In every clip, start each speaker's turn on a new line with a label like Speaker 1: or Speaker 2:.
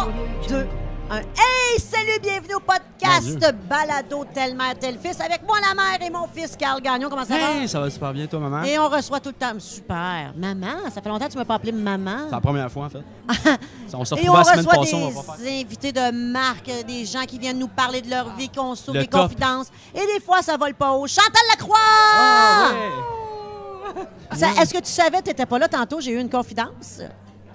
Speaker 1: 3, 2, 1. Hey, salut, bienvenue au podcast Balado Telle Mère, Tel Fils avec moi, la mère, et mon fils, Carl Gagnon. Comment ça
Speaker 2: Hey,
Speaker 1: va?
Speaker 2: ça va super bien, toi, maman?
Speaker 1: Et on reçoit tout le temps. Super. Maman, ça fait longtemps que tu ne m'as pas appelé maman.
Speaker 2: C'est la première fois, en fait. on s'est
Speaker 1: Et on
Speaker 2: la semaine
Speaker 1: reçoit
Speaker 2: passée, on va pas
Speaker 1: des invités de marque, euh, des gens qui viennent nous parler de leur vie, qu'on s'ouvre des
Speaker 2: top.
Speaker 1: confidences. Et des fois, ça vole pas haut. Chantal Lacroix! Ça- Est-ce que tu savais, tu n'étais pas là tantôt, j'ai eu une confidence.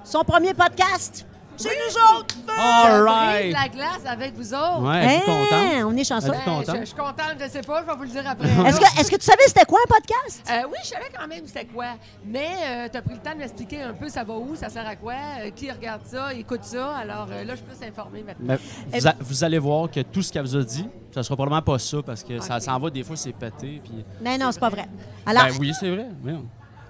Speaker 1: Son premier podcast, c'est nous autres!
Speaker 2: All right!
Speaker 3: la glace avec vous autres.
Speaker 2: Ouais, êtes-vous
Speaker 1: Hein,
Speaker 2: content?
Speaker 1: on est chanceux.
Speaker 3: Ben,
Speaker 2: content?
Speaker 3: je, je suis contente, je sais pas, je vais vous le dire après.
Speaker 1: Est-ce que, est-ce que tu savais c'était quoi un podcast?
Speaker 3: Euh, oui, je savais quand même c'était quoi. Mais tu as pris le temps de m'expliquer un peu ça va où, ça sert à quoi, euh, qui regarde ça, écoute ça. Alors euh, là, je peux s'informer maintenant.
Speaker 2: Mais vous, a- vous allez voir que tout ce qu'elle vous a dit, ça sera probablement pas ça, parce que ça
Speaker 3: Ok.
Speaker 2: s'en va, des fois, c'est pété. Puis...
Speaker 1: Mais non, c'est pas vrai. Alors,
Speaker 2: Ben oui, c'est vrai. oui.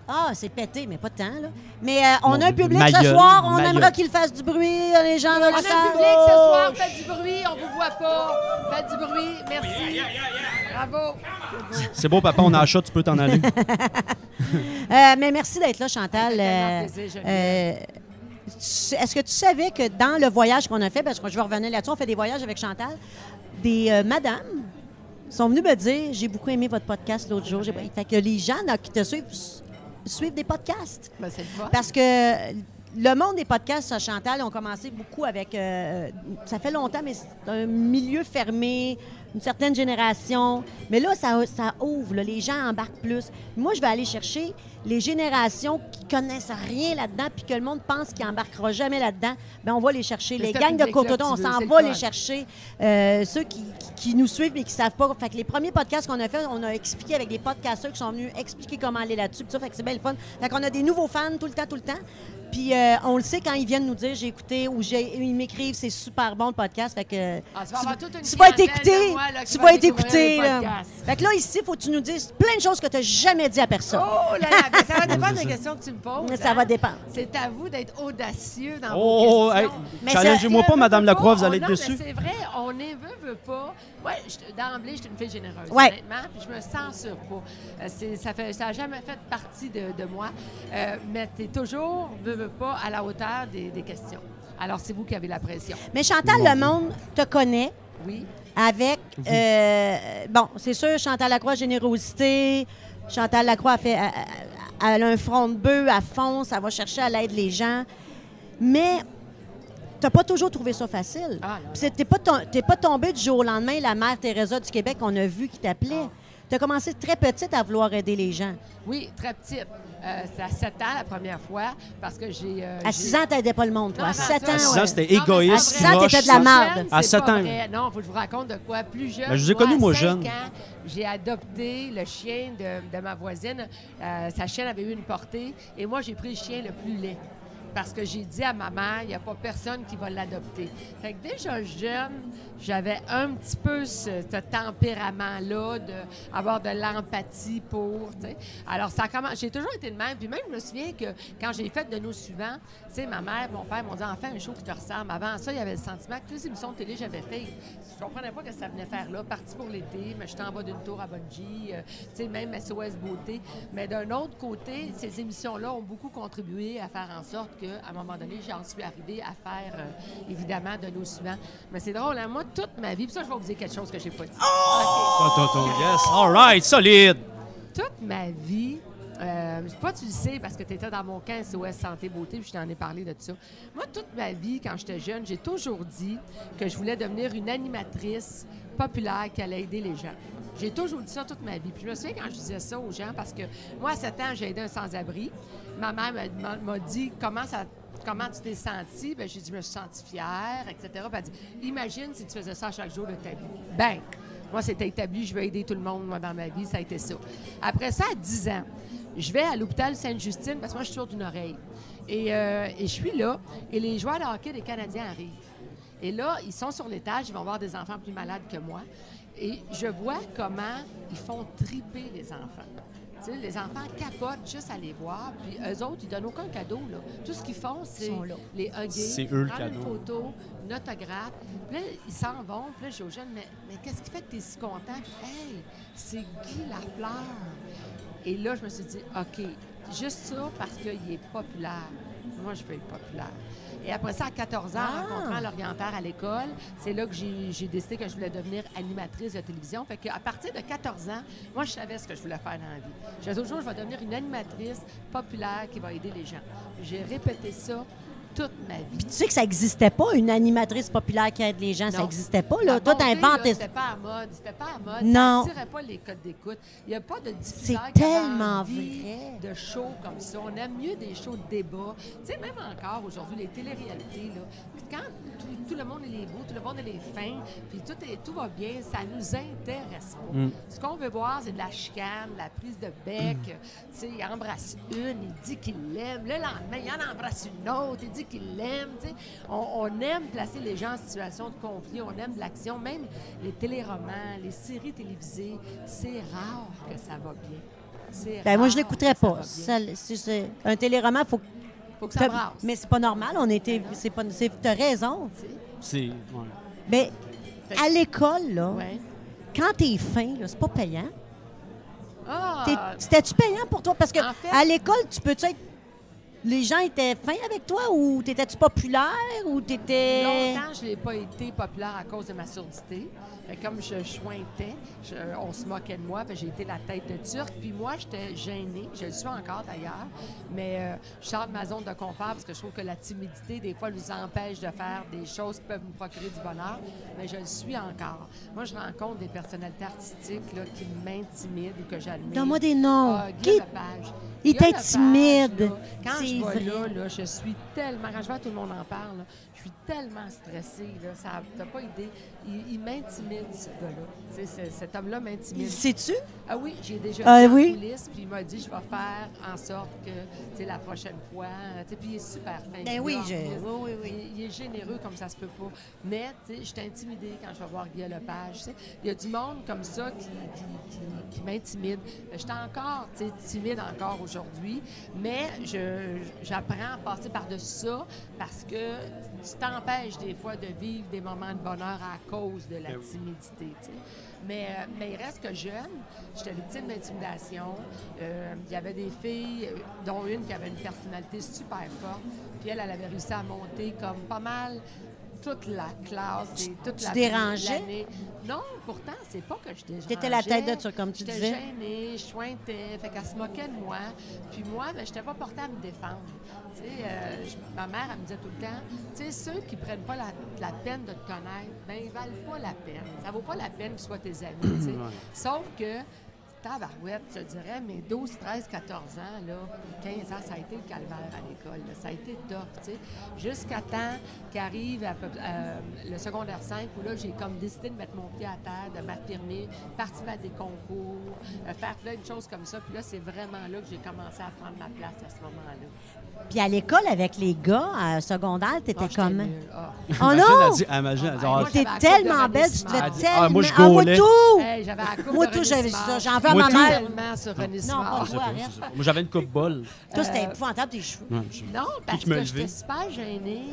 Speaker 1: Ah, c'est pété, mais pas de temps, là. Mais euh, on a un public
Speaker 2: ma
Speaker 1: ce
Speaker 2: gueule,
Speaker 1: soir. On
Speaker 2: ma
Speaker 1: aimerait
Speaker 2: gueule.
Speaker 1: qu'il fasse du bruit. Les gens
Speaker 3: On
Speaker 1: veulent
Speaker 3: a
Speaker 1: ça.
Speaker 3: le public ce soir, faites du bruit, on vous voit pas. Faites du bruit, merci. Bravo.
Speaker 2: C'est beau, papa, on a un chat, tu peux t'en aller.
Speaker 1: Euh, mais merci d'être là, Chantal. Euh,
Speaker 3: plaisir,
Speaker 1: euh, tu- Est-ce que tu savais que dans le voyage qu'on a fait, parce que je vais revenir là-dessus, on fait des voyages avec Chantal, des euh, madames sont venues me dire j'ai beaucoup aimé votre podcast l'autre jour. J'ai- Fait que les gens là, qui te suivent s- suivent des podcasts.
Speaker 3: Ben, c'est le fun.
Speaker 1: Parce que le monde des podcasts, ça, Chantal, ont commencé beaucoup avec. euh, ça fait longtemps, mais c'est un milieu fermé, une certaine génération. Mais là, ça, ça ouvre, là, les gens embarquent plus. Moi, je vais aller chercher les générations qui connaissent rien là-dedans, puis que le monde pense qu'ils n'embarquera jamais là-dedans. Bien, on va les chercher. Les gangs de cocoton, on s'en va
Speaker 3: le
Speaker 1: les chercher. Euh, ceux qui, qui- qui nous suivent mais qui ne savent pas. Fait que les premiers podcasts qu'on a fait, on a expliqué avec des podcasteurs qui sont venus expliquer comment aller là-dessus. fait que c'est bien le fun. Fait qu'on a des nouveaux fans tout le temps, tout le temps. Puis euh, on le sait quand ils viennent nous dire j'ai écouté ou j'ai- ils m'écrivent c'est super bon le podcast. Fait que
Speaker 3: Ah, tu vas avoir toute une
Speaker 1: tu vas être écouté.
Speaker 3: moi, là,
Speaker 1: Tu
Speaker 3: va
Speaker 1: vas être écouté. là. Fait que là, ici, il faut que tu nous dises plein de choses que tu n'as jamais dit à personne.
Speaker 3: Oh là là, ben, ça va dépendre des questions que tu me poses.
Speaker 1: Mais ça
Speaker 3: hein.
Speaker 1: va dépendre.
Speaker 3: C'est à vous d'être audacieux dans
Speaker 2: Oh,
Speaker 3: vos questions.
Speaker 1: Mais
Speaker 2: challengez-moi pas, Madame Lacroix, vous allez être dessus.
Speaker 3: C'est vrai, on veut, veut pas. Ouais, je- d'emblée, je suis une fille généreuse,
Speaker 1: Ouais.
Speaker 3: honnêtement, puis je me censure pas. Euh, ça fait, ça a jamais fait partie de, de moi. Euh, mais tu es toujours, veut, veut pas, à la hauteur des, des questions. Alors, c'est vous qui avez la pression.
Speaker 1: Mais Chantal, le monde te connaît.
Speaker 3: Oui.
Speaker 1: avec, euh, bon, c'est sûr, Chantal Lacroix, générosité. Chantal Lacroix a fait, elle, elle a un front de bœuf à fond, ça va chercher à l'aide les gens. Mais t'as pas toujours trouvé ça facile.
Speaker 3: Ah, non,
Speaker 1: T'es pas, tom- pas tombé du jour au lendemain, la mère Teresa du Québec qu'on a vu qui t'appelait. Tu as commencé très petite à vouloir aider les gens.
Speaker 3: Oui, très petite. Euh, C'était à 7 ans la première fois parce que j'ai. euh,
Speaker 1: À
Speaker 3: j'ai-
Speaker 1: 6 ans, t'aidais pas le monde, toi.
Speaker 3: Non,
Speaker 1: À
Speaker 3: non,
Speaker 1: 7
Speaker 3: ça-
Speaker 1: ans,
Speaker 2: À 6
Speaker 1: ouais.
Speaker 2: ans, c'était
Speaker 3: Non,
Speaker 2: égoïste.
Speaker 3: à
Speaker 1: 6 ans, t'étais de la.
Speaker 3: Jeune,
Speaker 2: À
Speaker 3: c'est
Speaker 2: sept
Speaker 3: pas
Speaker 2: ans.
Speaker 3: vrai. Non, il faut que je vous raconte de quoi. Plus jeune.
Speaker 2: Ben, je vous ai connu, moi, jeune.
Speaker 3: j'ai adopté le chien de, de ma voisine. Euh, sa chienne avait eu une portée et moi, j'ai pris le chien le plus laid. Parce que j'ai dit à ma mère, il n'y a pas personne qui va l'adopter. Fait que déjà jeune, j'avais un petit peu ce, tempérament-là d'avoir de l'empathie pour. Alors, ça commence. J'ai toujours été de même. Puis même, je me souviens que quand j'ai fait de nos suivants, tu sais, ma mère, mon père m'ont dit, enfin, un show qui te ressemble. Avant ça, il y avait le sentiment que toutes les émissions de télé que j'avais fait, je comprenais pas ce que ça venait faire là. Parti pour l'été, mais j'étais en bas d'une tour à Bungie, euh, tu sais, même SOS Beauté. Mais d'un autre côté, ces émissions-là ont beaucoup contribué à faire en sorte qu'à un moment donné, j'en suis arrivée à faire, euh, évidemment, de nos suivants. Mais c'est drôle, hein? Moi, toute ma vie, puis ça, je vais vous dire quelque chose que j'ai pas dit.
Speaker 2: Oh, yes. All right, solide.
Speaker 3: toute ma vie, euh, je sais pas tu le sais parce que tu étais dans mon camp SOS Santé Beauté, puis je t'en ai parlé de ça. Moi, toute ma vie, quand j'étais jeune, j'ai toujours dit que je voulais devenir une animatrice populaire qui allait aider les gens. J'ai toujours dit ça toute ma vie. Puis je me souviens quand je disais ça aux gens, parce que moi, à 7 ans, j'ai aidé un sans-abri. Ma mère m'a- dit comment tu t'es sentie? Ben, j'ai dit, je me suis sentie fière, etc. Dit, imagine si tu faisais ça chaque jour de ta vie. Ben, moi, c'était établi, je veux aider tout le monde, moi, dans ma vie, ça a été ça. Après ça, à 10 ans, je vais à l'hôpital Sainte-Justine, parce que moi, je suis sourde d'une oreille. Et, euh, et je suis là, et les joueurs de hockey des Canadiens arrivent. Et là, ils sont sur l'étage, ils vont voir des enfants plus malades que moi. Et je vois comment ils font triper les enfants. Les enfants capotent juste à les voir, puis eux autres, ils donnent aucun cadeau. Là. Tout ce qu'ils font, c'est
Speaker 1: sont là.
Speaker 3: les hugger,
Speaker 2: C'est eux le
Speaker 3: prendre
Speaker 2: cadeau.
Speaker 3: une photo, une autographe. Puis là, ils s'en vont. Puis là, je dis aux jeunes, mais, mais qu'est-ce qui fait que tu es si content? Hey, c'est Guy Lafleur. Et là, je me suis dit, OK, juste ça parce qu'il est populaire. Moi, je veux être populaire. Et après ça, à 14 ans,
Speaker 1: Ah.
Speaker 3: en rencontrant l'orienteur à l'école, c'est là que j'ai décidé que je voulais devenir animatrice de télévision. Fait qu'à partir de 14 ans, moi, je savais ce que je voulais faire dans la vie. Je disais toujours, je vais devenir une animatrice populaire qui va aider les gens. J'ai répété ça toute ma vie.
Speaker 1: Puis tu sais que ça n'existait pas, une animatrice populaire qui aide les gens. Ça n'existait pas, là. Toi, ça.
Speaker 3: C'était pas à mode. C'était pas à mode.
Speaker 1: Non.
Speaker 3: Ça attirait pas les codes d'écoute. Il n'y a pas de diffuseur
Speaker 1: C'est tellement vrai.
Speaker 3: de shows comme ça. On aime mieux des shows de débat. Tu sais, même encore aujourd'hui, les téléréalités, là, quand tout, tout le monde est les beaux, tout le monde est les fins, puis tout, est, tout va bien, ça nous intéresse pas.
Speaker 2: Mm.
Speaker 3: Ce qu'on veut voir, c'est de la chicane, de la prise de bec. Tu sais, il embrasse une, il dit qu'il l'aime. Le lendemain, il en embrasse une autre, il dit qu'il l'aime. Tu sais, on, on aime placer les gens en situation de conflit, on aime de l'action. Même les téléromans, les séries télévisées, c'est rare que ça va bien. C'est
Speaker 1: Ben, moi, je
Speaker 3: rare
Speaker 1: l'écouterais pas. Ça, un téléroman, faut que.
Speaker 3: Faut que ça brasse.
Speaker 1: Mais c'est pas normal. On était. C'est pas. c'est- T'as raison.
Speaker 2: C'est. ouais.
Speaker 1: Mais à l'école, là,
Speaker 3: Ouais.
Speaker 1: quand t'es fin, là, c'est pas payant.
Speaker 3: Ah,
Speaker 1: T'es- C'était-tu payant pour toi? Parce que
Speaker 3: En fait-
Speaker 1: à l'école, tu peux-tu être. Les gens étaient fins avec toi ou t'étais-tu populaire ou t'étais.
Speaker 3: Longtemps, je n'ai pas été populaire à cause de ma surdité. Que comme je chointais, je- on se moquait de moi, j'ai été la tête de turc. Puis moi, j'étais gênée. Je le suis encore d'ailleurs. Mais euh, je sors de ma zone de confort parce que je trouve que la timidité, des fois, nous empêche de faire des choses qui peuvent nous procurer du bonheur. Mais je le suis encore. Moi, je rencontre des personnalités artistiques là, qui m'intimident ou que j'admire.
Speaker 1: Donne-moi des noms.
Speaker 3: Ah,
Speaker 1: Qui-
Speaker 3: Lepage.
Speaker 1: Il t'intimide?
Speaker 3: là, Quand je
Speaker 1: vrai.
Speaker 3: là, là, je suis tellement, quand je vois tout le monde en parle, là, je suis tellement stressée. Là, ça, t'as pas idée. Il, il m'intimide, ce gars-là. Cet homme-là m'intimide.
Speaker 1: Sais-tu?
Speaker 3: Ah oui, j'ai déjà
Speaker 1: Ah
Speaker 3: vu
Speaker 1: oui?
Speaker 3: coulisses, puis il m'a dit, je vais faire en sorte que, la prochaine fois, puis il est super fin.
Speaker 1: Ben oui, je- oui, oui, oui.
Speaker 3: Il, il est généreux comme ça se peut pas. Mais, je suis intimidée quand je vais voir Guy Lepage. tu sais. Il y a du monde comme ça qui, qui, qui- qui m'intimide. Je suis encore, timide encore aujourd'hui, mais j'apprends à passer par-dessus ça parce que tu t'empêches des fois de vivre des moments de bonheur à cause de la
Speaker 2: Ben
Speaker 3: timidité. Mais, euh, mais il reste que jeune, j'étais victime d'intimidation. Euh, Il y avait des filles, dont une qui avait une personnalité super forte. Puis elle, elle avait réussi à monter comme pas mal toute la classe et toute
Speaker 1: tu
Speaker 3: la
Speaker 1: dérangeais?
Speaker 3: l'année. Non, pourtant, c'est pas que je dérangeais.
Speaker 1: T'étais la tête de turc, comme tu
Speaker 3: J'étais
Speaker 1: disais.
Speaker 3: gênée, je chointais, fait qu'elle se moquait de moi. Puis moi, ben, j'étais pas portée à me défendre. Tu sais, euh, je- ma mère, elle me disait tout le temps, tu sais, ceux qui prennent pas la, la peine de te connaître, ben ils valent pas la peine. Ça vaut pas la peine qu'ils soient tes amis, tu sais.
Speaker 2: Ouais.
Speaker 3: Sauf que, je dirais, mes 12, 13, 14 ans, là, 15 ans, ça a été le calvaire à l'école. Ça a été tough, tu sais. Jusqu'à temps qu'arrive euh, le secondaire 5, où là, j'ai comme décidé de mettre mon pied à terre, de m'affirmer, participer à des concours, euh, faire plein de choses comme ça. Puis là, c'est vraiment là que j'ai commencé à prendre ma place à ce moment-là.
Speaker 1: Puis à l'école, avec les gars, à secondaire, t'étais
Speaker 3: Ah, nulle. Ah.
Speaker 1: Oh non! T'es tellement belle, tu devais tellement...
Speaker 2: ah, moi, je
Speaker 1: Ah, moi,
Speaker 2: gaulais.
Speaker 1: tout!
Speaker 3: Hey, j'avais la coupe
Speaker 1: Moi, tout, j'avais ça. J'en veux à ma mère. Non, pas toi.
Speaker 2: Moi, j'avais une coupe bol.
Speaker 1: Toi, c'était épouvantable, tes cheveux.
Speaker 3: Non, parce que j'étais super gênée.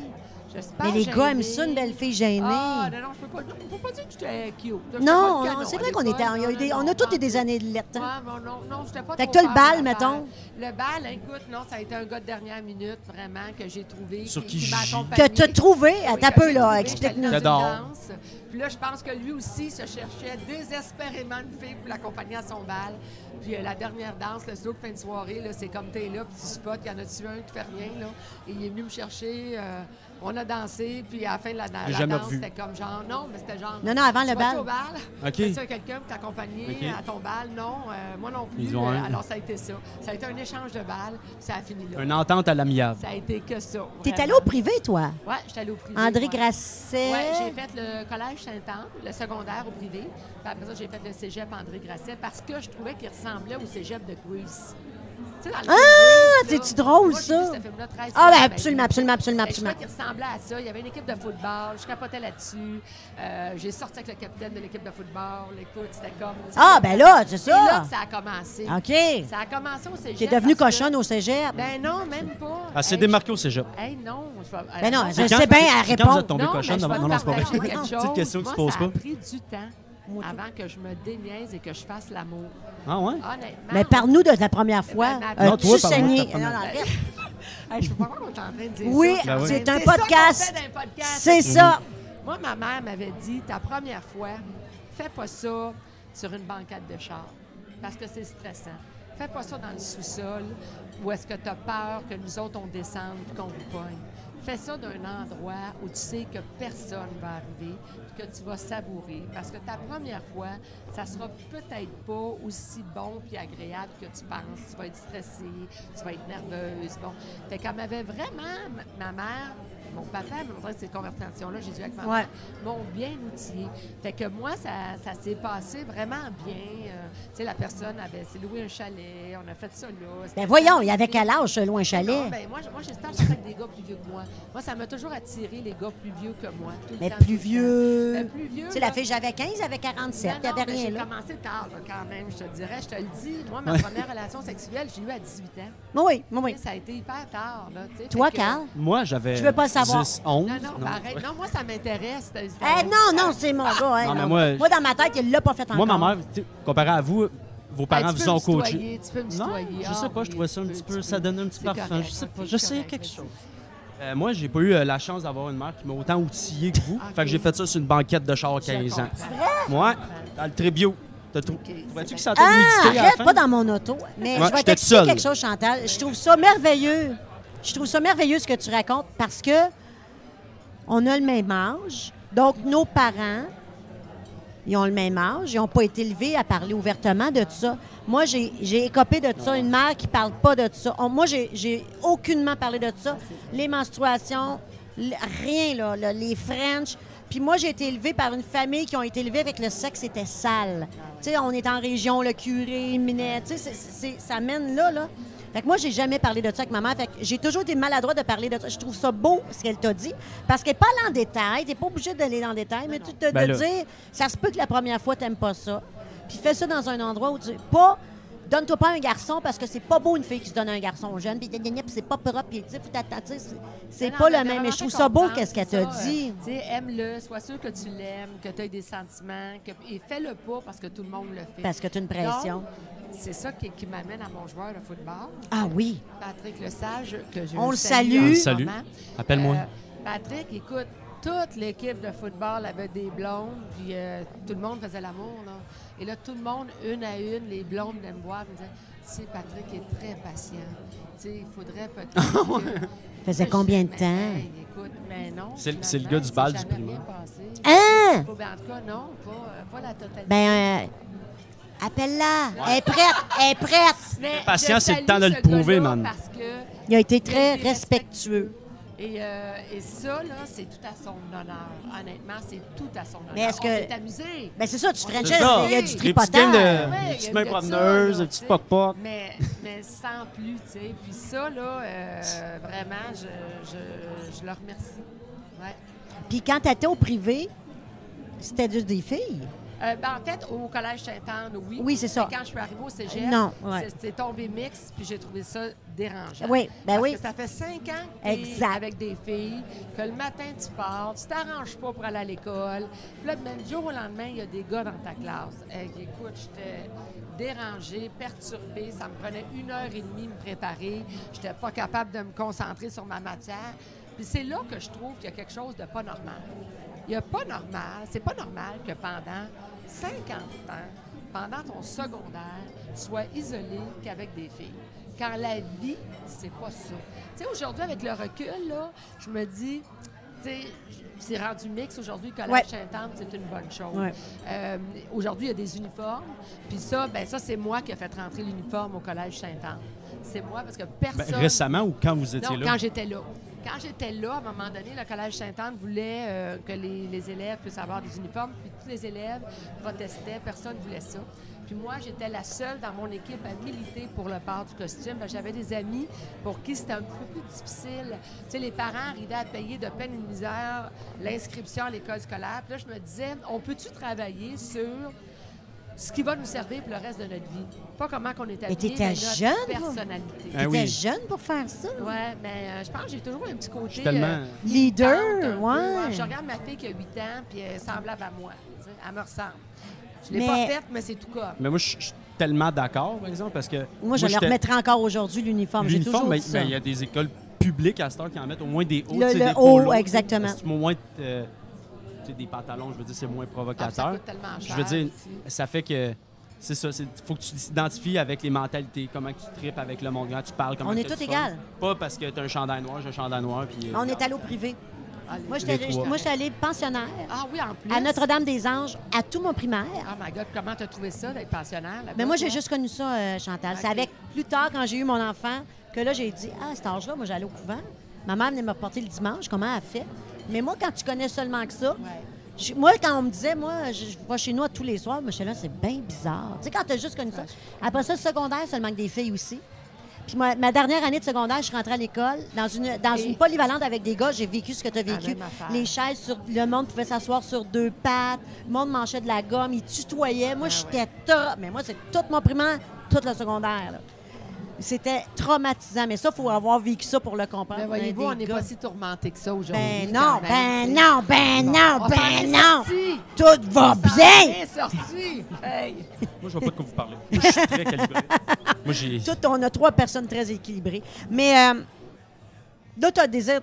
Speaker 3: J'étais
Speaker 1: Mais les gars aiment ça, une belle fille gênée.
Speaker 3: Ah, non, non, je peux pas, peux pas dire que j'étais cute. J'étais
Speaker 1: non,
Speaker 3: pas
Speaker 1: non, c'est
Speaker 3: à
Speaker 1: vrai qu'on était... y a eu
Speaker 3: Non,
Speaker 1: des-
Speaker 3: non,
Speaker 1: on a eu des années de lettres. hein?
Speaker 3: Ouais, non, non, non, j'étais pas
Speaker 1: Fait que
Speaker 3: trop
Speaker 1: toi, le bal, mettons?
Speaker 3: Le bal, écoute, non, ça a été un gars de dernière minute, vraiment, que j'ai trouvé.
Speaker 2: Sur qui
Speaker 3: m'a
Speaker 2: gît.
Speaker 3: accompagné.
Speaker 1: Que t'as trouvé?
Speaker 3: Oui,
Speaker 1: Attends un
Speaker 3: que
Speaker 1: peu,
Speaker 3: j'ai
Speaker 1: là,
Speaker 3: trouvé,
Speaker 1: explique-nous.
Speaker 3: j'étais dans une
Speaker 2: J'adore.
Speaker 3: danse. Puis là, je pense que lui aussi se cherchait désespérément une fille pour l'accompagner à son bal. Puis euh, la dernière danse, le slow de fin de soirée, là, c'est comme t'es là, puis tu spots, il y en a-tu un qui fait rien, là? Et il est venu me chercher. euh, on a dansé, puis à la fin de la, danse, c'était comme genre, non, mais c'était genre.
Speaker 1: Non, non, avant
Speaker 3: tu
Speaker 1: le bal.
Speaker 3: au bal?
Speaker 2: OK.
Speaker 3: As-tu quelqu'un pour t'accompagner à ton bal? Non, euh, moi non plus.
Speaker 2: Ils ont
Speaker 3: Euh,
Speaker 2: un-
Speaker 3: alors, ça a été ça. Ça a été un échange de balles, puis ça a fini là.
Speaker 2: Une entente à l'amiable.
Speaker 3: Ça a été que ça.
Speaker 1: T'es allé au privé, toi?
Speaker 3: Ouais, j'étais allée au privé.
Speaker 1: André. Grasset.
Speaker 3: Oui, j'ai fait le collège Saint-Anne, le secondaire au privé. Puis après ça, j'ai fait le cégep André Grasset parce que je trouvais qu'il ressemblait au cégep de Grease.
Speaker 1: Ah, c'est-tu drôle,
Speaker 3: moi, j'ai vu
Speaker 1: ça?
Speaker 3: ce film-là 13
Speaker 1: Ah, ben absolument, absolument, absolument,
Speaker 3: Ben, Je
Speaker 1: absolument.
Speaker 3: qu'il ressemblait à ça. Il y avait une équipe de football. Je capotais là-dessus. Euh, j'ai sorti avec le capitaine de l'équipe de football. Écoute, c'était comme...
Speaker 1: Ah, ben là, c'est
Speaker 3: C'est là
Speaker 1: ça.
Speaker 3: que ça a commencé.
Speaker 1: OK.
Speaker 3: Ça a commencé au cégep.
Speaker 1: T'es devenue cochonne au cégep?
Speaker 3: Ben non, même pas.
Speaker 2: Elle s'est
Speaker 3: Hey,
Speaker 2: démarquée au cégep.
Speaker 3: Hey, non.
Speaker 1: Ben non,
Speaker 3: euh,
Speaker 1: je sais bien, elle
Speaker 2: quand vous êtes tombé
Speaker 3: non,
Speaker 2: cochonne? Non, non, c'est pas vrai. question que tu
Speaker 3: ça
Speaker 2: pas.
Speaker 3: a pris du temps avant que je me déniaise et que je fasse l'amour.
Speaker 2: Ah ouais?
Speaker 3: Honnêtement.
Speaker 1: Mais parle-nous de ta première fois.
Speaker 3: Ben,
Speaker 2: Non, de
Speaker 1: saigné?
Speaker 2: ta première
Speaker 1: Non, non, arrête.
Speaker 3: Hey, je sais pas pourquoi on est en train de dire
Speaker 1: Oui,
Speaker 3: ça.
Speaker 2: Ben oui.
Speaker 1: c'est un
Speaker 3: qu'on
Speaker 1: podcast. C'est ça.
Speaker 3: Moi, ma mère m'avait dit, ta première fois, fais pas ça sur une banquette de char, parce que c'est stressant. Fais pas ça dans le sous-sol, où est-ce que tu as peur que nous autres, on descende et qu'on vous pogne. Fais ça d'un endroit où tu sais que personne va arriver, que tu vas savourer. Parce que ta première fois, ça sera peut-être pas aussi bon puis agréable que tu penses. Tu vas être stressée, tu vas être nerveuse. Bon. Fait qu'elle m'avait vraiment, ma mère, mon papa, me montrait ces conversations-là, j'ai dû avec ma
Speaker 1: Ouais.
Speaker 3: mère, m'ont bien outillé. Fait que moi, ça, ça s'est passé vraiment bien. Euh, tu sais, la personne avait loué un chalet, on a fait ça là.
Speaker 1: Ben voyons, il y avait quel âge, ce loin chalet?
Speaker 3: Non, ben moi, je- moi, j'ai stage avec des gars plus vieux que moi. Moi, ça m'a toujours attiré les gars plus vieux que moi. tout le
Speaker 1: Mais
Speaker 3: temps,
Speaker 1: plus
Speaker 3: tout le temps.
Speaker 1: vieux.
Speaker 3: Ben, plus vieux.
Speaker 1: Tu sais, la fille, j'avais 15, elle avait 47.
Speaker 3: Non,
Speaker 1: Il n'y avait
Speaker 3: mais
Speaker 1: rien
Speaker 3: J'ai
Speaker 1: là.
Speaker 3: commencé tard, là, quand même, je te dirais. Je te le dis. Moi, ma première relation sexuelle, j'ai eu à 18 ans.
Speaker 1: Oui, oui, oui.
Speaker 3: Ça a été hyper tard. Là, tu sais.
Speaker 1: Toi,
Speaker 3: que-
Speaker 1: Carl?
Speaker 2: Moi, j'avais.
Speaker 1: Je veux pas le savoir.
Speaker 2: 10, 11.
Speaker 3: Non, non, pareil. Non, moi, ça m'intéresse.
Speaker 1: Eh non, non, c'est mon gars. hein,
Speaker 2: Non, mais
Speaker 1: non.
Speaker 2: moi-
Speaker 1: dans ma tête, il l'a pas fait encore.
Speaker 2: Moi, ma mère, tu sais, comparé à vous, vos
Speaker 3: Ah,
Speaker 2: parents
Speaker 3: tu
Speaker 2: vous ont coaché.
Speaker 3: Tu peux me
Speaker 2: Non,
Speaker 3: tutoyer.
Speaker 2: je
Speaker 3: Ah,
Speaker 2: sais pas, je
Speaker 3: oui,
Speaker 2: trouvais ça un
Speaker 3: tu
Speaker 2: petit
Speaker 3: peux,
Speaker 2: peu,
Speaker 3: tu
Speaker 2: ça
Speaker 3: peux.
Speaker 2: donnait un petit
Speaker 3: C'est
Speaker 2: parfum.
Speaker 3: correct,
Speaker 2: Je sais pas, je
Speaker 3: c'est
Speaker 2: sais
Speaker 3: correct,
Speaker 2: quelque
Speaker 3: vas-y.
Speaker 2: chose. Euh, moi, j'ai pas eu euh, la chance d'avoir une mère qui m'a autant outillé que vous.
Speaker 3: Ah,
Speaker 2: Fait que j'ai fait ça sur une banquette de char à 15 ans. Moi, dans le Trébio. T'as trou- Trouvais-tu que ça sentait
Speaker 1: Ah,
Speaker 2: l'humidité à la
Speaker 1: arrête
Speaker 2: fin?
Speaker 1: pas dans mon auto. Mais
Speaker 2: Ouais,
Speaker 1: je vais
Speaker 2: j'étais
Speaker 1: t'expliquer
Speaker 2: seul.
Speaker 1: quelque chose, Chantal. Je trouve ça merveilleux. Je trouve ça merveilleux ce que tu racontes parce que on a le même âge. Donc, nos parents, ils ont le même âge. Ils n'ont pas été élevés à parler ouvertement de ça. Moi, j'ai écopé de ça. Une mère qui parle pas de ça. Moi, j'ai- aucunement parlé de ça. Les menstruations, rien, là, les French. Puis moi, j'ai été élevée par une famille qui ont été élevées avec le sexe était sale. Tu sais, on est en région, le curé, Minette, tu sais, ça mène là, là. Fait que moi, j'ai jamais parlé de ça avec ma mère. Fait que j'ai toujours été maladroite de parler de ça. Je trouve ça beau, ce qu'elle t'a dit, parce qu'elle parle en détail. T'es pas obligé d'aller dans le détail, mais tu te
Speaker 2: Ben
Speaker 1: de dire, ça se peut que la première fois, t'aimes pas ça. Puis fais ça dans un endroit où tu... Pas... Donne-toi pas un garçon parce que c'est pas beau une fille qui se donne un garçon jeune, puis c'est pas propre, puis tu c'est- pas le même. Mais je trouve ça beau qu'est-ce qu'elle
Speaker 3: ça,
Speaker 1: dit.
Speaker 3: euh, aime-le, sois sûr que tu l'aimes, que tu as des sentiments, que, et fais-le pas parce que tout le monde le fait.
Speaker 1: Parce que tu as une pression.
Speaker 3: C'est ça qui, qui m'amène à mon joueur de football,
Speaker 1: Ah oui.
Speaker 3: Patrick Lesage, que je
Speaker 1: On le
Speaker 3: salue.
Speaker 1: On le
Speaker 2: salue.
Speaker 3: moment.
Speaker 2: Appelle-moi.
Speaker 3: Euh, Patrick, écoute, toute l'équipe de football avait des blondes, puis euh, tout le monde faisait l'amour. là. Et là, tout le monde, une à une, les blondes venaient me voir et me disaient Tu sais, Patrick est très patient. Tu sais, il faudrait peut-être. que-
Speaker 1: Faisait combien de
Speaker 3: Mais,
Speaker 1: temps?
Speaker 3: hey, écoute, mais non.
Speaker 2: C'est le-
Speaker 3: finalement,
Speaker 2: c'est le gars du bal du primaire.
Speaker 3: rien passé.
Speaker 1: Hein?
Speaker 3: Ben, en tout cas, non, pas, euh, pas la totalité.
Speaker 1: Ben, euh, appelle-la. Elle est prête. Elle est prête.
Speaker 3: Mais
Speaker 2: patient,
Speaker 3: je
Speaker 2: c'est le temps de le prouver, man.
Speaker 3: Parce que
Speaker 1: Il a été très respectueux.
Speaker 3: Et, euh, et ça, là, c'est tout à son honneur. Honnêtement, c'est tout à son honneur.
Speaker 1: Mais est-ce
Speaker 3: On
Speaker 1: que-
Speaker 3: s'est amusé.
Speaker 1: Ben, c'est ça, tu
Speaker 3: On sait
Speaker 2: ça.
Speaker 1: il y a du
Speaker 3: Des
Speaker 2: Des petites
Speaker 1: tripotage.
Speaker 2: de
Speaker 3: Ouais, il y a
Speaker 2: petites mains promeneuses, des
Speaker 3: sais.
Speaker 2: poc-poc.
Speaker 3: Mais, mais sans plus, tu sais. Puis ça, là, euh, vraiment, je, je, je le remercie. Ouais.
Speaker 1: Puis quand tu étais au privé, c'était juste des filles.
Speaker 3: Euh, ben, en fait, au Collège Sainte-Anne, oui.
Speaker 1: Oui, c'est ça.
Speaker 3: Mais quand je suis arrivée au cégep,
Speaker 1: Non, ouais.
Speaker 3: c'est- tombé mix, puis j'ai trouvé ça dérangeant.
Speaker 1: Oui, ben
Speaker 3: Parce
Speaker 1: oui.
Speaker 3: que ça fait cinq ans que
Speaker 1: Exact.
Speaker 3: avec des filles, que le matin tu pars, tu t'arranges pas pour aller à l'école. Puis là, même jour au lendemain, il y a des gars dans ta classe. Écoute, j'étais dérangée, perturbée. Ça me prenait une heure et demie me préparer. J'étais pas capable de me concentrer sur ma matière. Puis c'est là que je trouve qu'il y a quelque chose de pas normal. Il n'y a pas normal, c'est pas normal que pendant 50 ans, pendant ton secondaire, sois isolé qu'avec des filles. Quand la vie, c'est pas ça. Tu sais, aujourd'hui, avec le recul, là, je me dis, tu sais, c'est rendu mix aujourd'hui, le collège
Speaker 1: Ouais.
Speaker 3: Saint-Anne, c'est une bonne chose.
Speaker 1: Ouais.
Speaker 3: Euh, aujourd'hui, il y a des uniformes. Puis ça, ben ça, c'est moi qui ai fait rentrer l'uniforme au collège Saint-Anne. C'est moi parce que
Speaker 2: Ben,
Speaker 3: personne.
Speaker 2: récemment ou quand vous étiez
Speaker 3: Non,
Speaker 2: là?
Speaker 3: quand j'étais là. Quand j'étais là, à un moment donné, le Collège Sainte-Anne voulait euh, que les, les élèves puissent avoir des uniformes, puis tous les élèves protestaient, personne ne voulait ça. Puis moi, j'étais la seule dans mon équipe à militer pour le port du costume. Ben, J'avais des amis pour qui c'était un peu plus difficile. Tu sais, les parents arrivaient à payer de peine et de misère l'inscription à l'école scolaire. Puis là, je me disais, on peut-tu travailler sur ce qui va nous servir pour le reste de notre vie? Pas comment qu'on est habillé, mais notre
Speaker 1: jeune,
Speaker 3: personnalité.
Speaker 2: Ah
Speaker 1: Tu
Speaker 2: oui.
Speaker 1: étais jeune pour faire ça.
Speaker 3: Oui, mais euh, je pense que j'ai toujours un petit côté.
Speaker 2: Je suis tellement-
Speaker 3: euh,
Speaker 1: Leader,
Speaker 3: peu,
Speaker 1: ouais.
Speaker 3: Je regarde ma fille qui a 8 ans, puis elle est semblable à moi. tu sais, Elle me ressemble. Je l'ai
Speaker 1: Mais-
Speaker 3: pas faite, mais c'est tout comme.
Speaker 2: Mais moi, je suis tellement d'accord, par exemple, parce que.
Speaker 1: Moi, je le remettrai encore aujourd'hui, l'uniforme.
Speaker 2: L'uniforme,
Speaker 1: ça.
Speaker 2: mais il y a des écoles public à cette heure qui en mettent au moins des hauts.
Speaker 1: Le-
Speaker 2: des
Speaker 1: haut,
Speaker 2: polos,
Speaker 1: exactement.
Speaker 2: Au moins, euh, des pantalons, je veux dire, c'est moins
Speaker 3: Ah, ça
Speaker 2: provocateur.
Speaker 3: coûte tellement
Speaker 2: Je veux dire, ça fait que. C'est ça, il faut que tu t'identifies avec les mentalités, comment tu tripes avec le monde, comment tu parles, comment
Speaker 1: On est tous égales.
Speaker 2: Pas parce que tu as un chandail noir, j'ai un chandail noir. Puis, euh,
Speaker 1: On est allé au privé.
Speaker 3: Allez.
Speaker 1: Moi, moi, j'étais allée pensionnaire
Speaker 3: Ah oui, en plus.
Speaker 1: à Notre-Dame-des-Anges à tout mon primaire.
Speaker 3: Oh my God, comment t'as trouvé ça d'être pensionnaire?
Speaker 1: Mais moi, j'ai juste connu ça, euh, Chantal. C'est avec plus tard, quand j'ai eu mon enfant, que là, j'ai dit Ah, à cet âge-là, moi, j'allais au couvent. Ma mère venait me reporter le dimanche. Comment elle fait? Mais moi, quand tu connais seulement que ça,
Speaker 3: Ouais.
Speaker 1: je- moi, quand on me disait, moi, je, je vais chez nous tous les soirs, mais là, c'est bien bizarre. Tu sais, quand tu as juste connu ça. Après ça, le secondaire, ça le manque des filles aussi. Puis moi, ma dernière année de secondaire, je suis rentrée à l'école dans une, dans
Speaker 3: Et-
Speaker 1: une polyvalente avec des gars. J'ai vécu ce que tu as vécu.
Speaker 3: affaire.
Speaker 1: Les chaises, sur, le monde pouvait s'asseoir sur deux pattes. Le monde mangeait de la gomme. Ils tutoyaient. Moi,
Speaker 3: Ah
Speaker 1: j'étais top. Mais moi, c'est tout mon primaire, tout le secondaire. là. C'était traumatisant. Mais ça, il faut avoir vécu ça pour le comprendre.
Speaker 3: Mais voyez-vous, on n'est pas si tourmenté que ça aujourd'hui.
Speaker 1: Ben
Speaker 3: quand
Speaker 1: non, ben non, ben non, ben non.
Speaker 3: sorti.
Speaker 1: Tout va bien.
Speaker 3: sorti. Hey.
Speaker 2: Moi, je vois pas de quoi vous parlez. Moi, je suis très calibré. Moi, j'ai.
Speaker 1: Tout, on a trois personnes très équilibrées. Mais euh, là, tu as désir,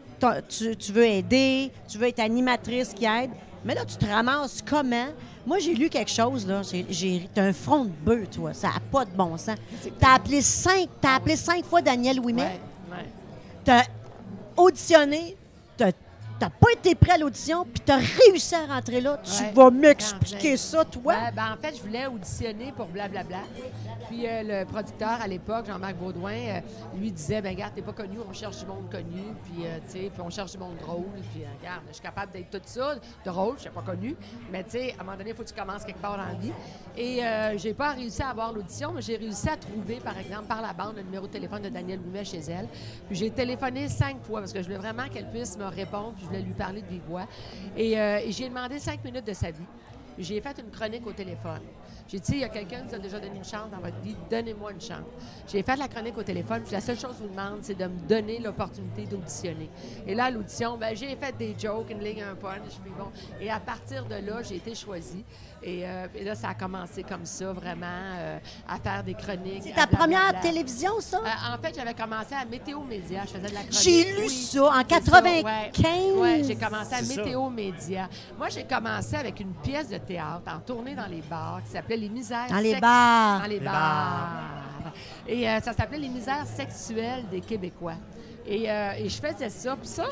Speaker 1: tu veux aider, tu veux être animatrice qui aide. Mais là, tu te ramasses comment? Moi, j'ai lu quelque chose, là. J'ai, un front de bœuf, toi. Ça n'a pas de bon sens. T'as appelé cinq, t'as appelé cinq fois Daniel Ouimet.
Speaker 3: Ouais, ouais.
Speaker 1: T'as auditionné. T'as, t'as pas été prêt à l'audition, puis t'as réussi à rentrer là. Tu
Speaker 3: Ouais.
Speaker 1: vas m'expliquer
Speaker 3: Quand
Speaker 1: ça, toi?
Speaker 3: Ben, en fait, je voulais auditionner pour Blablabla. Puis euh, le producteur à l'époque, Jean-Marc Baudouin, euh, lui disait ben regarde, t'es pas connu, on cherche du monde connu, puis euh, tu sais, puis on cherche du monde drôle, puis regarde, je suis capable d'être tout ça, drôle, je suis pas connu, mais tu sais, à un moment donné, il faut que tu commences quelque part dans la vie. Et j'ai pas réussi à avoir l'audition, mais j'ai réussi à trouver, par exemple, par la bande, le numéro de téléphone de Daniel Ouimet chez elle. Puis j'ai téléphoné cinq fois parce que je voulais vraiment qu'elle puisse me répondre, puis voulais lui parler de vive voix. Et, euh, et j'ai demandé cinq minutes de sa vie. J'ai fait une chronique au téléphone. J'ai dit, il y a quelqu'un qui vous a déjà donné une chance dans votre vie, donnez-moi une chance. J'ai fait la chronique au téléphone, puis la seule chose que je vous demande, c'est de me donner l'opportunité d'auditionner. Et là, à l'audition, ben, j'ai fait des jokes, une ligne, un punch, bon. Et à partir de là, j'ai été choisie. Et, euh, et là, ça a commencé comme ça, vraiment, euh, à faire des chroniques.
Speaker 1: C'est ta première télévision, ça?
Speaker 3: Euh, en fait, j'avais commencé à Météo Média. Je faisais de la chronique.
Speaker 1: J'ai lu
Speaker 3: Oui,
Speaker 1: ça en
Speaker 3: c'est
Speaker 1: 95.
Speaker 3: ouais. Ouais, j'ai commencé à
Speaker 2: ça.
Speaker 3: Météo Média. Moi, j'ai commencé avec une pièce de théâtre en tournée dans les bars qui s'appelait Les misères
Speaker 1: Dans les
Speaker 3: sex-
Speaker 1: bars.
Speaker 3: Dans les,
Speaker 2: Les
Speaker 3: bars. Et euh, ça s'appelait Les misères sexuelles des Québécois. Et, euh, et je faisais ça. Puis ça,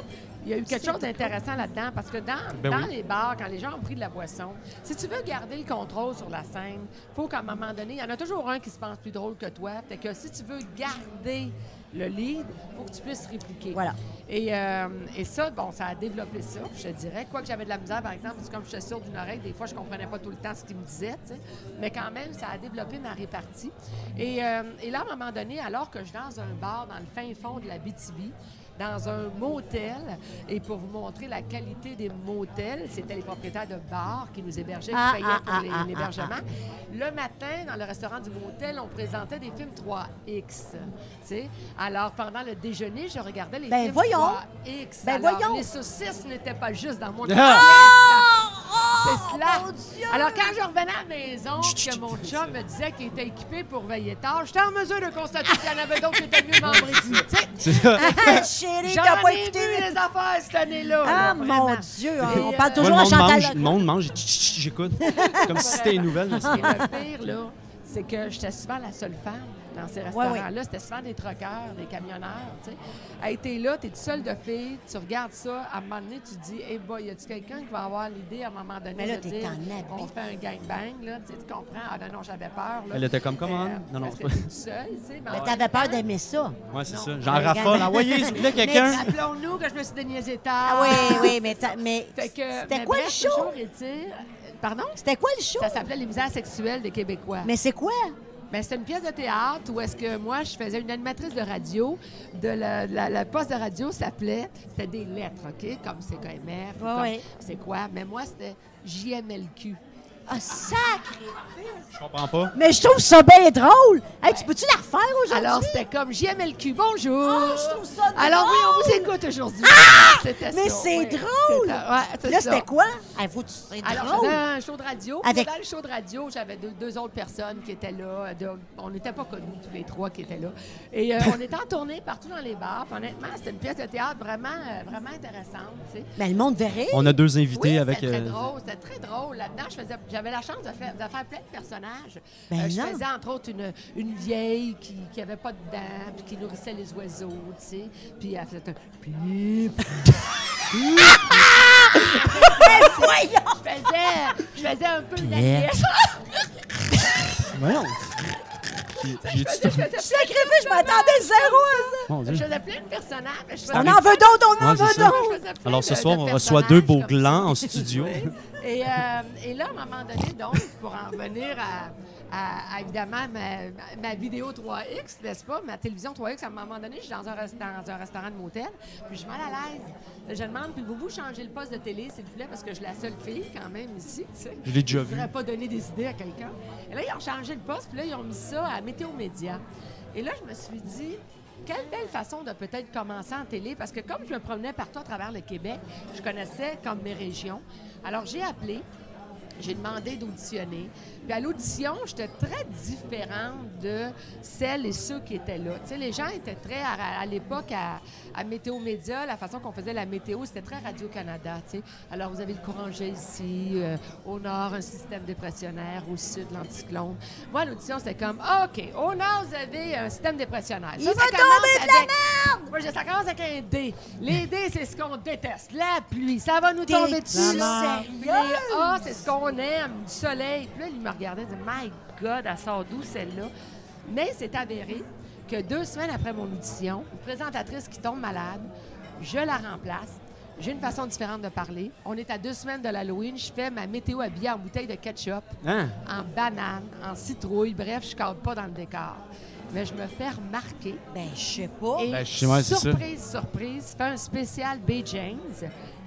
Speaker 3: il y a eu quelque chose d'intéressant là-dedans parce que dans,
Speaker 2: Ben
Speaker 3: dans
Speaker 2: oui.
Speaker 3: les bars, quand les gens ont pris de la boisson, si tu veux garder le contrôle sur la scène, il faut qu'à un moment donné, il y en a toujours un qui se pense plus drôle que toi. Fait que si tu veux garder le lead, il faut que tu puisses répliquer.
Speaker 1: Voilà.
Speaker 3: Et, euh, et ça, bon, ça a développé ça, je te dirais. Quoique j'avais de la misère, par exemple, parce que comme je suis sourde d'une oreille, des fois, je comprenais pas tout le temps ce qu'il me disait, tu sais. Mais quand même, ça a développé ma répartie. Et, euh, et là, à un moment donné, alors que je suis dans un bar dans le fin fond de la BTB, dans un motel, et pour vous montrer la qualité des motels, c'était les propriétaires de bars qui nous hébergeaient, qui
Speaker 1: Ah,
Speaker 3: payaient
Speaker 1: ah,
Speaker 3: pour
Speaker 1: ah, ah,
Speaker 3: l'hébergement. Le matin, dans le restaurant du motel, on présentait des films 3X. tu sais. Alors, pendant le déjeuner, je regardais les
Speaker 1: Ben,
Speaker 3: films
Speaker 1: voyons.
Speaker 3: 3X.
Speaker 1: Ben,
Speaker 3: Alors,
Speaker 1: voyons.
Speaker 3: Les saucisses n'étaient pas juste dans mon
Speaker 2: Ah!
Speaker 3: C'est cela.
Speaker 1: mon Dieu!
Speaker 3: Alors, quand je revenais à la maison, que mon chum me disait qu'il était équipé pour veiller tard, j'étais en mesure de constater qu'il y en avait d'autres qui étaient mieux membrés
Speaker 2: C'est ça.
Speaker 1: Chérie, t'as pas écouté?
Speaker 3: vu les affaires cette année-là.
Speaker 1: Ah,
Speaker 3: là,
Speaker 1: mon. Dieu,
Speaker 3: Et,
Speaker 1: on parle
Speaker 2: Moi,
Speaker 1: toujours
Speaker 2: le
Speaker 1: à Chantal.
Speaker 2: mange, le monde mange, et tch, tch, tch, j'écoute. Comme si c'était une nouvelle. mais c'est-
Speaker 3: Et le pire, là, c'est que j'étais souvent la seule femme dans ces restaurants-là. C'était souvent des troqueurs, des camionneurs, tu sais. T'es là, t'es toute seule de fille, tu regardes ça, à un moment donné, tu te dis, hey boy, y a-tu quelqu'un qui va avoir l'idée à un moment donné
Speaker 1: Mais là,
Speaker 3: de
Speaker 1: t'es
Speaker 3: dire, on fait un gangbang, là, tu sais, tu comprends? Ah non, non, j'avais peur, là.
Speaker 2: Elle était comme, comment?
Speaker 3: Euh,
Speaker 2: Non, non, c'est pas-
Speaker 3: t'es toute seule, tu sais.
Speaker 1: Mais
Speaker 3: en
Speaker 1: t'avais peur d'aimer ça.
Speaker 2: Ouais, c'est ça. J'en raffole. Envoyez, s'il vous quelqu'un.
Speaker 3: Rappelons-nous que je me suis déniaisé tard.
Speaker 1: Ah oui, oui, mais, t'as- mais c'était quoi le show?
Speaker 3: Pardon?
Speaker 1: C'était quoi le show?
Speaker 3: Ça s'appelait Les misères sexuelles des Québécois.
Speaker 1: Mais c'est quoi?
Speaker 3: Ben, c'était une pièce de théâtre où est-ce que moi, je faisais une animatrice de radio. De la, la- la poste de radio s'appelait, c'était des lettres, OK? Comme c'est KMR,
Speaker 1: Ouais, ouais.
Speaker 3: c'est quoi? Mais moi, c'était JMLQ.
Speaker 1: Ah, sacré!
Speaker 2: Je comprends pas.
Speaker 1: Mais je trouve ça bien drôle! Hey, tu peux-tu la refaire aujourd'hui?
Speaker 3: Alors, c'était comme JMLQ, bonjour!
Speaker 1: Ah, je trouve ça
Speaker 3: Alors oui, on
Speaker 1: drôle!
Speaker 3: vous écoute aujourd'hui. C'était
Speaker 1: Mais c'est
Speaker 3: oui.
Speaker 1: drôle!
Speaker 3: Ouais,
Speaker 1: Là, c'était quoi? Hey, c'est
Speaker 3: Alors, je
Speaker 1: drôle!
Speaker 3: faisais un show de radio.
Speaker 1: Avec-
Speaker 3: Dans le show de radio, j'avais deux, deux autres personnes qui étaient là. De- on n'était pas connus, tous les trois qui étaient là. Et euh, on était en tournée partout dans les bars. Puis honnêtement, c'était une pièce de théâtre vraiment, euh, vraiment intéressante. tu sais.
Speaker 1: Ben, le monde verrait.
Speaker 2: On a deux invités
Speaker 3: Oui,
Speaker 2: avec.
Speaker 3: c'était très
Speaker 2: euh,
Speaker 3: drôle. C'était très drôle. Là-dedans, je faisais- j'avais la chance de faire, de faire plein de personnages. Euh,
Speaker 1: Ben
Speaker 3: je
Speaker 1: non.
Speaker 3: faisais entre autres une, une vieille qui n'avait pas de dents, puis qui nourrissait les oiseaux, tu sais. Puis elle faisait un pip.
Speaker 1: Voyons!
Speaker 3: Je faisais, je faisais un peu de la pièce.
Speaker 2: Voyons. J'ai-
Speaker 3: Je faisais, je
Speaker 1: je m'attendais zéro à ça!
Speaker 2: Mon Dieu.
Speaker 3: Je faisais plein de personnages. mais je
Speaker 1: On en veut d'autres, on en veut
Speaker 2: ça.
Speaker 1: d'autres!
Speaker 3: je
Speaker 2: Alors ce soir, on reçoit deux beaux glands
Speaker 3: ça.
Speaker 2: en studio.
Speaker 3: Et, euh, et là, à un moment donné, donc, pour en revenir à, à- à, évidemment ma, vidéo 3X, n'est-ce pas? Ma télévision 3X, à un moment donné, je suis dans un, rest- dans un restaurant de motel, puis je suis mal à l'aise. Je demande, puis vous changer le poste de télé, s'il vous plaît, parce que je suis la seule fille quand même ici, tu sais.
Speaker 2: Je l'ai déjà
Speaker 3: Je
Speaker 2: vu.
Speaker 3: voudrais pas donner des idées à quelqu'un. Et là, ils ont changé le poste, puis là, ils ont mis ça à Météo Média. Et là, je me suis dit, quelle belle façon de peut-être commencer en télé, parce que comme je me promenais partout à travers le Québec, je connaissais comme mes régions. Alors, j'ai appelé. J'ai demandé d'auditionner. Puis à l'audition, j'étais très différente de celles et ceux qui étaient là. Tu sais, les gens étaient très, à, à l'époque, à, à Météo Média, la façon qu'on faisait la météo, c'était très Radio-Canada. tu sais. Alors, vous avez le courant ici, euh, au nord, un système dépressionnaire, au sud, l'anticyclone. Moi, à l'audition, c'était comme, OK, au nord, vous avez un système dépressionnaire.
Speaker 1: Il
Speaker 3: Ça,
Speaker 1: va
Speaker 3: ça
Speaker 1: tomber de la
Speaker 3: avec- Moi, je- ça commence avec un D. Les D, c'est ce qu'on déteste. La pluie, ça va nous tomber dessus. les A, c'est ce qu'on aime, du soleil. Puis là, regardait et disait My God, elle sort d'où celle-là? Mais c'est avéré que deux semaines après mon audition, une présentatrice qui tombe malade, je la remplace. J'ai une façon différente de parler. On est à deux semaines de l'Halloween. Je fais ma météo habillée en bouteille de ketchup,
Speaker 2: Hein?
Speaker 3: en banane, en citrouille. Bref, je ne cadre pas dans le décor. Mais je me fais remarquer.
Speaker 1: Ben, je sais pas.
Speaker 3: Et
Speaker 2: Ben, je ouais, c'est ça.
Speaker 3: surprise, surprise, fait un spécial Bay James.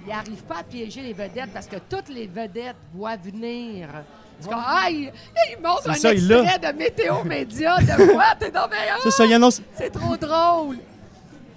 Speaker 3: Il n'arrive pas à piéger les vedettes parce que toutes les vedettes voient venir. Tu? Ah, il, il montre
Speaker 2: C'est
Speaker 3: un
Speaker 2: ça, il
Speaker 3: extrait de Météo Média de quoi? T'es dans
Speaker 2: C'est ça, il annonce.
Speaker 3: C'est trop drôle.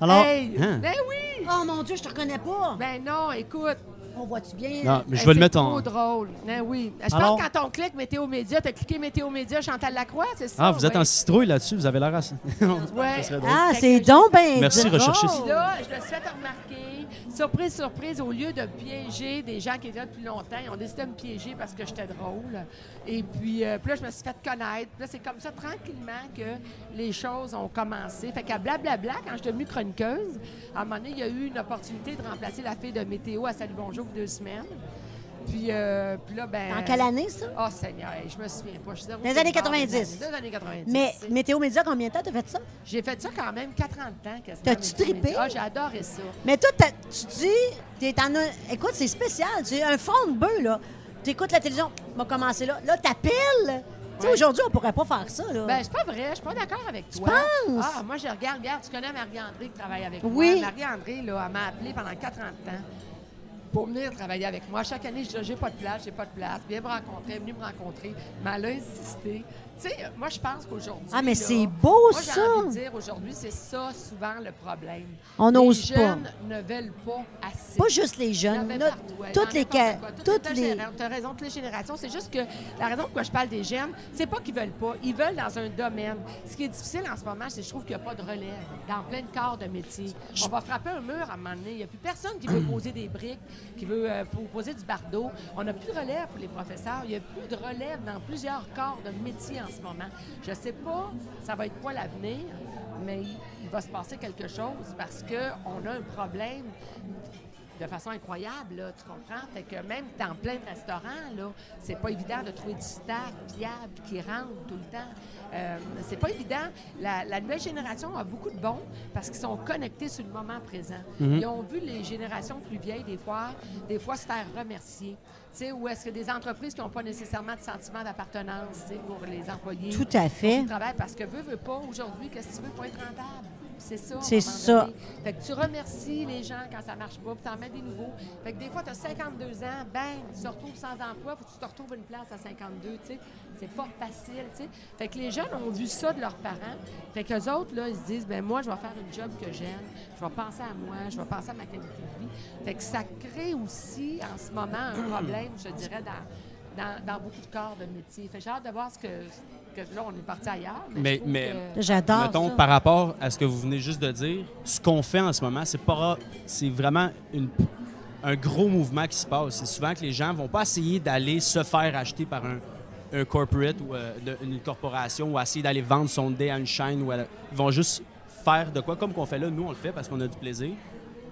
Speaker 2: Alors.
Speaker 3: Hey,
Speaker 2: Hein?
Speaker 3: Ben oui!
Speaker 1: Oh mon Dieu, je te reconnais pas!
Speaker 3: Ben non, écoute.
Speaker 1: On voit-tu bien?
Speaker 2: Non, mais je vais le
Speaker 3: c'est
Speaker 2: mettre en.
Speaker 3: trop drôle. Ben oui. Je
Speaker 2: Alors?
Speaker 3: pense que quand on clique Météo Média, t'as cliqué Météo Média Chantal Lacroix, c'est ça?
Speaker 2: Ah, vous êtes
Speaker 3: ouais.
Speaker 2: en citrouille là-dessus, vous avez l'air assez. Non,
Speaker 3: Ouais.
Speaker 2: ça serait drôle.
Speaker 1: Ah, c'est donc ben
Speaker 2: Merci,
Speaker 3: Puis là, je me suis fait remarquer, surprise, surprise, au lieu de piéger des gens qui étaient là depuis longtemps, ils ont décidé de me piéger parce que j'étais drôle. Et puis, euh, puis là, je me suis fait connaître. Puis là, c'est comme ça, tranquillement, que les choses ont commencé. Fait qu'à blablabla, quand je suis devenue chroniqueuse, à un moment donné, il y a eu une opportunité de remplacer la fille de météo à Salut Bonjour deux semaines. Puis, euh, puis là, ben...
Speaker 1: En quelle année, ça?
Speaker 3: Oh, Seigneur, je me souviens pas. Je suis
Speaker 1: Dans les années
Speaker 3: sur le bord des
Speaker 1: 90.
Speaker 3: années. Dans les années 90.
Speaker 1: Mais Météo Média, combien de temps t'as fait ça?
Speaker 3: j'ai fait ça quand même 40 ans.
Speaker 1: T'as-tu trippé?
Speaker 3: Ah, j'ai adoré ça.
Speaker 1: Mais toi, tu dis, t'es en écoute, c'est spécial. Tu es un fond de bœuf, là. Tu écoutes la télévision, on va commencer là. Là, t'appelles? Tu sais,
Speaker 3: Ouais.
Speaker 1: aujourd'hui, on pourrait pas faire ça, là.
Speaker 3: Ben, c'est pas vrai, je suis pas d'accord avec toi.
Speaker 1: penses?
Speaker 3: Ah, moi, je regarde, regarde, tu connais Marie-André qui travaille avec
Speaker 1: Oui.
Speaker 3: moi. Marie-André, là, elle m'a appelé pendant 40 ans pour venir travailler avec moi. Chaque année, je dis, j'ai pas de place, j'ai pas de place. Viens me rencontrer, venue me rencontrer. Mais elle. Tu sais, moi, je pense qu'aujourd'hui.
Speaker 1: Ah, mais c'est beau,
Speaker 3: moi,
Speaker 1: ça.
Speaker 3: J'ai envie de dire, aujourd'hui, c'est ça souvent le problème.
Speaker 1: On
Speaker 3: les
Speaker 1: n'ose pas.
Speaker 3: jeunes ne veulent pas assez.
Speaker 1: Pas juste les jeunes,
Speaker 3: partout,
Speaker 1: toutes les.
Speaker 3: Toutes les
Speaker 1: les
Speaker 3: Tu as raison, toutes les générations. C'est juste que la raison pourquoi je parle des jeunes, c'est pas qu'ils veulent pas. Ils veulent dans un domaine. Ce qui est difficile en ce moment, c'est que je trouve qu'il n'y a pas de relève dans plein de corps de métier. On va frapper un mur à un moment donné. Il n'y a plus personne qui veut poser des briques, qui veut euh, poser du bardeau. On n'a plus de relève pour les professeurs. Il n'y a plus de relève dans plusieurs corps de métier en ce moment. Je ne sais pas ça va être quoi l'avenir, mais il, va se passer quelque chose parce qu'on a un problème de façon incroyable, là, tu comprends? Fait que même dans plein de restaurants, là, c'est pas évident de trouver du staff fiable qui rentre tout le temps. Euh, c'est pas évident. La, la nouvelle génération a beaucoup de bons parce qu'ils sont connectés sur le moment présent. Ils ont vu les générations plus vieilles, des fois, des fois se faire remercier. Ou est-ce que des entreprises qui n'ont pas nécessairement de sentiment d'appartenance pour les employés
Speaker 1: Tout à fait.
Speaker 3: qui travaillent? Parce que veut, veut pas, aujourd'hui, qu'est-ce que tu veux pour être rentable? C'est ça.
Speaker 1: C'est ça.
Speaker 3: donné. Fait que tu remercies les gens quand ça marche pas, puis t'en mets des nouveaux. Fait que des fois, tu as 52 ans, bang, tu te retrouves sans emploi, faut que tu te retrouves une place à 52, tu sais. C'est pas facile, tu sais. Fait que les jeunes ont vu ça de leurs parents. Fait qu'eux autres, là, ils se disent, ben moi, je vais faire une job que j'aime, je vais penser à moi, je vais penser à ma qualité de vie. Fait que ça crée aussi, en ce moment, un problème, je dirais, dans, dans, dans beaucoup de corps de métier. Fait que j'ai hâte de voir ce que, que là, on est parti ailleurs. Mais,
Speaker 2: Mais- mais-
Speaker 3: que-
Speaker 1: J'adore
Speaker 2: Mettons,
Speaker 1: ça.
Speaker 2: par rapport à ce que vous venez juste de dire, ce qu'on fait en ce moment, c'est pas c'est vraiment une- un gros mouvement qui se passe. C'est souvent que les gens vont pas essayer d'aller se faire acheter par un, un corporate ou euh, de- une corporation ou essayer d'aller vendre son dé à une chaîne. Ou à la- ils vont juste faire de quoi, comme qu'on fait là. Nous, on le fait parce qu'on a du plaisir.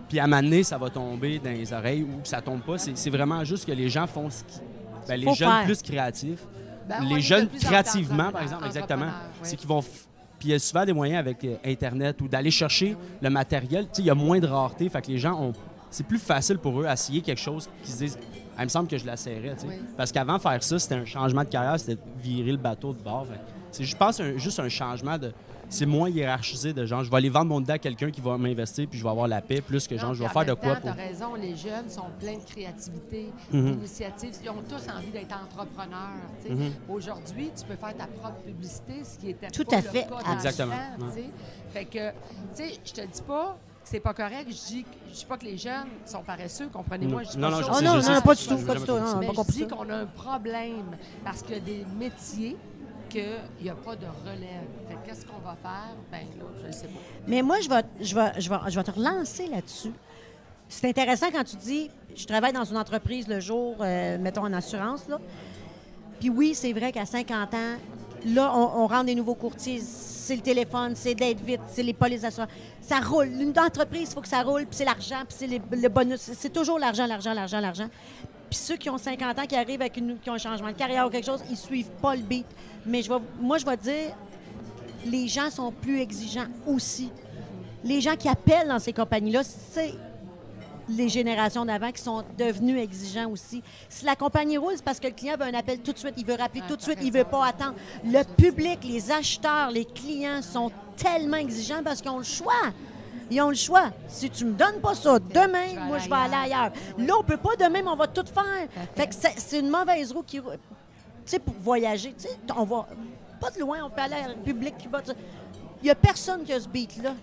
Speaker 2: Puis à un moment donné, ça va tomber dans les oreilles ou ça tombe pas. C'est c'est vraiment juste que les gens font ce qui... ben, les
Speaker 1: Faut
Speaker 2: jeunes
Speaker 1: faire.
Speaker 2: plus créatifs
Speaker 3: Ben,
Speaker 2: les jeunes créativement, par exemple, exactement,
Speaker 3: oui.
Speaker 2: c'est qu'ils vont. f- Puis il y a souvent des moyens avec euh, Internet ou d'aller chercher le matériel. Tu sais, il y a moins de rareté, fait que les gens ont. C'est plus facile pour eux d'essayer quelque chose qu'ils se disent. Ah, il me semble que je tu sais.
Speaker 3: Oui.
Speaker 2: Parce qu'avant, faire ça, c'était un changement de carrière, c'était virer le bateau de bord. C'est, je pense, un- juste un changement de. C'est moins hiérarchisé de genre, je vais aller vendre mon dé à quelqu'un qui va m'investir puis je vais avoir la paix, plus que genre,
Speaker 3: Non,
Speaker 2: je vais faire de quoi
Speaker 3: temps,
Speaker 2: pour.
Speaker 3: T'as raison, les jeunes sont pleins de créativité,
Speaker 2: Mhm.
Speaker 3: d'initiative. Ils ont tous envie d'être entrepreneurs. tu.
Speaker 2: Mhm.
Speaker 3: Aujourd'hui, tu peux faire ta propre publicité, ce qui était
Speaker 1: Tout
Speaker 3: pas
Speaker 1: à
Speaker 3: le
Speaker 1: fait.
Speaker 3: cas dans le
Speaker 2: Exactement.
Speaker 3: temps, tu. Fait que, tu sais, je te dis pas c'est pas correct. Je dis, je dis pas que les jeunes sont paresseux. Comprenez-moi, je dis
Speaker 2: Non,
Speaker 3: pas
Speaker 2: non,
Speaker 3: ça.
Speaker 1: Oh non, pas du tout,
Speaker 2: je
Speaker 1: pas du tout.
Speaker 3: Mais
Speaker 1: pas
Speaker 3: je dis qu'on a un problème parce qu'il y a des métiers qu'il n'y a pas de relève. Fait que qu'est-ce qu'on va faire? Ben là, je ne sais pas.
Speaker 1: Mais moi, je vais, je vais, je vais, je vais te relancer là-dessus. C'est intéressant quand tu dis, je travaille dans une entreprise le jour, euh, mettons en assurance, là. Puis oui, c'est vrai qu'à 50 ans, là, on, on rentre des nouveaux courtiers. C'est le téléphone, c'est d'être vite, c'est les polices d'assurance. Ça roule. Une entreprise, il faut que ça roule, puis c'est l'argent, puis c'est le bonus. C'est- toujours l'argent, l'argent, l'argent, l'argent. Puis ceux qui ont 50 ans, qui arrivent avec une, qui ont un changement de carrière ou quelque chose, ils suivent pas le beat. Mais je vais, moi, je vais dire, les gens sont plus exigeants aussi. Les gens qui appellent dans ces compagnies-là, c'est les générations d'avant qui sont devenus exigeants aussi. Si la compagnie roule, c'est parce que le client veut un appel tout de suite, il veut rappeler
Speaker 3: Ah,
Speaker 1: tout de suite, il
Speaker 3: raison.
Speaker 1: veut pas attendre. Le public, les acheteurs, les clients sont tellement exigeants parce qu'ils ont le choix. Ils ont le choix. Si tu me donnes pas ça demain, moi, je vais aller
Speaker 3: ailleurs.
Speaker 1: Là, on peut pas demain, mais on va tout faire. Fait que c'est une mauvaise roue qui... roule. Tu sais, pour voyager, tu sais, on va pas de loin, on peut aller à la République Cuba. Il y a personne qui a ce beat-là,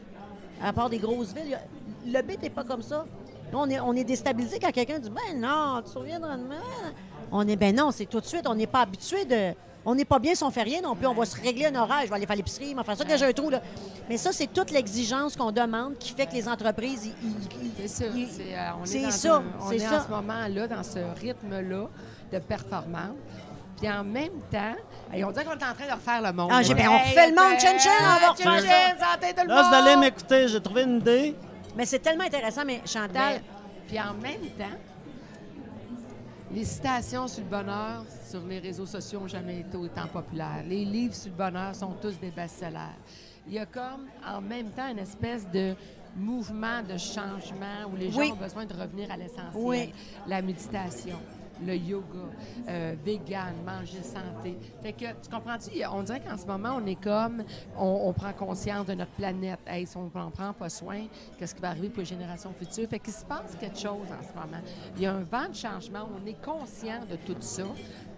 Speaker 1: à part des grosses villes. A- Le beat n'est pas comme ça. Là, on est, on est déstabilisé quand quelqu'un dit Ben non, tu reviendras demain. On est Ben non, c'est tout de suite. On n'est pas habitué de. On n'est pas bien si on fait rien non plus. On va se régler un horaire. Je vais aller faire l'épicerie, mais faire ça que j'ai un trou. Là. Mais ça, c'est toute l'exigence qu'on demande qui fait que les entreprises.
Speaker 3: C'est ça. C'est, euh, on est,
Speaker 1: c'est
Speaker 3: dans
Speaker 1: ça,
Speaker 3: un- on
Speaker 1: c'est
Speaker 3: est
Speaker 1: ça.
Speaker 3: en ce moment-là, dans ce rythme-là de performance. Puis en même temps, on dirait qu'on est en train de refaire le monde.
Speaker 1: Ah, j'ai-
Speaker 3: Ouais.
Speaker 1: ben, on refait le monde,
Speaker 3: Hey,
Speaker 1: chin, chin, on va refaire
Speaker 3: chin, santé tout le
Speaker 4: Là, vous allez
Speaker 3: monde.
Speaker 4: m'écouter, j'ai trouvé une idée.
Speaker 1: Mais c'est tellement intéressant. Mais Chantal,
Speaker 3: Mais- Puis en même temps, les citations sur le bonheur sur les réseaux sociaux n'ont jamais été autant populaires. Les livres sur le bonheur sont tous des best-sellers. Il y a comme, en même temps, une espèce de mouvement de changement où les gens
Speaker 1: Oui.
Speaker 3: ont besoin de revenir à l'essentiel.
Speaker 1: Oui.
Speaker 3: La méditation, le yoga, euh, vegan, manger santé. Fait que, tu comprends-tu? On dirait qu'en ce moment, on est comme, on, on prend conscience de notre planète. Hey, si on n'en prend pas soin, qu'est-ce qui va arriver pour les générations futures? Fait qu'il se passe quelque chose en ce moment. Il y a un vent de changement. On est conscient de tout ça.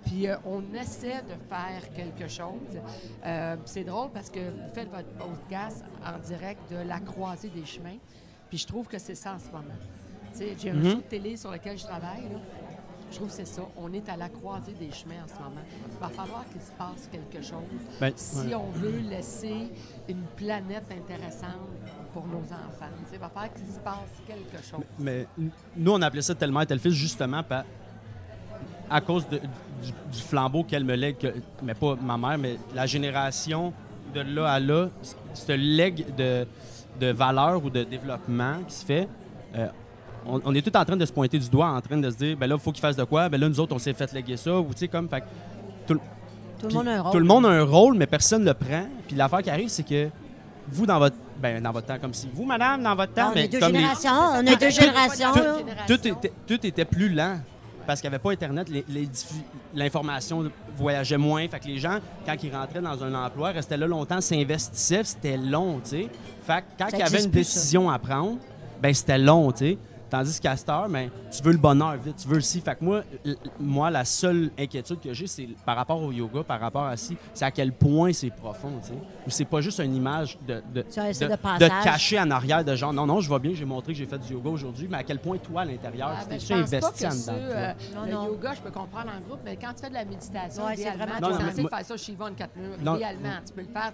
Speaker 3: Puis euh, on essaie de faire quelque chose. Euh, c'est drôle parce que vous faites votre podcast en direct de la croisée des chemins. Puis je trouve que c'est ça en ce moment. Tu sais, J'ai un
Speaker 2: Mhm.
Speaker 3: show de télé sur lequel je travaille. là. Je trouve que c'est ça. On est à la croisée des chemins en ce moment. Il va falloir qu'il se passe quelque chose
Speaker 2: Ben,
Speaker 3: si
Speaker 2: ouais.
Speaker 3: on veut laisser une planète intéressante pour nos enfants. Il va falloir qu'il se passe quelque chose.
Speaker 2: Mais nous, on appelait ça tellement et tel fils justement à cause de- du, du flambeau qu'elle me lègue, que- mais pas ma mère, mais la génération de là à là, ce legs de, de valeur ou de développement qui se fait. euh, on, on est tout en train de se pointer du doigt, en train de se dire, ben là, il faut qu'il fasse de quoi, ben là, nous autres, on s'est fait léguer ça, ou tu sais, comme, fait que tout, le-
Speaker 1: tout le monde a un rôle.
Speaker 2: tout le monde a un rôle, mais personne ne le prend. Puis l'affaire qui arrive, c'est que vous, dans votre, ben, dans votre temps, comme si vous, madame, dans votre temps,
Speaker 1: on
Speaker 2: mais
Speaker 1: est deux
Speaker 2: comme les-
Speaker 1: générations, on est deux générations.
Speaker 3: tout-
Speaker 2: était, tout était plus lent. parce qu'il n'y avait pas Internet, l'information voyageait moins. Fait que les gens, quand ils rentraient dans un emploi, restaient là longtemps, s'investissaient, c'était long, tu sais. Fait que quand il y avait une
Speaker 1: ça.
Speaker 2: décision à prendre, ben c'était long, tu sais. Tandis qu'à cette heure, ben, tu veux le bonheur vite, tu veux le ci. Fait que moi, moi, la seule inquiétude que j'ai, c'est par rapport au yoga, par rapport à ci, c'est à quel point c'est profond, tu sais. Ou c'est pas juste une image de, de, de,
Speaker 1: de passage.
Speaker 2: cacher en arrière de genre, non, non, je vois bien, j'ai montré que j'ai fait du yoga aujourd'hui, mais à quel point toi, à l'intérieur,
Speaker 3: Ah,
Speaker 2: tu
Speaker 3: ben,
Speaker 2: t'es
Speaker 3: pas
Speaker 2: investi en dedans. de
Speaker 3: euh,
Speaker 1: Non,
Speaker 3: le
Speaker 1: non.
Speaker 3: yoga, je peux comprendre en groupe, mais quand tu fais de la méditation,
Speaker 1: Ouais, c'est vraiment
Speaker 3: tu
Speaker 2: Non,
Speaker 3: es
Speaker 2: non,
Speaker 3: censé faire ça chez Yvonne 4 murs.
Speaker 2: Non.
Speaker 3: Idéalement, tu peux le faire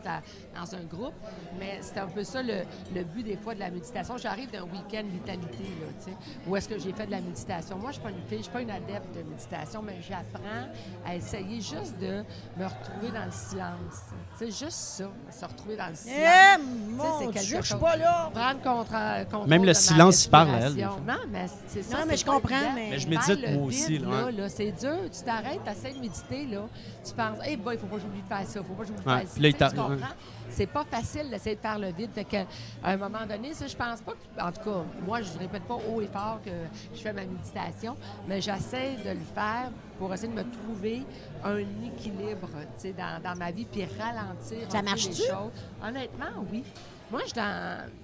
Speaker 3: dans un groupe, mais c'est un peu ça le, le but des fois de la méditation. J'arrive d'un week-end vitalité, là, tu sais, où est-ce que j'ai fait de la méditation. Moi, je suis pas une fille, je suis pas une adepte de méditation, mais j'apprends à essayer juste de me retrouver dans le silence. C'est juste ça, se retrouver dans le silence.
Speaker 1: Eh,
Speaker 3: c'est
Speaker 1: mon je suis
Speaker 3: chose.
Speaker 1: pas là.
Speaker 3: Prendre contre,
Speaker 2: Même le silence, il parle à elle.
Speaker 3: Non, mais c'est ça.
Speaker 1: Non, mais je comprends,
Speaker 3: évident.
Speaker 1: mais-
Speaker 2: Mais je médite, moi aussi, là,
Speaker 3: là,
Speaker 2: ouais.
Speaker 3: là, c'est dur. Tu t'arrêtes, tu essaies de méditer, là. Tu penses, eh boy, il faut pas que j'oublie de faire ça, faut pas que j'oublie de
Speaker 2: Ouais,
Speaker 3: faire ça.
Speaker 2: il
Speaker 3: Tu sais, tu comprends? C'est pas facile d'essayer de faire le vide. Fait qu'à un moment donné, ça, je pense pas que, en tout cas, moi, je ne répète pas haut et fort que je fais ma méditation, mais j'essaie de le faire pour essayer de me trouver un équilibre, tu sais, dans, dans ma vie, puis ralentir
Speaker 1: Ça marche-tu?
Speaker 3: les choses. Honnêtement, oui. Moi,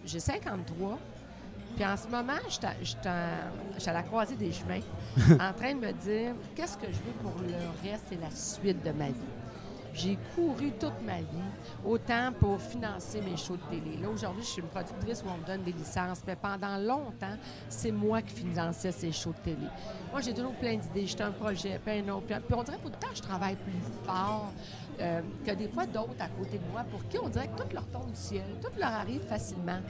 Speaker 3: j'ai 53. Puis en ce moment, je suis à- je suis à je suis à la croisée des chemins, en train de me dire qu'est-ce que je veux pour le reste et la suite de ma vie? J'ai couru toute ma vie, autant pour financer mes shows de télé. Là, aujourd'hui, je suis une productrice où on me donne des licences, mais pendant longtemps, c'est moi qui finançais ces shows de télé. Moi, j'ai toujours plein d'idées. J'étais un projet, puis un autre. Puis on dirait que temps je travaille plus fort euh, que des fois d'autres à côté de moi pour qui on dirait que tout leur tombe du ciel, tout leur arrive facilement.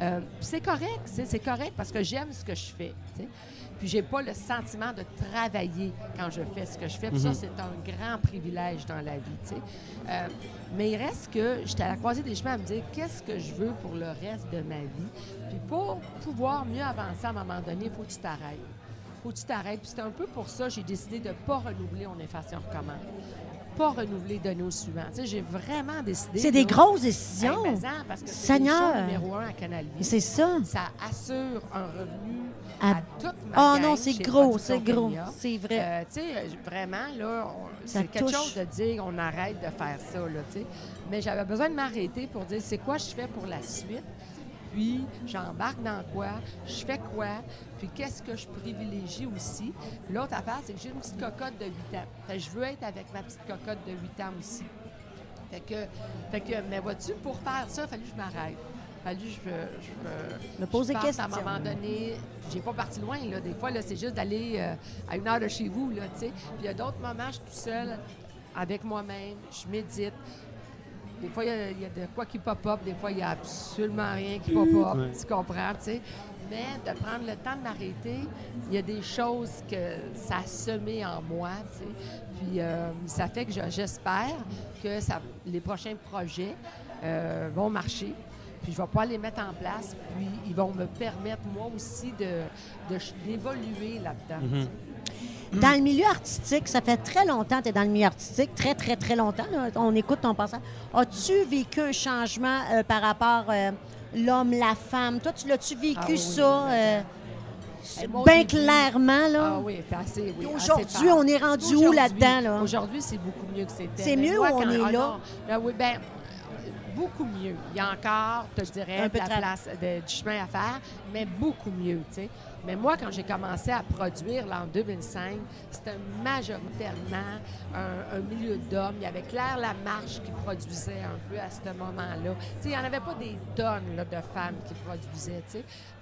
Speaker 3: Euh, c'est correct, c'est correct parce que j'aime ce que je fais. Puis j'ai pas le sentiment de travailler quand je fais ce que je fais. Puis ça, c'est un grand privilège dans la vie, tu sais. Euh, mais il reste que j'étais à la croisée des chemins à me dire qu'est-ce que je veux pour le reste de ma vie? Puis pour pouvoir mieux avancer à un moment donné, il faut que tu t'arrêtes. faut que tu t'arrêtes. Puis c'est un peu pour ça que j'ai décidé de ne pas renouveler On efface et on recommence. Pas renouveler donner au suivant. Tu sais, j'ai vraiment décidé.
Speaker 1: C'est des grosses décisions.
Speaker 3: mais en, parce que c'est numéro un à Canal Vie.
Speaker 1: C'est ça.
Speaker 3: Ça assure un revenu
Speaker 1: À-
Speaker 3: à, toute ma
Speaker 1: Oh non, c'est gros, c'est gros. C'est vrai.
Speaker 3: Euh, tu sais, vraiment, là, c'est quelque
Speaker 1: touche.
Speaker 3: chose de dire on arrête de faire ça, là, tu sais. Mais j'avais besoin de m'arrêter pour dire c'est quoi je fais pour la suite? Puis, j'embarque dans quoi, je fais quoi, puis qu'est-ce que je privilégie aussi? L'autre affaire, c'est que j'ai une petite cocotte de 8 ans. Fait que je veux être avec ma petite cocotte de 8 ans aussi. Fait que, fait que mais vois-tu, pour faire ça, il a fallu que je m'arrête. Il a fallu que je, je,
Speaker 1: Me pose des.
Speaker 3: À un moment donné, j'ai pas parti loin. Là. Des fois, là, c'est juste d'aller euh, à une heure de chez vous. Là. Puis il y a d'autres moments, je suis tout seul avec moi-même, je médite. Des fois, il y a- il y, a de quoi qui pop-up, des fois, il n'y a absolument rien qui pop-up. Tu comprends, tu sais. Mais de prendre le temps de m'arrêter, il y a des choses que ça a semé en moi, tu sais. Puis euh, ça fait que je- j'espère que ça, les prochains projets euh, vont marcher. Puis je vais pouvoir les mettre en place. Puis ils vont me permettre, moi aussi, de, de d'évoluer là-dedans. tu sais.
Speaker 1: Dans le milieu artistique, ça fait très longtemps que tu es dans le milieu artistique, très, très, très longtemps. là. On écoute ton passage. As-tu vécu un changement euh, par rapport euh, l'homme, la femme? Toi, tu l'as-tu vécu
Speaker 3: Ah oui,
Speaker 1: ça euh,
Speaker 3: Eh, moi, au
Speaker 1: bien
Speaker 3: début-
Speaker 1: clairement? Là?
Speaker 3: Ah oui, c'est assez, oui. assez
Speaker 1: Aujourd'hui,
Speaker 3: fort.
Speaker 1: on est rendu où
Speaker 3: Aujourd'hui-
Speaker 1: là-dedans? Là?
Speaker 3: Aujourd'hui, c'est beaucoup mieux que c'était.
Speaker 1: C'est
Speaker 3: Mais
Speaker 1: mieux
Speaker 3: moi,
Speaker 1: ou on
Speaker 3: quand-
Speaker 1: est
Speaker 3: ah
Speaker 1: là?
Speaker 3: non, là, oui, ben, euh, beaucoup mieux. Il y a encore, je te dirais,
Speaker 1: Un
Speaker 3: de
Speaker 1: peu
Speaker 3: la
Speaker 1: de
Speaker 3: place, de- du chemin à faire, mais beaucoup mieux, tu sais. Mais moi, quand j'ai commencé à produire, là, en 2005, c'était majoritairement un, milieu d'hommes. Il y avait Claire Lamarche qui produisait un peu à ce moment-là. Il n'y en avait pas des tonnes de femmes qui produisaient.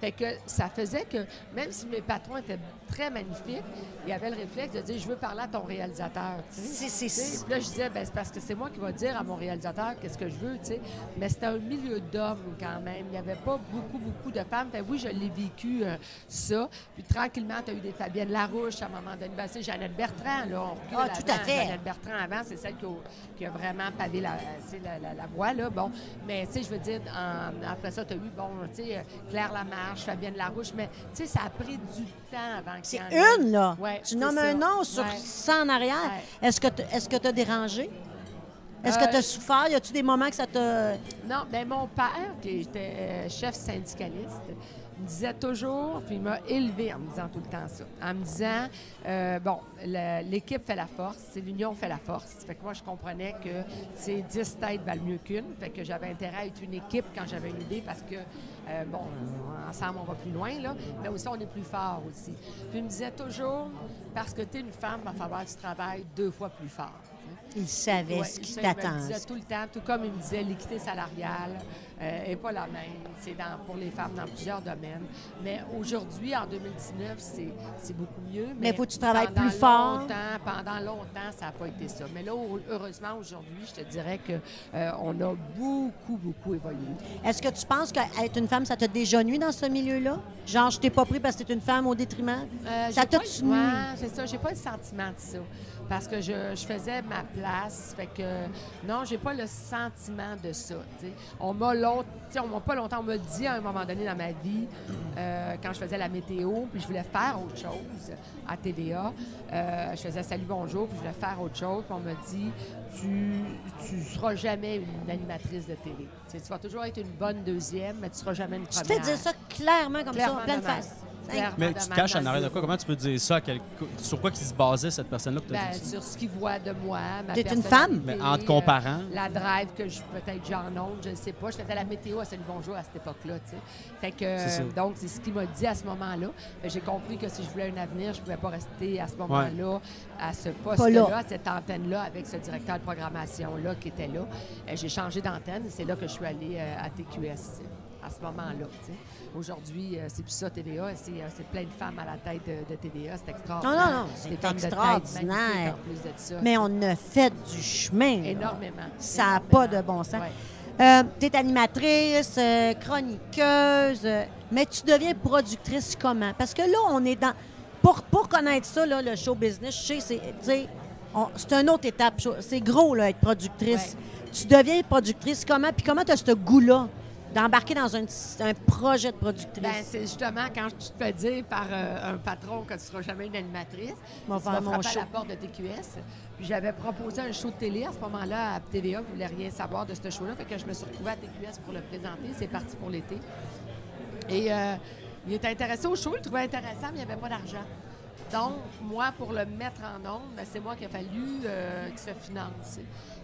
Speaker 3: Fait que ça faisait que, même si mes patrons étaient très magnifiques, il y avait le réflexe de dire, je veux parler à ton réalisateur, tu sais. Puis là, je disais, ben, c'est parce que c'est moi qui va dire à mon réalisateur qu'est-ce que je veux, tu sais. Mais c'était un milieu d'hommes quand même. Il n'y avait pas beaucoup, beaucoup de femmes. Fait, oui, je l'ai vécu, euh, ça. Puis tranquillement, tu as eu des Fabienne Larouche à un moment donné. Ben, c'est Jeannette Bertrand, là. On
Speaker 1: Ah, tout à fait.
Speaker 3: Jeannette Bertrand avant, c'est celle qui a, qui a vraiment pavé la, la, la- la voie, là. Bon, mais tu sais, je veux dire, en- après ça, tu as eu, bon, tu sais, Claire Lamarche, Fabienne Larouche, mais tu sais, ça a pris du temps avant qu'il
Speaker 1: C'est une, là.
Speaker 3: Ouais,
Speaker 1: tu nommes
Speaker 3: ça.
Speaker 1: un nom sur
Speaker 3: Ouais.
Speaker 1: 100 en arrière.
Speaker 3: Ouais.
Speaker 1: Est-ce que tu as dérangé? Est-ce que
Speaker 3: Euh,
Speaker 1: tu as souffert? Y a-tu des moments que ça t'a.
Speaker 3: Non, mais mon père, qui était euh, chef syndicaliste, me disait toujours, puis il m'a élevé en me disant tout le temps ça, en me disant, euh, bon, l'équipe fait la force, c'est l'union fait la force. Fait que moi, je comprenais que ces 10 têtes valent mieux qu'une, fait que j'avais intérêt à être une équipe quand j'avais une idée parce que, euh, bon, ensemble, on va plus loin, là, mais aussi, on est plus fort aussi. Puis il me disait toujours, parce que tu es une femme, il va falloir que tu travailles deux fois plus fort.
Speaker 1: Il savait
Speaker 3: Ouais,
Speaker 1: ce qui
Speaker 3: ça, il me disait tout le temps, tout comme il me disait, l'équité salariale n'est pas la même. C'est dans- pour les femmes dans plusieurs domaines. Mais aujourd'hui, en 2019, c'est c'est beaucoup mieux.
Speaker 1: Mais faut que tu travailles plus fort.
Speaker 3: Longtemps, pendant longtemps, ça n'a pas été ça. Mais là, heureusement, aujourd'hui, je te dirais qu'on a beaucoup, beaucoup évolué.
Speaker 1: Est-ce que tu penses qu'être une femme, ça t'a déjà nuit dans ce milieu-là? Genre, je t'ai pas pris parce que t'es une femme au détriment?
Speaker 3: Euh,
Speaker 1: ça
Speaker 3: j'ai
Speaker 1: t'a
Speaker 3: pas-
Speaker 1: tu nuit?
Speaker 3: ouais, c'est ça. J'ai pas le sentiment de ça. Parce que je, je faisais ma place. Fait que non, j'ai pas le sentiment de ça. tu. On m'a long- tu sais, on m'a pas longtemps, on m'a dit à un moment donné dans ma vie, euh, quand je faisais la météo, puis je voulais faire autre chose à TVA. euh, je faisais salut bonjour, puis je voulais faire autre chose. Puis on m'a dit, tu tu seras jamais une animatrice de télé. Tu tu vas toujours être une bonne deuxième, mais tu seras jamais une
Speaker 1: Tu
Speaker 3: première.
Speaker 1: te fais dire ça clairement comme
Speaker 3: Clairement
Speaker 1: ça, en pleine face.
Speaker 3: Clairement
Speaker 2: Mais tu te caches en arrière de quoi? Comment tu peux dire ça? quel- Sur quoi qui se basait cette personne-là? pour te
Speaker 3: Ben,
Speaker 2: dire ça?
Speaker 3: sur ce qu'ils voient de moi, ma
Speaker 1: T'es une femme?
Speaker 2: Mais en te
Speaker 3: euh,
Speaker 2: comparant?
Speaker 3: la drive que je peut-être j'en onde, je ne sais pas. Je faisais la météo à Salut Bonjour à cette époque-là, tu sais. Fait que,
Speaker 2: C'est ça.
Speaker 3: euh, donc, c'est ce qu'il m'a dit à ce moment-là. J'ai compris que si je voulais un avenir, je ne pouvais pas rester à ce moment-là, à ce
Speaker 1: là.
Speaker 3: poste-là, à cette antenne-là, avec ce directeur de programmation-là qui était là. Euh, J'ai changé d'antenne et c'est là que je suis allée euh, à TQS, tu sais, à ce moment-là, tu sais. Aujourd'hui, euh, c'est plus ça, TVA. C'est euh, c'est plein de femmes à la tête de, de TVA. C'est extraordinaire.
Speaker 1: Non, non, non, c'est
Speaker 3: de tête
Speaker 1: extraordinaire.
Speaker 3: de ça.
Speaker 1: Mais on a fait du chemin. là.
Speaker 3: Énormément.
Speaker 1: Ça n'a pas de bon sens.
Speaker 3: Ouais.
Speaker 1: tu es animatrice, euh, chroniqueuse, euh, mais tu deviens productrice comment? Parce que là, on est dans. Pour, pour connaître ça, là, le show business, je sais, c'est, c'est une autre étape. C'est gros, là, être productrice. Tu deviens productrice comment? Puis comment tu as ce goût-là? D'embarquer dans un, un projet de productrice?
Speaker 3: Ben, c'est justement quand tu te fais dire par euh, un patron que tu ne seras jamais une animatrice,
Speaker 1: On va
Speaker 3: tu vas
Speaker 1: mon show.
Speaker 3: à la porte de TQS. J'avais proposé un show de télé à ce moment-là à TVA. Je ne voulais rien savoir de ce show-là. Fait que je me suis retrouvée à TQS pour le présenter. C'est parti pour l'été. Et euh, il était intéressé au show. Il le trouvait intéressant, mais il n'y avait pas d'argent. Donc, moi, pour le mettre en ondes, ben, c'est moi qui a fallu euh, que ça finance.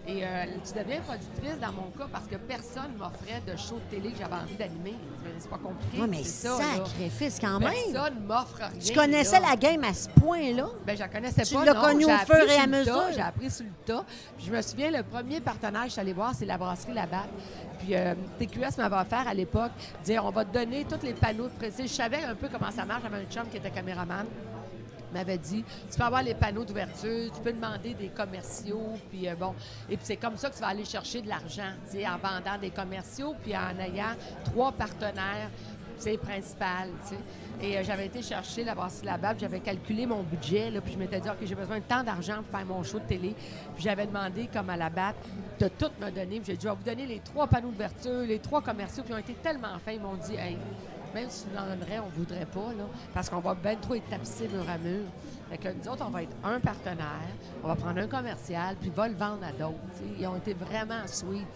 Speaker 3: Et euh, tu deviens productrice dans mon cas parce que personne m'offrait de show de télé que j'avais envie d'animer. C'est pas compliqué.
Speaker 1: Oui, mais sacrifice quand même.
Speaker 3: Personne m'offre rien.
Speaker 1: Tu connaissais
Speaker 3: là.
Speaker 1: la game à ce point-là?
Speaker 3: Ben, je la connaissais
Speaker 1: Tu
Speaker 3: pas.
Speaker 1: l'as
Speaker 3: non.
Speaker 1: connue au fur et à mesure.
Speaker 3: J'ai appris sur le tas. Puis je me souviens, le premier partenaire que je suis allée voir, c'est la brasserie Labatte. Puis euh, TQS m'avait offert à l'époque, dire on va te donner tous les panneaux de presse. Je savais un peu comment ça marche. J'avais un chum qui était caméraman m'avait dit tu peux avoir les panneaux d'ouverture, tu peux demander des commerciaux, puis euh, bon, et puis c'est comme ça que tu vas aller chercher de l'argent, en vendant des commerciaux, puis en ayant trois partenaires, c'est principal, tu sais. Et euh, j'avais été chercher la brasserie là-bas, puis j'avais calculé mon budget, puis je m'étais dit, OK, j'ai besoin de tant d'argent pour faire mon show de télé. Puis j'avais demandé, comme à la batte, de tout me donner. J'ai dit, je vais vous donner les trois panneaux d'ouverture, les trois commerciaux, ils ont été tellement fins, ils m'ont dit, hey, même si nous en on ne voudrait pas, là, parce qu'on va bien trop être tapissé mur à mur. Fait que nous autres, on va être un partenaire, on va prendre un commercial, puis va le vendre à d'autres. Ils ont été vraiment sweet.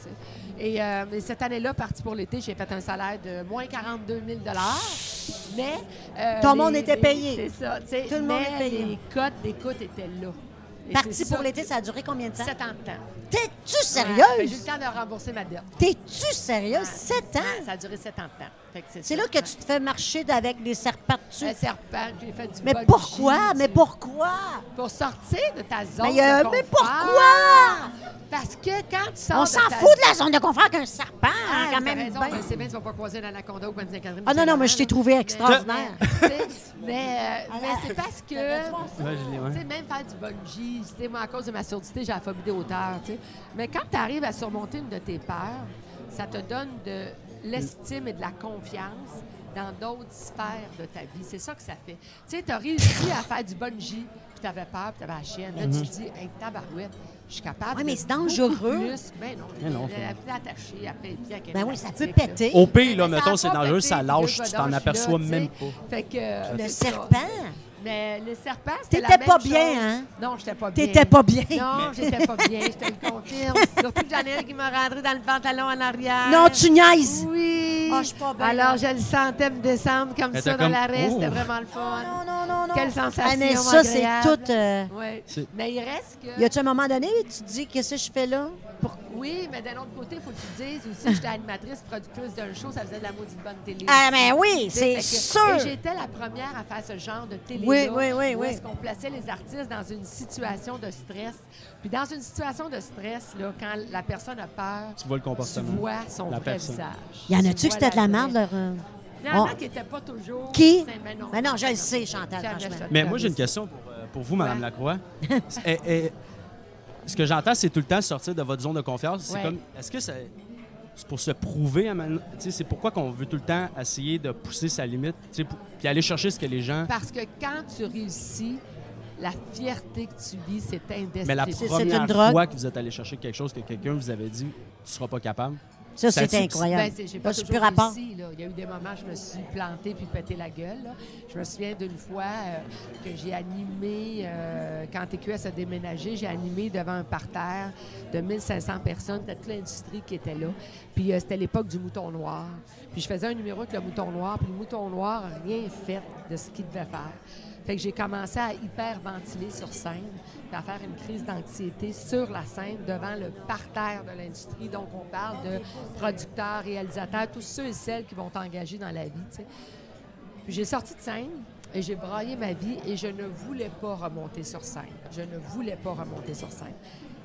Speaker 3: Et, euh, et cette année-là, partie pour l'été, j'ai fait un salaire de moins 42 000 Mais. euh,
Speaker 1: Ton monde
Speaker 3: les-
Speaker 1: était payé.
Speaker 3: C'est ça.
Speaker 1: Tout le monde
Speaker 3: mais
Speaker 1: est payé.
Speaker 3: Les cotes d'écoute étaient là. Et
Speaker 1: Parti pour l'été, ça a duré combien de temps?
Speaker 3: Sept ans de temps.
Speaker 1: T'es-tu
Speaker 3: Ouais, que J'ai eu
Speaker 1: sérieuse?
Speaker 3: le temps de rembourser ma dette.
Speaker 1: T'es-tu sérieuse?
Speaker 3: Ouais.
Speaker 1: Sept ans?
Speaker 3: Ouais, Ça a duré sept ans de temps.
Speaker 1: C'est là que tu te fais marcher avec des serpents dessus.
Speaker 3: Un serpent, j'ai fait du
Speaker 1: Mais pourquoi? Mais pourquoi?
Speaker 3: Pour sortir de ta zone
Speaker 1: Mais, euh,
Speaker 3: de
Speaker 1: mais pourquoi?
Speaker 3: Parce que quand tu sors
Speaker 1: On s'en
Speaker 3: ta-
Speaker 1: fout de la zone de confort qu'un serpent,
Speaker 3: Ah,
Speaker 1: quand
Speaker 3: t'as
Speaker 1: même.
Speaker 3: raison, ben, c'est bien, tu vas pas croiser l'anaconda ou Catherine.
Speaker 1: Ah non, non, mais je t'ai trouvé extraordinaire.
Speaker 3: Mais, euh, mais c'est parce que... Tu sais, même faire du bungee, tu sais, moi, à cause de ma surdité, j'ai la phobie des hauteurs, tu sais. Mais quand tu arrives à surmonter une de tes peurs, ça te donne de l'estime et de la confiance dans d'autres sphères de ta vie. C'est ça que ça fait. Tu sais, tu as réussi à faire du bungee, puis tu avais peur, puis tu avais la chienne. Là, tu te dis, hey, tabarouette, je suis capable
Speaker 1: Ouais, mais
Speaker 3: de
Speaker 1: c'est dangereux.
Speaker 3: Plus. Ben non,
Speaker 2: Mais non,
Speaker 3: elle
Speaker 2: c'est-
Speaker 3: est attachée, elle le avec un
Speaker 1: Ben oui, ça peut
Speaker 3: là.
Speaker 1: péter.
Speaker 2: Au pire, là, mettons, c'est dangereux, ça lâche, tu t'en aperçois
Speaker 3: là,
Speaker 2: même pas.
Speaker 3: Fait que,
Speaker 1: Le
Speaker 3: c'est ça.
Speaker 1: Serpent.
Speaker 3: Mais les serpents, c'était la
Speaker 1: T'étais
Speaker 3: même
Speaker 1: pas
Speaker 3: chose.
Speaker 1: bien, hein?
Speaker 3: Non, j'étais pas bien.
Speaker 1: T'étais pas bien.
Speaker 3: Non, j'étais pas bien, je te le confirme. Surtout que j'en ai un qui m'a rentré dans le pantalon en arrière.
Speaker 1: Non, tu niaises.
Speaker 3: Oui.
Speaker 1: Ah, je suis pas bien.
Speaker 3: Alors, je le sentais me descendre comme ça dans
Speaker 2: comme,
Speaker 3: l'arrêt. C'était
Speaker 2: oh.
Speaker 3: vraiment le fun.
Speaker 1: Non, non, non, non.
Speaker 3: Quelle sensation
Speaker 1: Ah, mais ça, c'est tout. euh,
Speaker 3: Oui. Mais il reste que...
Speaker 1: Y a-tu un moment donné, tu te dis, qu'est-ce que je fais là? Pour-
Speaker 3: Oui, mais d'un autre côté, il faut que tu te dises aussi que j'étais animatrice, productrice d'un show, ça faisait de la maudite bonne télé.
Speaker 1: Ah, mais oui,
Speaker 3: Tu
Speaker 1: c'est sûr.
Speaker 3: Et j'étais la première à faire ce genre de télé
Speaker 1: Oui, oui, oui,
Speaker 3: où
Speaker 1: oui.
Speaker 3: est-ce qu'on plaçait les artistes dans une situation de stress. Puis dans une situation de stress, là, quand la personne a peur,
Speaker 2: Tu vois le
Speaker 3: tu
Speaker 2: comportement.
Speaker 3: vois son
Speaker 2: La
Speaker 3: vrai
Speaker 2: personne.
Speaker 3: visage.
Speaker 1: Y en
Speaker 3: Tu
Speaker 1: a-tu que c'était de la merde, leur.
Speaker 3: Il y en a
Speaker 1: On-
Speaker 3: qui n'étaient pas toujours.
Speaker 1: Qui?
Speaker 3: Mais non,
Speaker 1: Mais non, je le sais, Chantal, franchement.
Speaker 2: Mais moi, j'ai une question pour, euh, pour vous, Madame
Speaker 3: Ouais.
Speaker 2: Lacroix. Eh, eh, ce que j'entends, c'est tout le temps sortir de votre zone de confiance. C'est
Speaker 3: Ouais.
Speaker 2: comme, est-ce que c'est c'est pour se prouver C'est pourquoi qu'on veut tout le temps essayer de pousser sa limite, pour- puis aller chercher ce que les gens.
Speaker 3: Parce que quand tu réussis, la fierté que tu vis, c'est indescriptible.
Speaker 2: Mais la
Speaker 1: C'est- c'est
Speaker 2: première
Speaker 1: une drogue.
Speaker 2: fois que vous êtes allé chercher quelque chose que quelqu'un vous avait dit, tu seras pas capable.
Speaker 1: Ça,
Speaker 2: Ça,
Speaker 1: c'est incroyable.
Speaker 3: Ben, c'est- j'ai pas toujours
Speaker 1: plus rapport.
Speaker 3: réussi, là. Il y a eu des moments où je me suis plantée puis pété la gueule. là. Je me souviens d'une fois euh, que j'ai animé, euh, quand TQS a déménagé, j'ai animé devant un parterre de 1500 personnes. Toute l'industrie qui était là. Puis euh, c'était l'époque du mouton noir. Puis je faisais un numéro avec le mouton noir. Puis le mouton noir n'a rien fait de ce qu'il devait faire. Fait que j'ai commencé à hyperventiler sur scène, puis à faire une crise d'anxiété sur la scène devant le parterre de l'industrie. Donc, on parle de producteurs, réalisateurs, tous ceux et celles qui vont t'engager dans la vie. Puis j'ai sorti de scène et j'ai braillé ma vie et je ne voulais pas remonter sur scène. Je ne voulais pas remonter sur scène.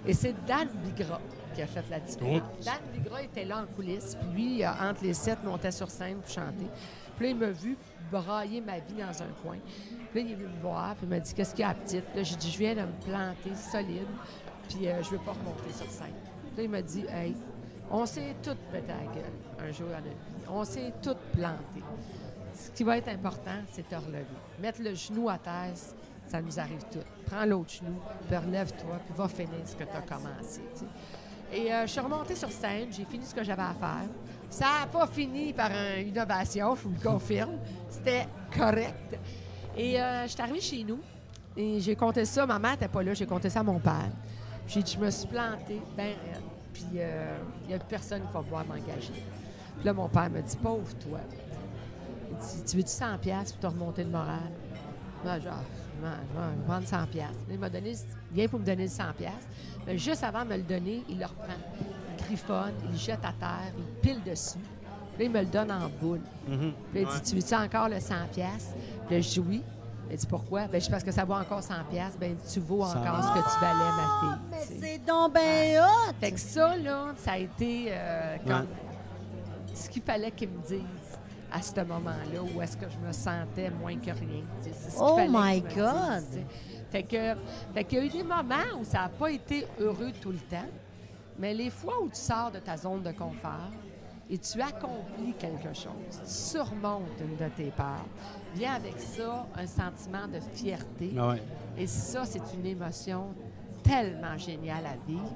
Speaker 3: Et c'est Dan Bigra qui a fait la différence. Dan Bigra était là en coulisses, puis lui, euh, entre les sept, montait sur scène pour chanter. Puis là, il m'a vu brailler ma vie dans un coin. Puis il est venu me voir, puis il m'a dit Qu'est-ce qu'il y a, petite? Là, j'ai dit Je viens de me planter solide, puis euh, je veux pas remonter sur scène. Là, il m'a dit Hey, on s'est toutes pété la gueule un jour dans notre vie. On s'est toutes plantées. Ce qui va être important, c'est te relever. Mettre le genou à terre, ça nous arrive tout. Prends l'autre genou, puis relève-toi, puis va finir ce que tu as commencé. Et euh, je suis remontée sur scène, j'ai fini ce que j'avais à faire. Ça n'a pas fini par un- une ovation, je vous le confirme. C'était correct. Et euh, je suis arrivée chez nous et j'ai compté ça. Ma mère n'était pas là, j'ai compté ça à mon père. Dit, je me suis plantée, ben. Puis euh, il n'y a personne qui va pouvoir m'engager. Puis là, mon père me dit, pauvre toi. Il dit, tu veux-tu 100 pièces pour te remonter le moral? Moi, genre, je vais- prendre 100 pièces. Il m'a donné, il vient pour me donner le 100 pièces. Mais juste avant de me le donner, il le reprend. Il griffonne, il jette à terre, il pile dessus. Puis là, il me le donne en boule.
Speaker 2: Mhm.
Speaker 3: Puis là, il dit, tu veux-tu encore le 100 pièces? Puis là, je dis oui. Il dit, pourquoi? Ben, je dis, parce que ça vaut encore 100 pièces. Ben, tu vaux encore ce que tu valais, ma
Speaker 1: Ah,
Speaker 3: fille.
Speaker 1: mais
Speaker 3: tu sais.
Speaker 1: c'est donc ben hot!
Speaker 3: Fait que ça, là, ça a été euh, comme
Speaker 2: Ouais.
Speaker 3: ce qu'il fallait qu'il me dise à ce moment-là, où est-ce que je me sentais moins que rien. ce
Speaker 1: Oh my God!
Speaker 3: dise. Fait que, fait qu'il y a eu des moments où ça n'a pas été heureux tout le temps, mais les fois où tu sors de ta zone de confort et tu accomplis quelque chose, tu surmontes une de tes peurs, vient avec ça un sentiment de fierté.
Speaker 2: Ah ouais.
Speaker 3: Et ça, c'est une émotion tellement géniale à vivre.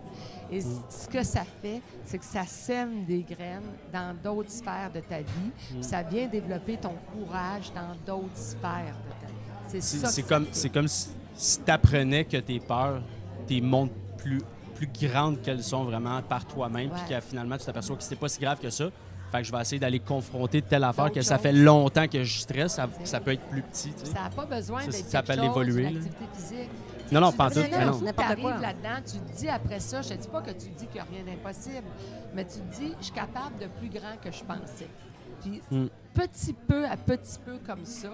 Speaker 3: Et c- ce que ça fait, c'est que ça sème des graines dans d'autres sphères de ta vie. puis Ça vient développer ton courage dans d'autres sphères de ta vie. C'est ça
Speaker 2: c'est comme, si, tu apprenais que tes peurs, tes montres plus, plus grandes qu'elles sont vraiment par toi-même, puis que finalement, tu t'aperçois que c'est pas si grave que ça. Fait que je vais essayer d'aller confronter telle affaire que ça fait longtemps que je stresse, ça, ça peut être plus petit. tu sais.
Speaker 3: Ça n'a pas besoin
Speaker 2: Ça,
Speaker 3: d'être
Speaker 2: ça s'appelle évoluer,
Speaker 3: activité physique.
Speaker 2: Non, non, pas tout, non.
Speaker 1: N'importe quoi.
Speaker 3: là-dedans, tu te dis après ça, je te dis pas que tu te dis qu'il n'y a rien d'impossible, mais tu te dis, je suis capable de plus grand que je pensais. Puis
Speaker 2: Mm.
Speaker 3: petit peu à petit peu comme ça,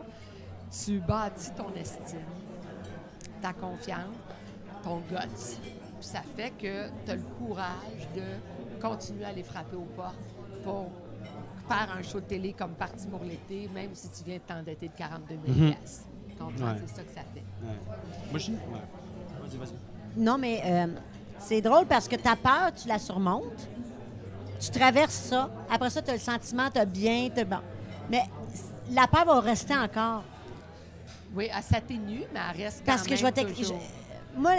Speaker 3: tu bâtis ton estime, ta confiance, ton guts. Puis ça fait que tu as le courage de continuer à aller frapper aux portes pour faire un show de télé comme Parti pour l'été, même si tu viens de t'endetter de 42 000
Speaker 2: Mhm.
Speaker 3: piastres. Tu comprends?
Speaker 2: Ouais.
Speaker 3: C'est ça que ça fait.
Speaker 2: Ouais. Moi, je. Ouais. Vas-y, vas-y.
Speaker 1: Non, mais euh, c'est drôle parce que ta peur, tu la surmontes. Tu traverses ça. Après ça, tu as le sentiment, tu as bien, t'as bon. Mais la peur va rester encore.
Speaker 3: Oui, elle s'atténue, mais elle reste quand
Speaker 1: Parce que
Speaker 3: même
Speaker 1: je vais
Speaker 3: toujours.
Speaker 1: Moi,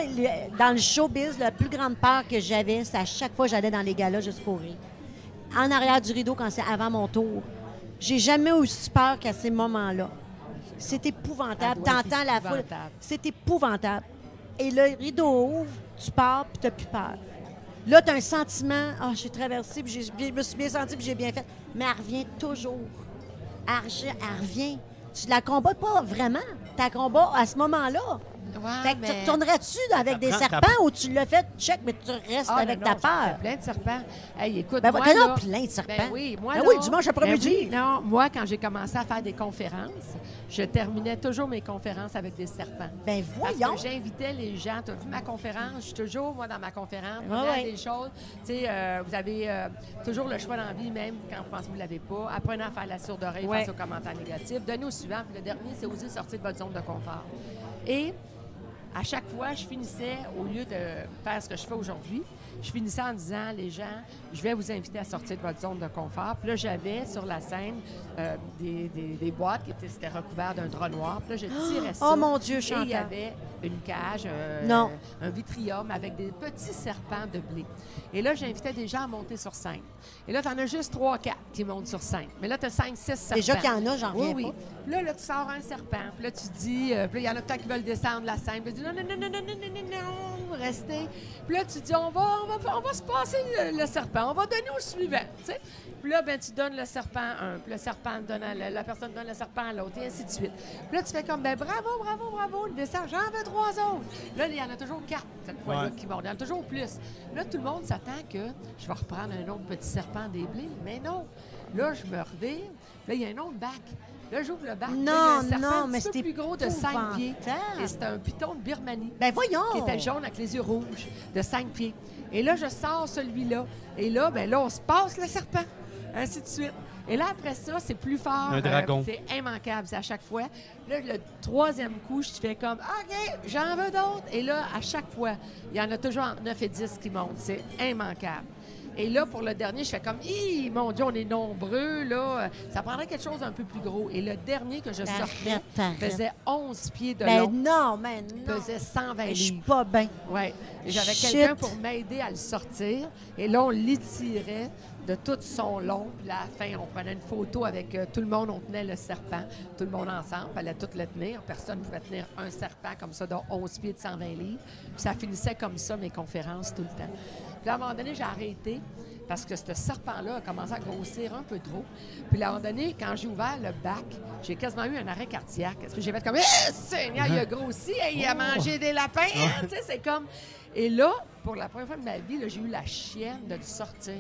Speaker 1: dans le showbiz, la plus grande peur que j'avais, c'est à chaque fois que j'allais dans les galas juste pour rire. En arrière du rideau, quand c'est avant mon tour. J'ai jamais aussi peur qu'à ces moments-là. C'est épouvantable. T'entends la foule. C'est épouvantable. Et le rideau ouvre, tu pars, puis t'as plus peur. Là, t'as un sentiment, ah, j'ai traversé, puis je me suis bien senti, puis j'ai bien fait. Mais elle revient toujours. Elle, elle revient. Tu la combats pas vraiment. Tu la combats à ce moment-là.
Speaker 3: Ouais,
Speaker 1: Fait que tu retournerais-tu avec des serpents ou tu l'as fait, check, mais tu restes
Speaker 3: Ah,
Speaker 1: avec
Speaker 3: non,
Speaker 1: ta
Speaker 3: non, fais
Speaker 1: peur?
Speaker 3: plein de serpents. Hey, écoute,
Speaker 1: Ben,
Speaker 3: moi, là-
Speaker 1: plein de serpents.
Speaker 3: Ben oui, moi,
Speaker 1: Ben
Speaker 3: là-
Speaker 1: oui, dimanche après-midi.
Speaker 3: Ben oui, non, moi, quand j'ai commencé à faire des conférences, je terminais toujours mes conférences avec des serpents.
Speaker 1: Ben
Speaker 3: Parce
Speaker 1: voyons.
Speaker 3: que j'invitais les gens. Tu as vu ma conférence? Je suis toujours, moi, dans ma conférence. Des choses, tu sais, euh, vous avez euh, toujours le choix dans la vie, même quand vous pensez que vous ne l'avez pas. Apprenez à faire la sourde oreille
Speaker 1: Ouais.
Speaker 3: face aux commentaires négatifs. Donnez au suivant. Puis le dernier, c'est oser sortir de votre zone de confort. Et à chaque fois, je finissais, au lieu de faire ce que je fais aujourd'hui, je finissais en disant, les gens, je vais vous inviter à sortir de votre zone de confort. Puis là, j'avais sur la scène euh, des, des- des boîtes qui étaient, c'était recouvert d'un drap noir. Puis là, je tirais ça.
Speaker 1: Oh mon Dieu,
Speaker 3: Et il y
Speaker 1: Chantal.
Speaker 3: avait une cage, euh,
Speaker 1: Non.
Speaker 3: un vitrium avec des petits serpents de blé. Et là, j'invitais des gens à monter sur scène. Et là, tu en as juste trois, quatre qui montent sur scène. Mais là, tu as cinq, six serpents.
Speaker 1: Déjà qu'il y en a, j'en
Speaker 3: Oui,
Speaker 1: reviens
Speaker 3: oui.
Speaker 1: pas.
Speaker 3: Puis Là, là, tu sors un serpent. Puis là, tu dis, euh, puis là, il y en a peut-être qui veulent descendre la scène. Puis tu dis, non, non, non, non, non, non, non, non, non, restez. Puis là, tu dis, on va, on va, on va se passer le, le serpent. On va donner au suivant, tu sais. Puis là, ben, tu donnes le serpent à un. Puis le serpent donne à la, la personne donne le serpent à l'autre, et ainsi de suite. Puis là, tu fais comme, ben bravo, bravo, bravo, il descend, j'en veux trois autres. Là, il y en a toujours quatre, cette fois-là,
Speaker 2: Ouais.
Speaker 3: qui montent. Il y en a toujours plus. Là, tout le monde s'attend que je vais reprendre un autre petit serpent des blés. Mais non. Là, je me revire. Là, il y a un autre bac. Là, j'ouvre le bac. Là, il y a
Speaker 1: Non,
Speaker 3: un serpent
Speaker 1: non,
Speaker 3: un
Speaker 1: mais c'était
Speaker 3: plus gros de 5 pieds. Et c'était un python de Birmanie
Speaker 1: Ben voyons.
Speaker 3: qui était jaune avec les yeux rouges, de 5 pieds. Et là, je sors celui-là. Et là, ben là, on se passe le serpent. Ainsi de suite. Et là, après ça, c'est plus fort.
Speaker 2: Un dragon.
Speaker 3: c'est immanquable, c'est à chaque fois. Là, le troisième coup, je fais comme OK, j'en veux d'autres. Et là, à chaque fois, il y en a toujours entre 9 et 10 qui montent. C'est immanquable. Et là, pour le dernier, je fais comme, Hi, mon Dieu, on est nombreux, là. Ça prendrait quelque chose d'un peu plus gros. Et le dernier que je sortais
Speaker 1: Arrête,
Speaker 3: faisait 11 pieds de
Speaker 1: Ben
Speaker 3: long,
Speaker 1: non, mais non.
Speaker 3: pesait 120
Speaker 1: Je suis
Speaker 3: livres.
Speaker 1: pas bien.
Speaker 3: Et J'avais quelqu'un pour m'aider à le sortir. Et là, on l'étirait de tout son long. Puis à la fin, on prenait une photo avec euh, tout le monde. On tenait le serpent, tout le monde ensemble. fallait tout le tenir. Personne ne pouvait tenir un serpent comme ça, de 11 pieds de 120 livres. Puis ça finissait comme ça, mes conférences, tout le temps. Puis à un moment donné, j'ai arrêté parce que ce serpent-là a commencé à grossir un peu trop. Puis à un moment donné, quand j'ai ouvert le bac, j'ai quasiment eu un arrêt cardiaque. Parce que j'ai fait comme, eh, Seigneur, il a grossi, hein, il a mangé des lapins. hein. Tu sais, c'est comme. Et là, pour la première fois de ma vie, là, j'ai eu la chienne de le sortir.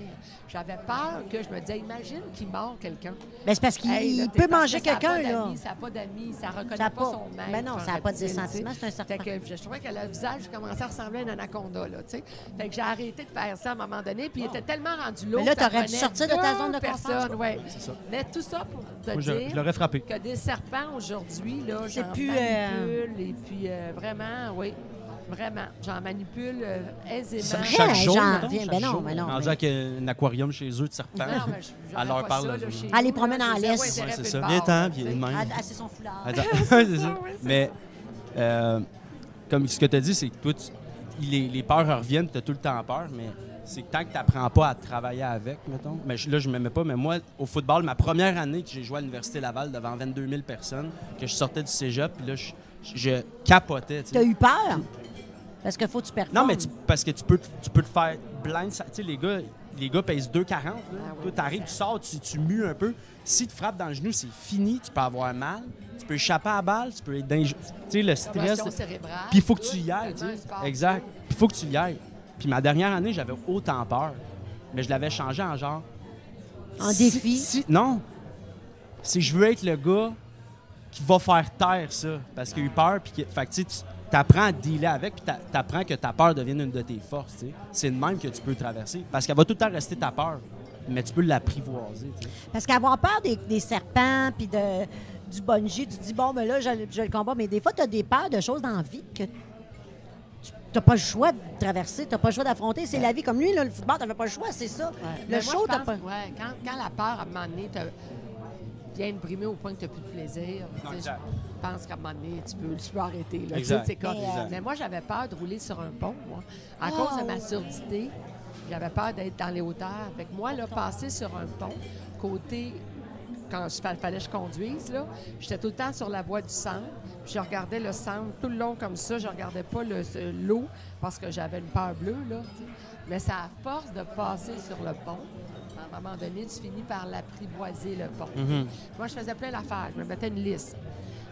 Speaker 3: J'avais peur que je me disais, imagine qu'il mord quelqu'un.
Speaker 1: Ben c'est parce qu'il
Speaker 3: Hey,
Speaker 1: peut manger quelqu'un, là.
Speaker 3: Ça n'a pas d'amis, ça ne reconnaît
Speaker 1: Ça
Speaker 3: pas,
Speaker 1: pas-
Speaker 3: son maître.
Speaker 1: Ben non, ça a pas de
Speaker 3: sais.
Speaker 1: c'est un serpent.
Speaker 3: Fait que je, trouvais que le visage commençait à ressembler à une anaconda, là, tu sais. Fait que j'ai arrêté de faire ça à un moment donné, puis il était tellement rendu lourd
Speaker 1: Mais là, t'aurais dû sortir de ta zone de confort,
Speaker 3: ouais.
Speaker 2: Ça.
Speaker 3: Mais tout ça pour te
Speaker 2: Moi, je,
Speaker 3: dire
Speaker 2: je frappé.
Speaker 3: que des serpents aujourd'hui, là,
Speaker 1: C'est plus,
Speaker 3: manipule, et puis euh, vraiment, oui, vraiment, j'en manipule euh, aisément.
Speaker 2: Chaque jour.
Speaker 1: j'en
Speaker 2: mettons,
Speaker 1: reviens.
Speaker 2: chaque
Speaker 1: Ben non,
Speaker 2: jour.
Speaker 1: ben non,
Speaker 2: Rendu
Speaker 1: mais-
Speaker 2: avec un aquarium chez eux de serpents.
Speaker 3: Non, mais je- j'aurais
Speaker 2: À leur
Speaker 3: pas
Speaker 2: parle,
Speaker 3: ça,
Speaker 2: là,
Speaker 3: là,
Speaker 2: je-
Speaker 3: chez
Speaker 1: Ah, les
Speaker 3: nous,
Speaker 1: promène
Speaker 3: là,
Speaker 1: en
Speaker 3: j'ai zéro
Speaker 1: laisse.
Speaker 3: intérêt
Speaker 2: Ouais, c'est ça. Viens
Speaker 3: bord,
Speaker 2: ten,
Speaker 3: sais.
Speaker 2: de même.
Speaker 1: Ah, ah, c'est son foulard.
Speaker 2: Attends, c'est ça. Mais euh, comme ce que tu as dit, c'est que toi, tu- les, les peurs reviennent, tu as tout le temps peur, mais c'est que tant que tu n'apprends pas à travailler avec, mettons. Mais je- là, je ne m'aimais pas, mais moi, au football, ma première année que j'ai joué à l'Université Laval devant 22 000 personnes, que je sortais du cégep, puis là, je, je capotais. tu sais.
Speaker 1: T'as eu peur? Parce qu'il faut que tu performes.
Speaker 2: Non, mais tu- parce que tu peux, tu peux te faire blind. Tu sais, les gars, les gars pèsent 2,40. là.
Speaker 3: Ah oui,
Speaker 2: Toi, t'arrives, tu sors, tu, tu mues un peu. Si tu frappes dans le genou, c'est fini. Tu peux avoir mal. Tu peux échapper à la balle. Tu peux être dans Tu sais, le stress. Puis il faut que tu y ailles. tu. Exact. Puis il faut que tu y ailles. Puis ma dernière année, j'avais autant peur. Mais je l'avais changé en genre.
Speaker 1: En
Speaker 2: si-
Speaker 1: défi?
Speaker 2: si- non. Si je veux être le gars qui va faire taire ça, parce qu'il a eu peur, puis que, fait que, tu sais, tu apprends à dealer avec, puis tu apprends que ta peur devienne une de tes forces. C'est de même que tu peux traverser. Parce qu'elle va tout le temps rester ta peur, mais tu peux l'apprivoiser.
Speaker 1: Parce qu'avoir peur des, des serpents puis de, du bungee, tu te dis, bon, ben là, je, je le combat. Mais des fois, tu as des peurs de choses dans la vie que tu n'as pas le choix de traverser, tu n'as pas le choix d'affronter. C'est la vie. Comme lui, là, le football, tu n'avais pas le choix, c'est ça.
Speaker 3: Ouais.
Speaker 1: Le
Speaker 3: Mais moi,
Speaker 1: show, t'as
Speaker 3: pense-
Speaker 1: pas.
Speaker 3: ouais, quand, quand la peur, à un moment donné, te brimer au point que tu n'as plus de plaisir,
Speaker 2: exact.
Speaker 3: je pense qu'à un moment donné, tu peux, tu peux arrêter. Là, tu sais,
Speaker 2: Exact.
Speaker 3: c'est comme-
Speaker 1: Mais,
Speaker 3: Mais moi, j'avais peur de rouler sur un pont, moi. À cause de ma
Speaker 1: oui.
Speaker 3: quand il fallait que je conduise, là, j'étais tout le temps sur la voie du centre. Puis je regardais le centre tout le long comme ça. Je regardais pas le- l'eau parce que j'avais une peur bleue, là. Mais c'est à force de passer sur le pont. À un moment donné, tu finis par l'apprivoiser, le pont.
Speaker 2: Mhm.
Speaker 3: Moi, je faisais plein d'affaires. Je me mettais une liste.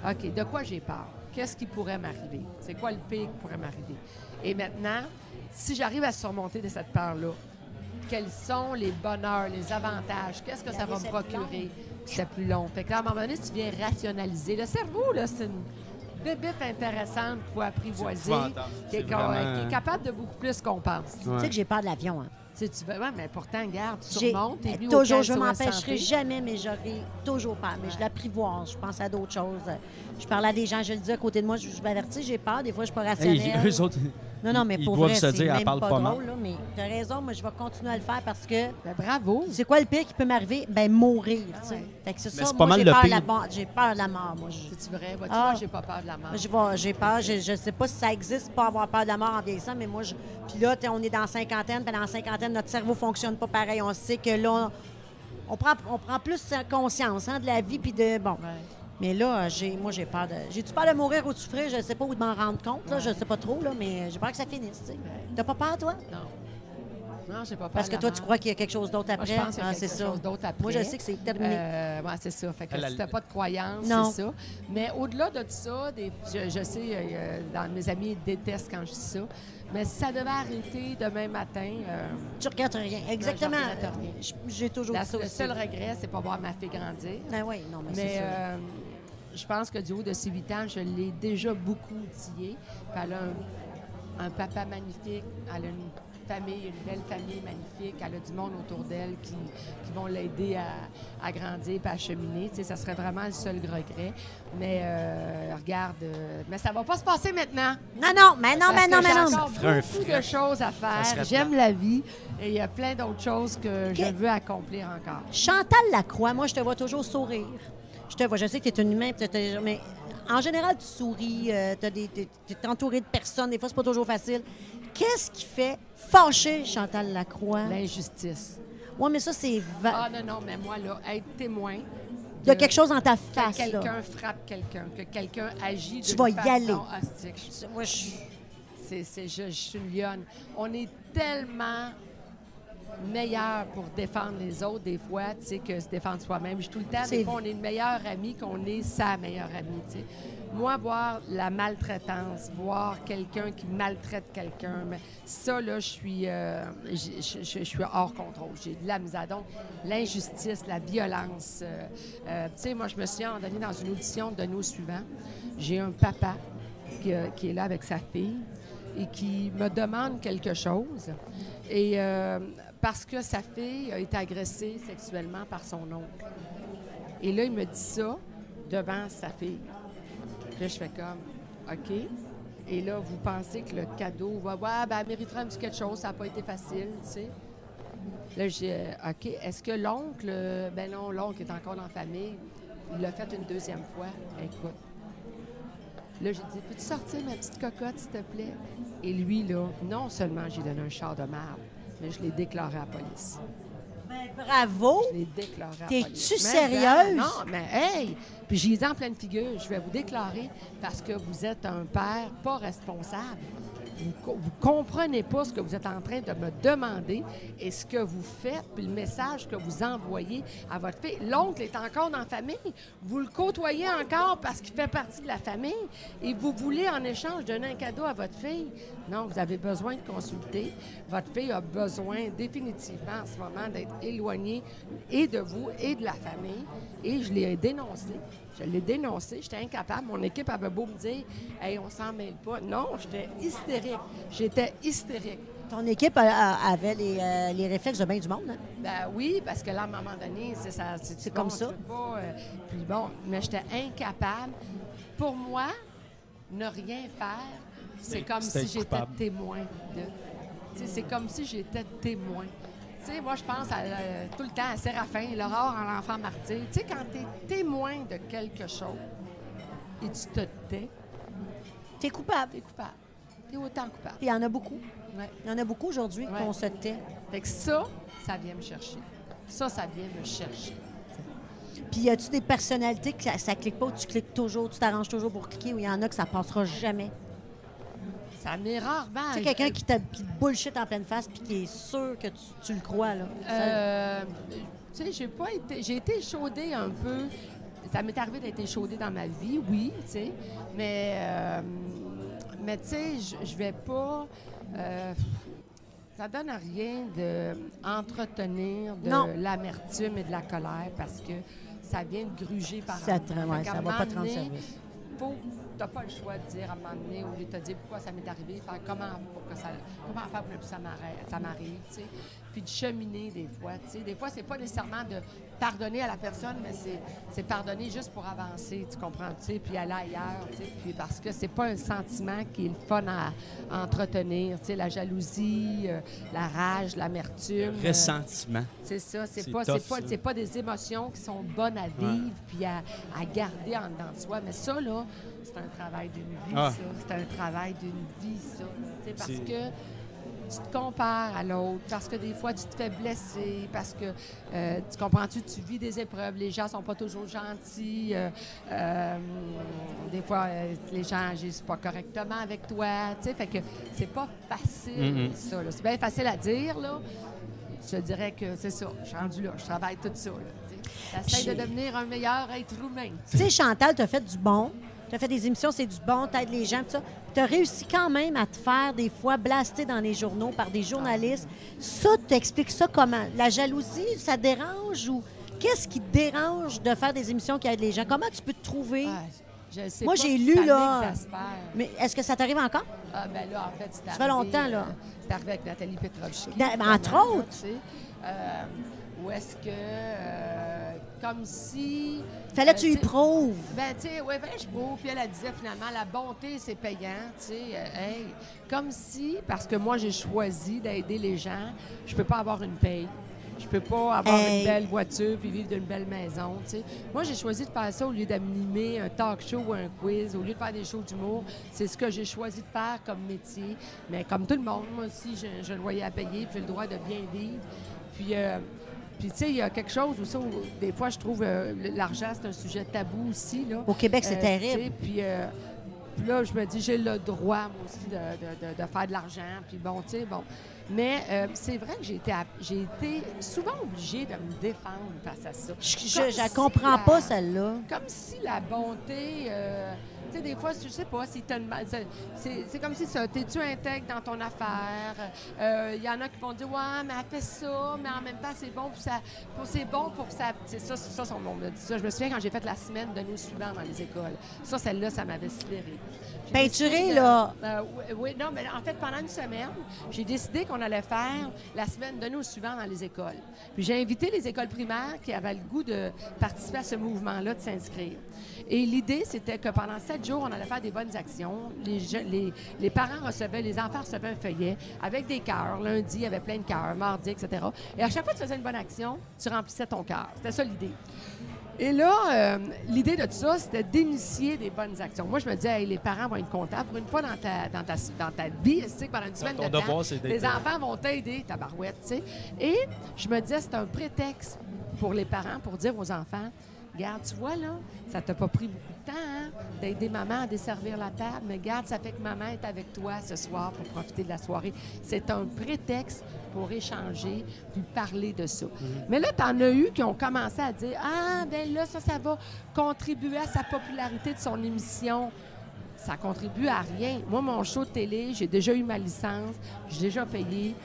Speaker 3: OK, de quoi j'ai peur? Qu'est-ce qui pourrait m'arriver? C'est quoi le pire qui pourrait m'arriver? Et maintenant, si j'arrive à surmonter de cette peur-là, quels sont les bonheurs, les avantages? Qu'est-ce que ça va me procurer? C'est plus long. Fait que là, à un moment donné, tu viens rationaliser. Le cerveau, là, c'est une bébête intéressante qu'il faut apprivoiser, qui est,
Speaker 2: vraiment-
Speaker 3: est capable de beaucoup plus qu'on pense.
Speaker 1: Tu sais que j'ai peur de l'avion. Hein.
Speaker 3: Tu sais, tu veux, ouais, mais pourtant, garde, tu surmontes, au
Speaker 1: toujours, je m'empêcherai jamais, mais j'aurai toujours peur. Mais je l'apprivoise, je pense à d'autres choses. Je parle à des gens, je le dis à côté de moi, je, je m'avertis, j'ai peur, des fois je suis pas rationnelle.
Speaker 2: Hey, eux autres,
Speaker 1: non, non, mais
Speaker 2: ils
Speaker 1: pour
Speaker 2: doivent
Speaker 1: vrai,
Speaker 2: se
Speaker 1: c'est
Speaker 2: dire, elle
Speaker 1: même
Speaker 2: parle
Speaker 1: pas,
Speaker 2: pas mal.
Speaker 1: drôle, là, mais tu as raison, moi je vais continuer à le faire parce que
Speaker 3: Ben, bravo!
Speaker 1: c'est quoi le pire qui peut m'arriver? Ben mourir, tu sais.
Speaker 3: ouais.
Speaker 1: Fait que c'est ça,
Speaker 2: c'est pas
Speaker 1: moi
Speaker 2: mal
Speaker 1: j'ai
Speaker 2: le
Speaker 1: peur, la mort- j'ai peur de la mort, moi.
Speaker 3: C'est-tu vrai? Vois-tu,
Speaker 1: Ah.
Speaker 3: j'ai pas peur de la mort.
Speaker 1: J'ai peur. Je, je sais pas si ça existe, pas avoir peur de la mort en vieillissant, mais moi, je... Puis là, on est dans la cinquantaine, puis dans la cinquantaine, notre cerveau fonctionne pas pareil. On sait que là, on, on prend, on prend plus conscience hein, de la vie, puis de... Bon.
Speaker 3: Ouais.
Speaker 1: Mais là, j'ai, moi, j'ai peur de... J'ai-tu peur de mourir ou de souffrir? Je sais pas où de m'en rendre compte, là. Je sais pas trop, là, mais j'ai peur que ça finisse, tu. T'as pas peur, toi?
Speaker 3: Non. Non, j'ai pas peur
Speaker 1: Parce que toi,
Speaker 3: mort.
Speaker 1: tu crois qu'il y a quelque chose d'autre
Speaker 3: Moi,
Speaker 1: après?
Speaker 3: je pense qu'il y a
Speaker 1: Ah,
Speaker 3: quelque
Speaker 1: c'est ça.
Speaker 3: chose d'autre après.
Speaker 1: Moi, je sais que c'est terminé.
Speaker 3: Euh, ouais, c'est ça. Fait que si t'as
Speaker 2: elle-
Speaker 3: pas de croyance,
Speaker 1: Non.
Speaker 3: c'est ça. Mais au-delà de ça, des- je, je sais, euh, dans mes amis détestent quand je dis ça, mais si ça devait arrêter demain matin, euh,
Speaker 1: Tu regrettes rien. Exactement.
Speaker 3: rien.
Speaker 1: J- J'ai toujours
Speaker 3: la-
Speaker 1: dit ça
Speaker 3: le
Speaker 1: aussi.
Speaker 3: seul regret, c'est pas voir ma fille grandir.
Speaker 1: Ah oui, non, mais, c'est
Speaker 3: Mais
Speaker 1: ça.
Speaker 3: Je pense que du haut de ses 8 ans, je l'ai déjà beaucoup outillée. Elle a un, un papa magnifique, elle a une famille, une belle famille magnifique, elle a du monde autour d'elle qui, qui vont l'aider à, à grandir et à cheminer. Tu sais, ça serait vraiment le seul regret. Mais euh, regarde, euh, mais ça va pas se passer maintenant.
Speaker 1: Non, non, mais non, mais non, mais non.
Speaker 3: encore beaucoup de choses à faire. J'aime la vie et il y a plein d'autres choses que je veux accomplir encore.
Speaker 1: Chantal Lacroix, moi, je te vois toujours sourire. Je te vois, je sais que tu es un humain, euh, mais en général, tu souris, tu es entouré de personnes, des fois, c'est pas toujours facile. Qu'est-ce qui fait fâcher Chantal Lacroix?
Speaker 3: L'injustice.
Speaker 1: Oui, mais ça, c'est va-
Speaker 3: Ah non, non, mais moi, là, être témoin
Speaker 1: de quelque chose dans ta
Speaker 3: que
Speaker 1: face. là.
Speaker 3: quelqu'un frappe quelqu'un, que quelqu'un agit
Speaker 1: Tu vas y
Speaker 3: façon
Speaker 1: aller.
Speaker 3: hostile. Je-
Speaker 1: Moi, je-
Speaker 3: C'est, c'est, je, je suis une lionne. On est tellement meilleur pour défendre les autres, des fois, tu sais, que se défendre soi-même. Je dis tout le temps, des fois, on est une meilleure amie qu'on est sa meilleure amie, tu sais. Moi, voir la maltraitance, voir quelqu'un qui maltraite quelqu'un, mais ça, là, je suis, euh, je, je- je- je suis hors contrôle. J'ai de la misère. Donc, l'injustice, la violence. euh, euh, tu sais, moi, je me suis donné dans une audition de nous suivants. J'ai un papa qui, qui est là avec sa fille et qui me demande quelque chose. Et euh, parce que sa fille a été agressée sexuellement par son oncle. Et là, il me dit ça devant sa fille. Là, je fais comme, OK. Et là, vous pensez que le cadeau va, ouais, ben, elle un petit quelque chose, ça n'a pas été facile, tu sais. Là, j'ai, euh, OK, est-ce que l'oncle, ben non, l'oncle est encore dans la famille, il l'a fait une deuxième fois. Écoute. Là, j'ai dit, peux-tu sortir ma petite cocotte, s'il te plaît? Et lui, là, non seulement j'ai donné un char de marde, mais je l'ai déclaré à la police.
Speaker 1: Ben, bravo!
Speaker 3: Je l'ai déclaré à la
Speaker 1: T'es-tu
Speaker 3: police. Mais,
Speaker 1: sérieuse?
Speaker 3: Non, mais hey! Puis j'ai dit en pleine figure, je vais vous déclarer parce que vous êtes un père pas responsable. Vous, vous comprenez pas ce que vous êtes en train de me demander et ce que vous faites, puis le message que vous envoyez à votre fille. L'oncle est encore dans la famille. Vous le côtoyez encore parce qu'il fait partie de la famille et vous voulez en échange donner un cadeau à votre fille. Non, vous avez besoin de consulter. Votre fille a besoin définitivement en ce moment d'être éloignée et de vous et de la famille. Et je l'ai dénoncé. Je l'ai dénoncé. J'étais incapable. Mon équipe avait beau me dire Hey, on s'en mêle pas. Non, j'étais hystérique. J'étais hystérique.
Speaker 1: Ton équipe avait les, euh, les réflexes de bien du monde. Hein?
Speaker 3: Ben oui, parce que là, à un moment donné, c'est ça. C'est
Speaker 1: comme ça.
Speaker 3: pas, euh, puis bon, mais j'étais incapable. Pour moi, ne rien faire, c'est comme si j'étais témoin de. C'est comme si j'étais témoin. Tu sais, moi, je pense à, euh, tout le temps à Séraphin, l'aurore en l'enfant martyr. Tu sais, quand tu es témoin de quelque chose et tu te tais,
Speaker 1: T'es coupable.
Speaker 3: tu es coupable. Tu es autant coupable.
Speaker 1: Il y en a beaucoup.
Speaker 3: Ouais.
Speaker 1: Il y en a beaucoup aujourd'hui
Speaker 3: Ouais.
Speaker 1: qu'on se tait.
Speaker 3: Fait que ça, ça vient me chercher. Ça, ça vient me chercher.
Speaker 1: Puis y a-tu des personnalités que ça, ça clique pas ou tu cliques toujours, tu t'arranges toujours pour cliquer ou il y en a que ça passera jamais?
Speaker 3: Ça m'est rarement.
Speaker 1: Tu sais, quelqu'un qui, te- bullshit en pleine face puis qui est sûr que tu, tu le crois, là.
Speaker 3: Euh, tu sais, j'ai pas été. J'ai été échaudée un peu. Ça m'est arrivé d'être échaudée dans ma vie, oui, tu sais. Mais, euh, mais tu sais, je- vais pas. euh, ça donne rien d'entretenir de
Speaker 1: Non.
Speaker 3: l'amertume et de la colère parce que ça vient de gruger par
Speaker 1: Ça ouais, ça va pas te rendre service.
Speaker 3: faut, t'as pas le choix de dire à un moment donné, lieu de te dire pourquoi ça m'est arrivé, faire comment pour que ça, comment faire pour que ça m'arrive, tu sais. Puis de cheminer des fois, tu sais. Des fois, c'est pas nécessairement de pardonner à la personne, mais c'est, c'est pardonner juste pour avancer, tu comprends, tu sais, puis aller ailleurs, tu sais. Puis parce que c'est pas un sentiment qui est le fun à, à entretenir, tu sais, la jalousie, euh, la rage, l'amertume. euh,
Speaker 2: Ressentiment.
Speaker 3: c'est ça, c'est pas,
Speaker 2: tough,
Speaker 3: c'est pas,
Speaker 2: ça.
Speaker 3: c'est pas des émotions qui sont bonnes à vivre puis à, à garder en dedans de soi. Mais ça, là, c'est un travail d'une vie,
Speaker 2: Ah.
Speaker 3: ça. C'est un travail d'une vie, ça. Parce que tu te compares à l'autre, parce que des fois, tu te fais blesser, parce que, euh, tu comprends-tu, tu vis des épreuves, les gens sont pas toujours gentils, euh, euh, des fois, euh, les gens agissent pas correctement avec toi, tu sais, fait que c'est pas facile,
Speaker 2: Mhm.
Speaker 3: ça, là. C'est bien facile à dire, là, je te dirais que c'est ça. Je suis rendu là. Je travaille tout ça. J'essaie de devenir un meilleur être humain.
Speaker 1: Tu sais, Chantal, tu as fait du bon. Tu as fait des émissions, c'est du bon, t'aides les gens, tout ça. Tu as réussi quand même à te faire des fois blaster dans les journaux par des journalistes. Ça, tu expliques ça comment? La jalousie, ça dérange ou qu'est-ce qui te dérange de faire des émissions qui aident les gens? Comment tu peux te trouver?
Speaker 3: Ah, je sais
Speaker 1: Moi, j'ai lu,
Speaker 3: ça
Speaker 1: là-. Mais est-ce que ça t'arrive encore?
Speaker 3: Ah, ben là, en fait, c'est
Speaker 1: Ça fait longtemps, là.
Speaker 3: euh, c'est arrivé avec Nathalie Petrovski.
Speaker 1: Ben, entre autres.
Speaker 3: tu sais. Euh, où est-ce que, euh, comme si...
Speaker 1: Fallait
Speaker 3: euh,
Speaker 1: que tu y
Speaker 3: sais,
Speaker 1: prouves.
Speaker 3: Ben, tu sais, ouais, ben, je prouve. Puis elle, elle disait finalement, la bonté, c'est payant, tu sais. euh, hey, comme si, parce que moi, j'ai choisi d'aider les gens, je peux pas avoir une paye. Je peux pas avoir
Speaker 1: Hey.
Speaker 3: une belle voiture puis vivre d'une belle maison, tu sais. Moi, j'ai choisi de faire ça au lieu d'animer un talk show ou un quiz, au lieu de faire des shows d'humour. C'est ce que j'ai choisi de faire comme métier. Mais comme tout le monde, moi aussi, j'ai un loyer à payer, puis j'ai le droit de bien vivre. Puis, euh, puis tu sais, il y a quelque chose où ça, où des fois, je trouve euh, l'argent, c'est un sujet tabou aussi, là.
Speaker 1: Au Québec, c'est
Speaker 3: Euh,
Speaker 1: terrible.
Speaker 3: Puis, euh, puis là, je me dis, j'ai le droit, moi aussi, de, de- de- de faire de l'argent. Puis bon, tu sais, bon. Mais euh, c'est vrai que j'ai été, j'ai été souvent obligée de me défendre face à ça.
Speaker 1: Je,
Speaker 3: si
Speaker 1: comprends
Speaker 3: la-
Speaker 1: pas, celle-là.
Speaker 3: Comme si la bonté. Euh, tu sais, des fois, je sais pas si c'est- comme si ça. T'es-tu intègre dans ton affaire? Il y en a qui vont dire, ouais, mais elle fait ça, mais en même temps, c'est bon pour ça. Pour, c'est bon pour ça. C'est ça, ça, son nom ça. Je me souviens quand j'ai fait la semaine de nous suivants dans les écoles. Ça, celle-là, ça m'avait sidéré. J'ai
Speaker 1: Peinturé,
Speaker 3: de-
Speaker 1: là.
Speaker 3: euh, oui, oui, non, mais en fait, pendant une semaine, j'ai décidé qu'on allait faire la semaine de nous suivants dans les écoles. Puis j'ai invité les écoles primaires qui avaient le goût de participer à ce mouvement-là, de s'inscrire. Et l'idée, c'était que pendant sept jours, on allait faire des bonnes actions. Les, je- les, les parents recevaient, les enfants recevaient un feuillet avec des cœurs. Lundi, il y avait plein de cœurs, mardi, etc. Et à chaque fois que tu faisais une bonne action, tu remplissais ton cœur. C'était ça l'idée. Et là, euh, l'idée de tout ça, c'était d'initier des bonnes actions. Moi, je me disais, hey, les parents vont être contents. Pour une fois dans ta, dans ta, dans ta vie, tu sais, pendant une semaine de temps, les enfants vont t'aider, ta barouette, tu sais. Et je me disais, c'est un prétexte pour les parents pour dire aux enfants, Regarde, tu vois, là, ça t'a pas pris beaucoup de temps, hein, d'aider maman à desservir la table, mais regarde, ça fait que maman est avec toi ce soir pour profiter de la soirée. C'est un prétexte pour échanger puis parler de ça. Mais là, tu en as eu qui ont commencé à dire Ah, ben là, ça, ça va contribuer à sa popularité de son émission. Ça contribue à rien. Moi, mon show de télé, j'ai déjà eu ma licence, j'ai déjà payé.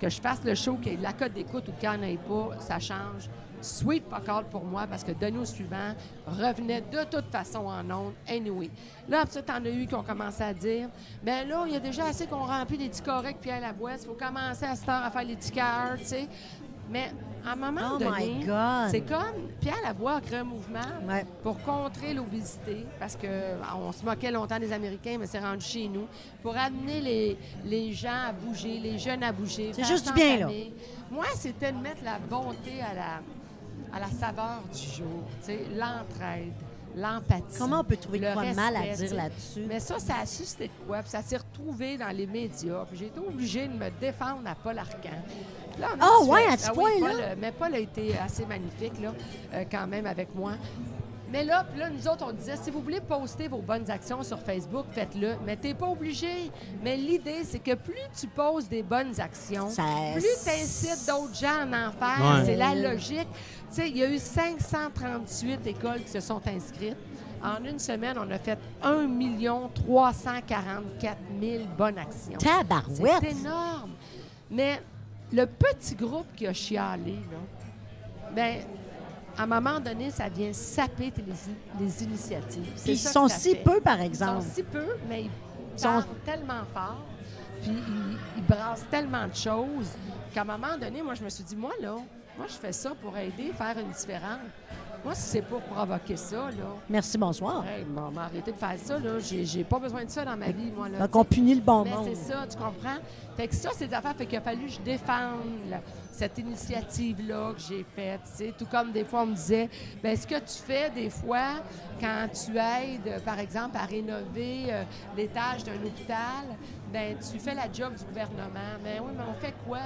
Speaker 3: Que je fasse le show, qu'il y ait la cote d'écoute ou qu'il n'y en ait pas, ça change. Sweet all pour moi parce que Denis au suivant revenait de toute façon en ondes, anyway. Là, après ça, t'en as eu qui ont commencé à dire ben là, il y a déjà assez qu'on remplit les petits corrects puis à la boîte, il faut commencer à heure à faire les petits cœurs, tu sais. Mais à un moment
Speaker 1: Oh
Speaker 3: donné, c'est comme Pierre Lavoie a créé un mouvement
Speaker 1: Ouais.
Speaker 3: pour contrer l'obésité, parce que ah, on se moquait longtemps des Américains, mais c'est rendu chez nous, pour amener les, les gens à bouger, les jeunes à bouger.
Speaker 1: C'est juste du
Speaker 3: en
Speaker 1: bien, là.
Speaker 3: Moi, c'était de mettre la bonté à la, à la saveur du jour, l'entraide, l'empathie.
Speaker 1: Comment on peut trouver
Speaker 3: le
Speaker 1: quoi mal à dire là-dessus?
Speaker 3: Mais ça, ça a suscité de quoi? Puis ça s'est retrouvé dans les médias. Puis j'ai été obligée de me défendre à Paul Arcan. Là, on
Speaker 1: Ah
Speaker 3: du
Speaker 1: ouais, à ce point-là?
Speaker 3: Paul, euh, mais Paul a été assez magnifique, là, euh, quand même, avec moi. Mais là, puis là, nous autres, on disait, si vous voulez poster vos bonnes actions sur Facebook, faites-le. Mais t'es pas obligé. Mais l'idée, c'est que plus tu poses des bonnes actions,
Speaker 1: Ça-
Speaker 3: plus tu incites d'autres gens à en faire.
Speaker 2: Ouais.
Speaker 3: C'est la logique. Tu sais, il y a eu 538 écoles qui se sont inscrites. En une semaine, on a fait 1 344 000 bonnes actions.
Speaker 1: Tabarouette!
Speaker 3: C'est énorme. Mais le petit groupe qui a chialé, là, ben, à un moment donné, ça vient saper les, les initiatives.
Speaker 1: Puis ils sont si
Speaker 3: fait.
Speaker 1: peu, par
Speaker 3: Ils
Speaker 1: exemple.
Speaker 3: sont si peu, mais ils
Speaker 1: sont-
Speaker 3: tellement fort, puis ils, ils brassent tellement de choses qu'à un moment donné, moi, je me suis dit, moi, là, moi, je fais ça pour aider, faire une différence. Moi, si c'est pour provoquer ça, là,
Speaker 1: Merci, bonsoir.
Speaker 3: hey, maman, arrêtez de faire ça, là. J'ai pas besoin de ça dans ma vie, moi, là.
Speaker 1: Donc, on punit le bon
Speaker 3: Mais c'est ça, tu comprends? Fait que ça, c'est des affaires. Fait qu'il a fallu que je défende la- cette initiative-là que j'ai faite. tu sais. Tout comme des fois, on me disait, ben ce que tu fais des fois quand tu aides, par exemple, à rénover euh, l'étage d'un hôpital, ben tu fais la job du gouvernement. Mais oui, mais on fait quoi?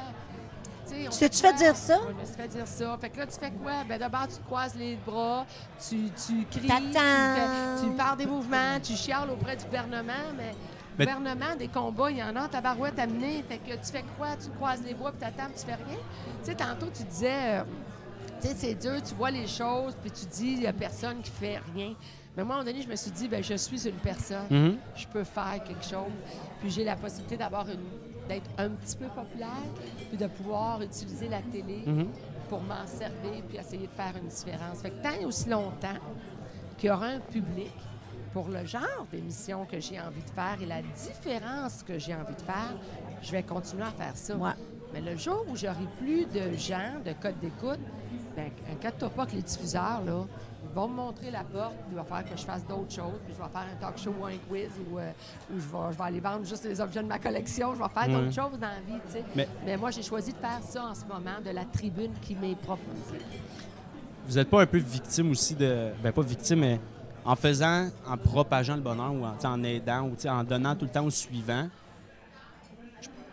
Speaker 3: Tu
Speaker 1: Tu
Speaker 3: fait
Speaker 1: dire ça?
Speaker 3: Oui, je me suis fait dire ça. Fait que là, tu fais quoi? Ben d'abord, tu te croises les bras, tu, tu cries, tu, fais- tu parles des mouvements, tu chiales auprès du gouvernement, mais...
Speaker 2: Mais-
Speaker 3: Le gouvernement, des combats, il y en a, tabarouette à mener. Fait que tu fais quoi? Tu croises les bois, puis t'attends, tu fais rien. Tu sais, tantôt, tu disais, euh, tu sais, c'est dur, tu vois les choses, puis tu dis, il n'y a personne qui fait rien. Mais moi, à un moment donné, je me suis dit, ben je suis une personne.
Speaker 2: Mhm.
Speaker 3: Je peux faire quelque chose. Puis j'ai la possibilité d'avoir une d'être un petit peu populaire, puis de pouvoir utiliser la télé
Speaker 2: Mhm.
Speaker 3: pour m'en servir, puis essayer de faire une différence. Fait que tant et aussi longtemps qu'il y aura un public pour le genre d'émission que j'ai envie de faire et la différence que j'ai envie de faire, je vais continuer à faire ça.
Speaker 1: Ouais.
Speaker 3: Mais le jour où j'aurai plus de gens, de codes d'écoute, ben inquiète-toi pas que les diffuseurs, là, ils vont me montrer la porte, puis il va falloir que je fasse d'autres choses, puis je vais faire un talk show ou un quiz, ou euh, où je vais, je vais aller vendre juste les objets de ma collection, je vais faire d'autres choses dans la vie, tu sais.
Speaker 2: Mais-
Speaker 3: Mais moi, j'ai choisi de faire ça en ce moment, de la tribune qui m'est proposée.
Speaker 2: Vous n'êtes pas un peu victime aussi de. Ben, pas victime, mais en faisant, en propageant le bonheur ou en, aidant ou en donnant tout le temps au suivant,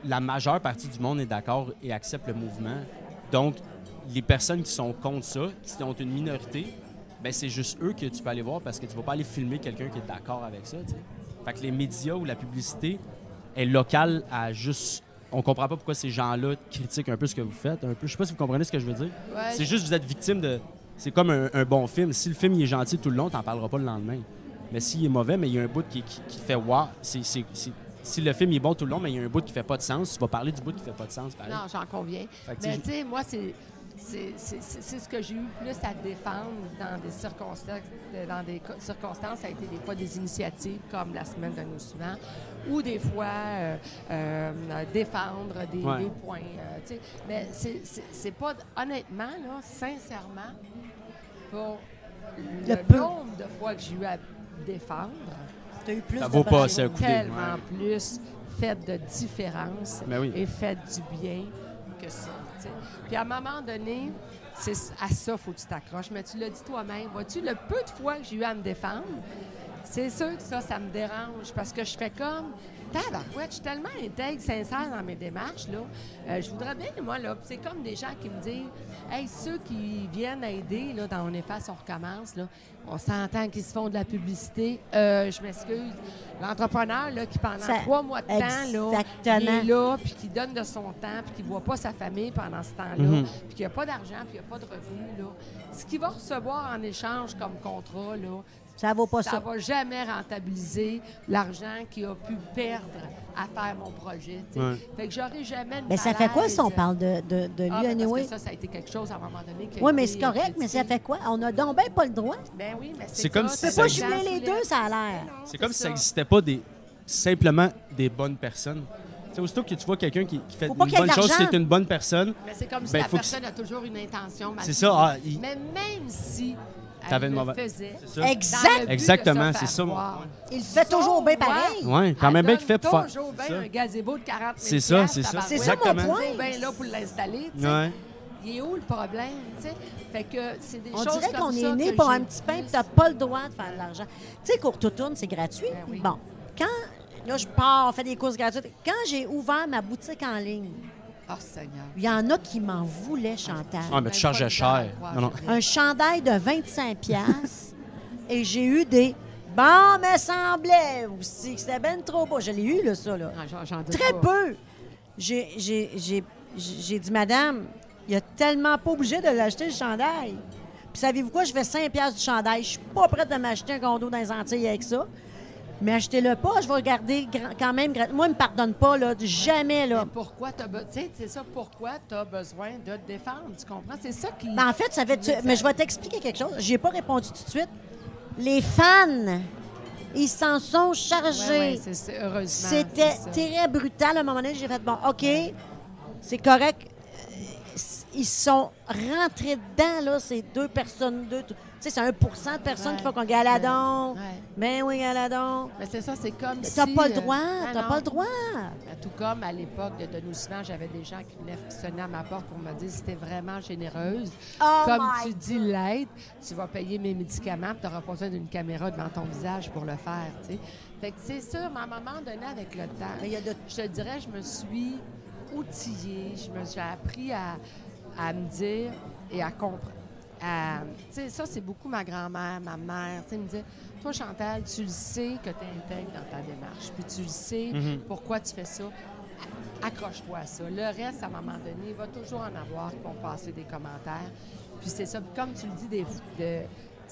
Speaker 2: la majeure partie du monde est d'accord et accepte le mouvement. Donc, les personnes qui sont contre ça, qui ont une minorité, ben c'est juste eux que tu peux aller voir parce que tu vas pas aller filmer quelqu'un qui est d'accord avec ça. tu sais. Fait que les médias ou la publicité est locale à juste. On comprend pas pourquoi ces gens-là critiquent un peu ce que vous faites. Un peu. Je sais pas si vous comprenez ce que je veux dire.
Speaker 3: Ouais,
Speaker 2: C'est juste que vous êtes victime de. C'est comme un, un bon film. Si le film il est gentil tout le long, t'en parleras pas le lendemain. Mais s'il est mauvais, mais il y a un bout qui, qui, qui fait wow. c'est- c'est- c'est- Si le film est bon tout le long, mais il y a un bout qui fait pas de sens, tu vas parler du bout qui fait pas de sens. pareil.
Speaker 3: Non, j'en conviens.
Speaker 2: Fait
Speaker 3: Mais
Speaker 2: tu
Speaker 3: sais, moi, c'est. C'est c'est- c'est- ce que j'ai eu plus à défendre dans des circonstances, dans des co- circonstances, ça a été des fois des initiatives comme la semaine de nos souvent, ou des fois euh, euh, défendre des,
Speaker 2: Ouais.
Speaker 3: des points. euh, mais c'est- c'est c'est pas, honnêtement, là, sincèrement, pour le,
Speaker 1: Le peu.
Speaker 3: nombre de fois que j'ai eu à défendre,
Speaker 1: Tu eu plus
Speaker 2: Ça
Speaker 1: de
Speaker 2: vaut pas, c'est un coup de-
Speaker 3: tellement plus fait de différence
Speaker 2: Ben oui.
Speaker 3: et fait du bien que ça. Puis à un moment donné, c'est à ça faut que tu t'accroches. Mais tu l'as dit toi-même. Vois-tu, le peu de fois que j'ai eu à me défendre, c'est sûr que ça, ça me dérange parce que je fais comme. Tabarouette, je suis tellement intègre, sincère dans mes démarches, là. Euh, je voudrais bien, moi, là, c'est comme des gens qui me disent Hey, ceux qui viennent aider, là, dans On efface, on recommence, là, on s'entend qu'ils se font de la publicité. Euh, je m'excuse. L'entrepreneur, là, qui pendant
Speaker 1: Ça-
Speaker 3: trois mois de temps, là, il est là, puis qui donne de son temps, puis qui voit pas sa famille pendant ce temps-là,
Speaker 2: Mhm.
Speaker 3: puis qui a pas d'argent, puis qui a pas de revenus, là. Ce qu'il va recevoir en échange comme contrat, là,
Speaker 1: Ça vaut pas
Speaker 3: ça
Speaker 1: ça.
Speaker 3: va jamais rentabiliser l'argent qu'il a pu perdre à faire mon projet.
Speaker 2: Ouais.
Speaker 3: Fait que j'aurai jamais de
Speaker 1: Mais ça fait quoi si on parle de, de, de lui,
Speaker 3: Ah, ben,
Speaker 1: anyway?
Speaker 3: parce que ça, ça a été quelque chose à un moment donné.
Speaker 1: Oui, mais c'est correct, mais ça fait quoi? On a donc bien pas le droit.
Speaker 3: Ben oui, mais
Speaker 2: C'est comme
Speaker 3: ça,
Speaker 2: si
Speaker 1: Tu peux
Speaker 2: ça
Speaker 1: pas jumeler les deux, ça a l'air.
Speaker 3: Non,
Speaker 2: C'est comme si ça n'existait pas des simplement des bonnes personnes. Tu sais, aussitôt que tu vois quelqu'un qui, qui fait une bonne
Speaker 1: de
Speaker 2: chose, c'est une bonne personne.
Speaker 3: Mais c'est comme si
Speaker 2: Ben,
Speaker 3: la
Speaker 2: faut que-
Speaker 3: personne a toujours une intention.
Speaker 2: C'est ça, ah, il-
Speaker 3: Mais même si
Speaker 2: T'avais une
Speaker 3: le
Speaker 2: mauvaise-
Speaker 3: faisait,
Speaker 2: ça?
Speaker 1: Exact.
Speaker 2: Exactement, c'est ça, mon point.
Speaker 1: Il le fait toujours bien pareil.
Speaker 2: Ouais, quand même bien qu'il fait pour faire.
Speaker 3: toujours bien un gazebo de 40 000
Speaker 2: C'est ça, c'est ça.
Speaker 1: C'est ça, mon point.
Speaker 3: toujours bien là pour l'installer. tu sais.
Speaker 2: Ouais.
Speaker 3: Il est où le problème, tu sais? Fait que c'est des
Speaker 1: On
Speaker 3: choses
Speaker 1: dirait qu'on est né pour un petit pain tu n'as pas le droit de faire de l'argent. Tu sais, courte tourne, c'est gratuit.
Speaker 3: Ben oui.
Speaker 1: Bon, quand, là, je pars, on fait des courses gratuites. Quand j'ai ouvert ma boutique en ligne,
Speaker 3: Oh, Seigneur.
Speaker 1: Il y en a qui m'en voulaient, Chantal.
Speaker 2: Ah, mais tu chargeais cher. Non, non.
Speaker 1: Un chandail de 25 pièces et j'ai eu des bon me semblait aussi que c'était bien trop beau. Je l'ai eu là ça là.
Speaker 3: Ah,
Speaker 1: Très
Speaker 3: pas.
Speaker 1: peu. J'ai j'ai- j'ai- j'ai dit madame, il y a tellement pas obligé de l'acheter le chandail. Puis savez-vous quoi, je fais 5 pièces du chandail. Je suis pas prête de m'acheter un condo dans les Antilles avec ça. Mais achetez-le pas, je vais regarder quand même. Moi, il me pardonne pas, là, jamais, là.
Speaker 3: Mais pourquoi tu as besoin. C'est ça, pourquoi tu as besoin de te défendre, tu comprends? C'est ça qui.
Speaker 1: Ben, en fait, ça fait. tu- Mais je vais t'expliquer quelque chose. J'ai pas répondu tout de suite. Les fans, ils s'en sont
Speaker 3: Ouais,
Speaker 1: chargés.
Speaker 3: ouais, heureusement.
Speaker 1: C'était très brutal. À un moment donné, j'ai fait bon, OK, c'est correct. Euh, Ils sont rentrés dedans, là, ces deux personnes. Deux, sais, c'est 1% de personnes
Speaker 3: Ouais.
Speaker 1: qui font qu'on galadon. Mais oui, galadon.
Speaker 3: Mais c'est ça, c'est comme si.
Speaker 1: T'as pas le
Speaker 3: euh,
Speaker 1: droit,
Speaker 3: ah
Speaker 1: t'as pas le droit.
Speaker 3: Ben, Tout comme à l'époque de Denis Souvent, j'avais des gens qui venaient sonner à ma porte pour me dire si t'es vraiment généreuse.
Speaker 1: Oh
Speaker 3: comme tu dis l'aide, tu vas payer mes médicaments, tu n'auras pas besoin d'une caméra devant ton visage pour le faire. tu sais. Fait que c'est sûr, mais à un moment donné, avec le temps,
Speaker 1: Mais il y a de-
Speaker 3: je te dirais, je me suis outillée, je me suis appris à, à me dire et à comprendre. Sais, ça, c'est beaucoup ma grand-mère, ma mère. Sais, me dire, toi, Chantal, tu le sais que tu intègre dans ta démarche, puis tu le sais
Speaker 2: Mhm.
Speaker 3: pourquoi tu fais ça. Accroche-toi à ça. Le reste, à un moment donné, il va toujours en avoir qui vont passer des commentaires. Puis c'est ça, comme tu le dis, des,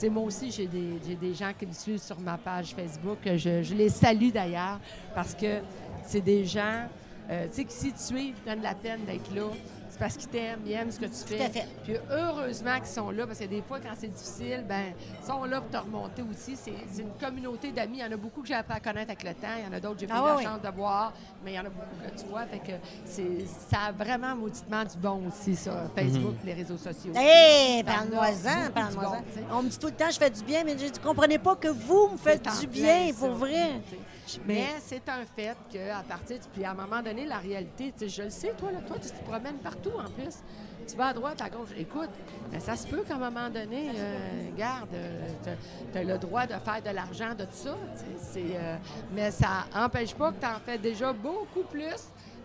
Speaker 3: de, moi aussi, j'ai des, gens qui me suivent sur ma page Facebook. Je, je les salue d'ailleurs parce que c'est des gens, euh, tu sais, si tu ils donnent la peine d'être là. C'est parce qu'ils t'aiment, ils aiment ce que tu fais.
Speaker 1: à fait.
Speaker 3: Puis heureusement qu'ils sont là, parce que des fois, quand c'est difficile, ben ils sont là pour te remonter aussi. C'est une communauté d'amis. Il y en a beaucoup que j'ai appris à connaître avec le temps. Il y en a d'autres que j'ai pas
Speaker 1: Ah
Speaker 3: eu la
Speaker 1: oui,
Speaker 3: chance de voir, mais il y en a beaucoup que tu vois. Fait que ça a vraiment mauditement du bon aussi, sur Facebook, les réseaux sociaux.
Speaker 1: Hé,
Speaker 3: Ça en a
Speaker 1: parle-moi-en,
Speaker 3: bon, sais.
Speaker 1: On me dit tout le temps, je fais du bien, mais je ne comprenez pas que vous me faites du
Speaker 3: plein
Speaker 1: bien,
Speaker 3: ça,
Speaker 1: pour vrai.
Speaker 3: Mais c'est un fait qu'à partir. Puis à un moment donné, la réalité, tu sais, je le sais, toi, là, toi, tu te promènes partout en plus. Tu vas à droite, à gauche. Écoute, mais ça se peut qu'à un moment donné, euh, garde, tu as le droit de faire de l'argent de tout ça. euh, mais ça n'empêche pas que tu en fais déjà beaucoup plus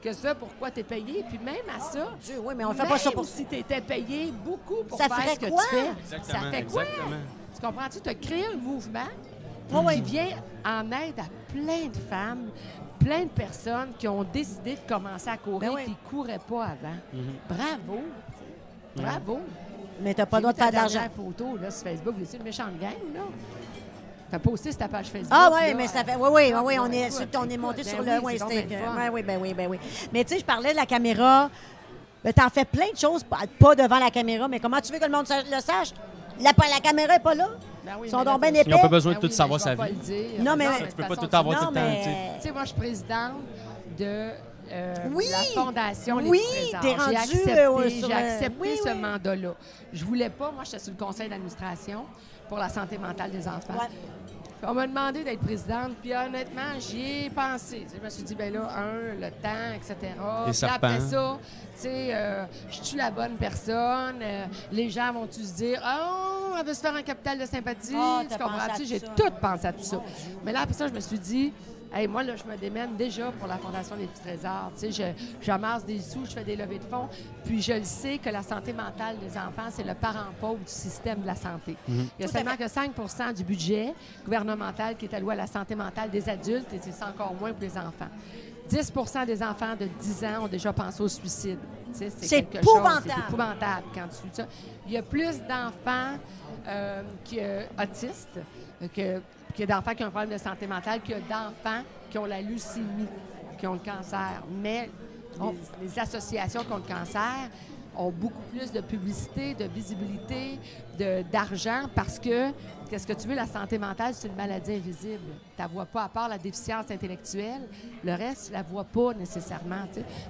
Speaker 3: que ça, pourquoi tu es payé. Puis même à ça,
Speaker 1: Dieu, oui, mais on ne fait pas ça pour
Speaker 3: si tu étais payé beaucoup pour
Speaker 1: Ça
Speaker 3: faire
Speaker 1: ferait
Speaker 3: ce que
Speaker 1: quoi?
Speaker 3: tu fais,
Speaker 2: Exactement,
Speaker 3: ça fait quoi?
Speaker 2: exactement.
Speaker 3: Tu comprends-tu? Tu as créé un mouvement qui vient en aide à plein de femmes, plein de personnes qui ont décidé de commencer à courir
Speaker 1: Ben oui.
Speaker 3: qui ne couraient pas avant.
Speaker 2: Mhm.
Speaker 3: Bravo! Bravo!
Speaker 1: Mais tu n'as pas le droit de faire de l'argent.
Speaker 3: photo là, sur Facebook, vous êtes une méchante gang, là. T'as posté sur ta page Facebook.
Speaker 1: Ah oui, mais ça fait. Oui, oui, oui, on est, on est monté
Speaker 3: ben
Speaker 1: sur
Speaker 3: oui,
Speaker 1: le. Oui. Oui, oui, ben oui, ben oui. Mais tu sais, je parlais de la caméra. Ben, t'en fais plein de choses, pas devant la caméra, mais comment tu veux que le monde le sache? La, la caméra n'est pas là.
Speaker 3: Ben
Speaker 1: Ils sont donc bien épais.
Speaker 2: Ils n'ont pas besoin de
Speaker 3: Ben
Speaker 2: tout savoir sa vie.
Speaker 1: Non, mais- Tu
Speaker 3: toute
Speaker 2: peux pas tout avoir tout le temps, tu sais.
Speaker 1: mais.
Speaker 3: Tu sais, moi, je suis présidente de euh,
Speaker 1: Oui!
Speaker 3: la Fondation
Speaker 1: Oui, t'es
Speaker 3: J'ai accepté,
Speaker 1: euh, sur
Speaker 3: j'ai
Speaker 1: le-
Speaker 3: accepté
Speaker 1: oui,
Speaker 3: ce
Speaker 1: oui.
Speaker 3: mandat-là. Je voulais pas, moi, j'étais sur le conseil d'administration pour la santé mentale des enfants.
Speaker 1: Ouais.
Speaker 3: On m'a demandé d'être présidente, puis honnêtement, j'y ai pensé. Je me suis dit, ben là, un, le temps, etc. Puis après ça, tu sais, euh, je suis la bonne personne. euh, les gens vont-tu se dire, oh, elle veut se faire un capital de sympathie.
Speaker 1: Ah,
Speaker 3: tu comprends-tu? J'ai tout pensé à tout ça. Mais là, après ça, je me suis dit, hey, moi, là, je me démène déjà pour la Fondation des Petits Trésors. Tu sais, je- j'amasse des sous, je fais des levées de fonds. Puis je le sais que la santé mentale des enfants, c'est le parent pauvre du système de la santé. Il y a
Speaker 1: Tout
Speaker 3: seulement que 5% du budget gouvernemental qui est alloué à la santé mentale des adultes et c'est encore moins pour les enfants. 10% des enfants de 10 ans ont déjà pensé au suicide. Tu sais,
Speaker 1: C'est
Speaker 3: quelque chose,
Speaker 1: épouvantable.
Speaker 3: C'est épouvantable quand tu ça. Il y a plus d'enfants euh, euh, autistes euh, que, que d'enfants qui ont un problème de santé mentale que d'enfants qui ont la leucémie, qui ont le cancer. Mais les, les associations contre le cancer ont beaucoup plus de publicité, de visibilité, d'argent parce que, qu'est-ce que tu veux, la santé mentale, c'est une maladie invisible. Tu la vois pas, à part la déficience intellectuelle, le reste, tu la vois pas nécessairement.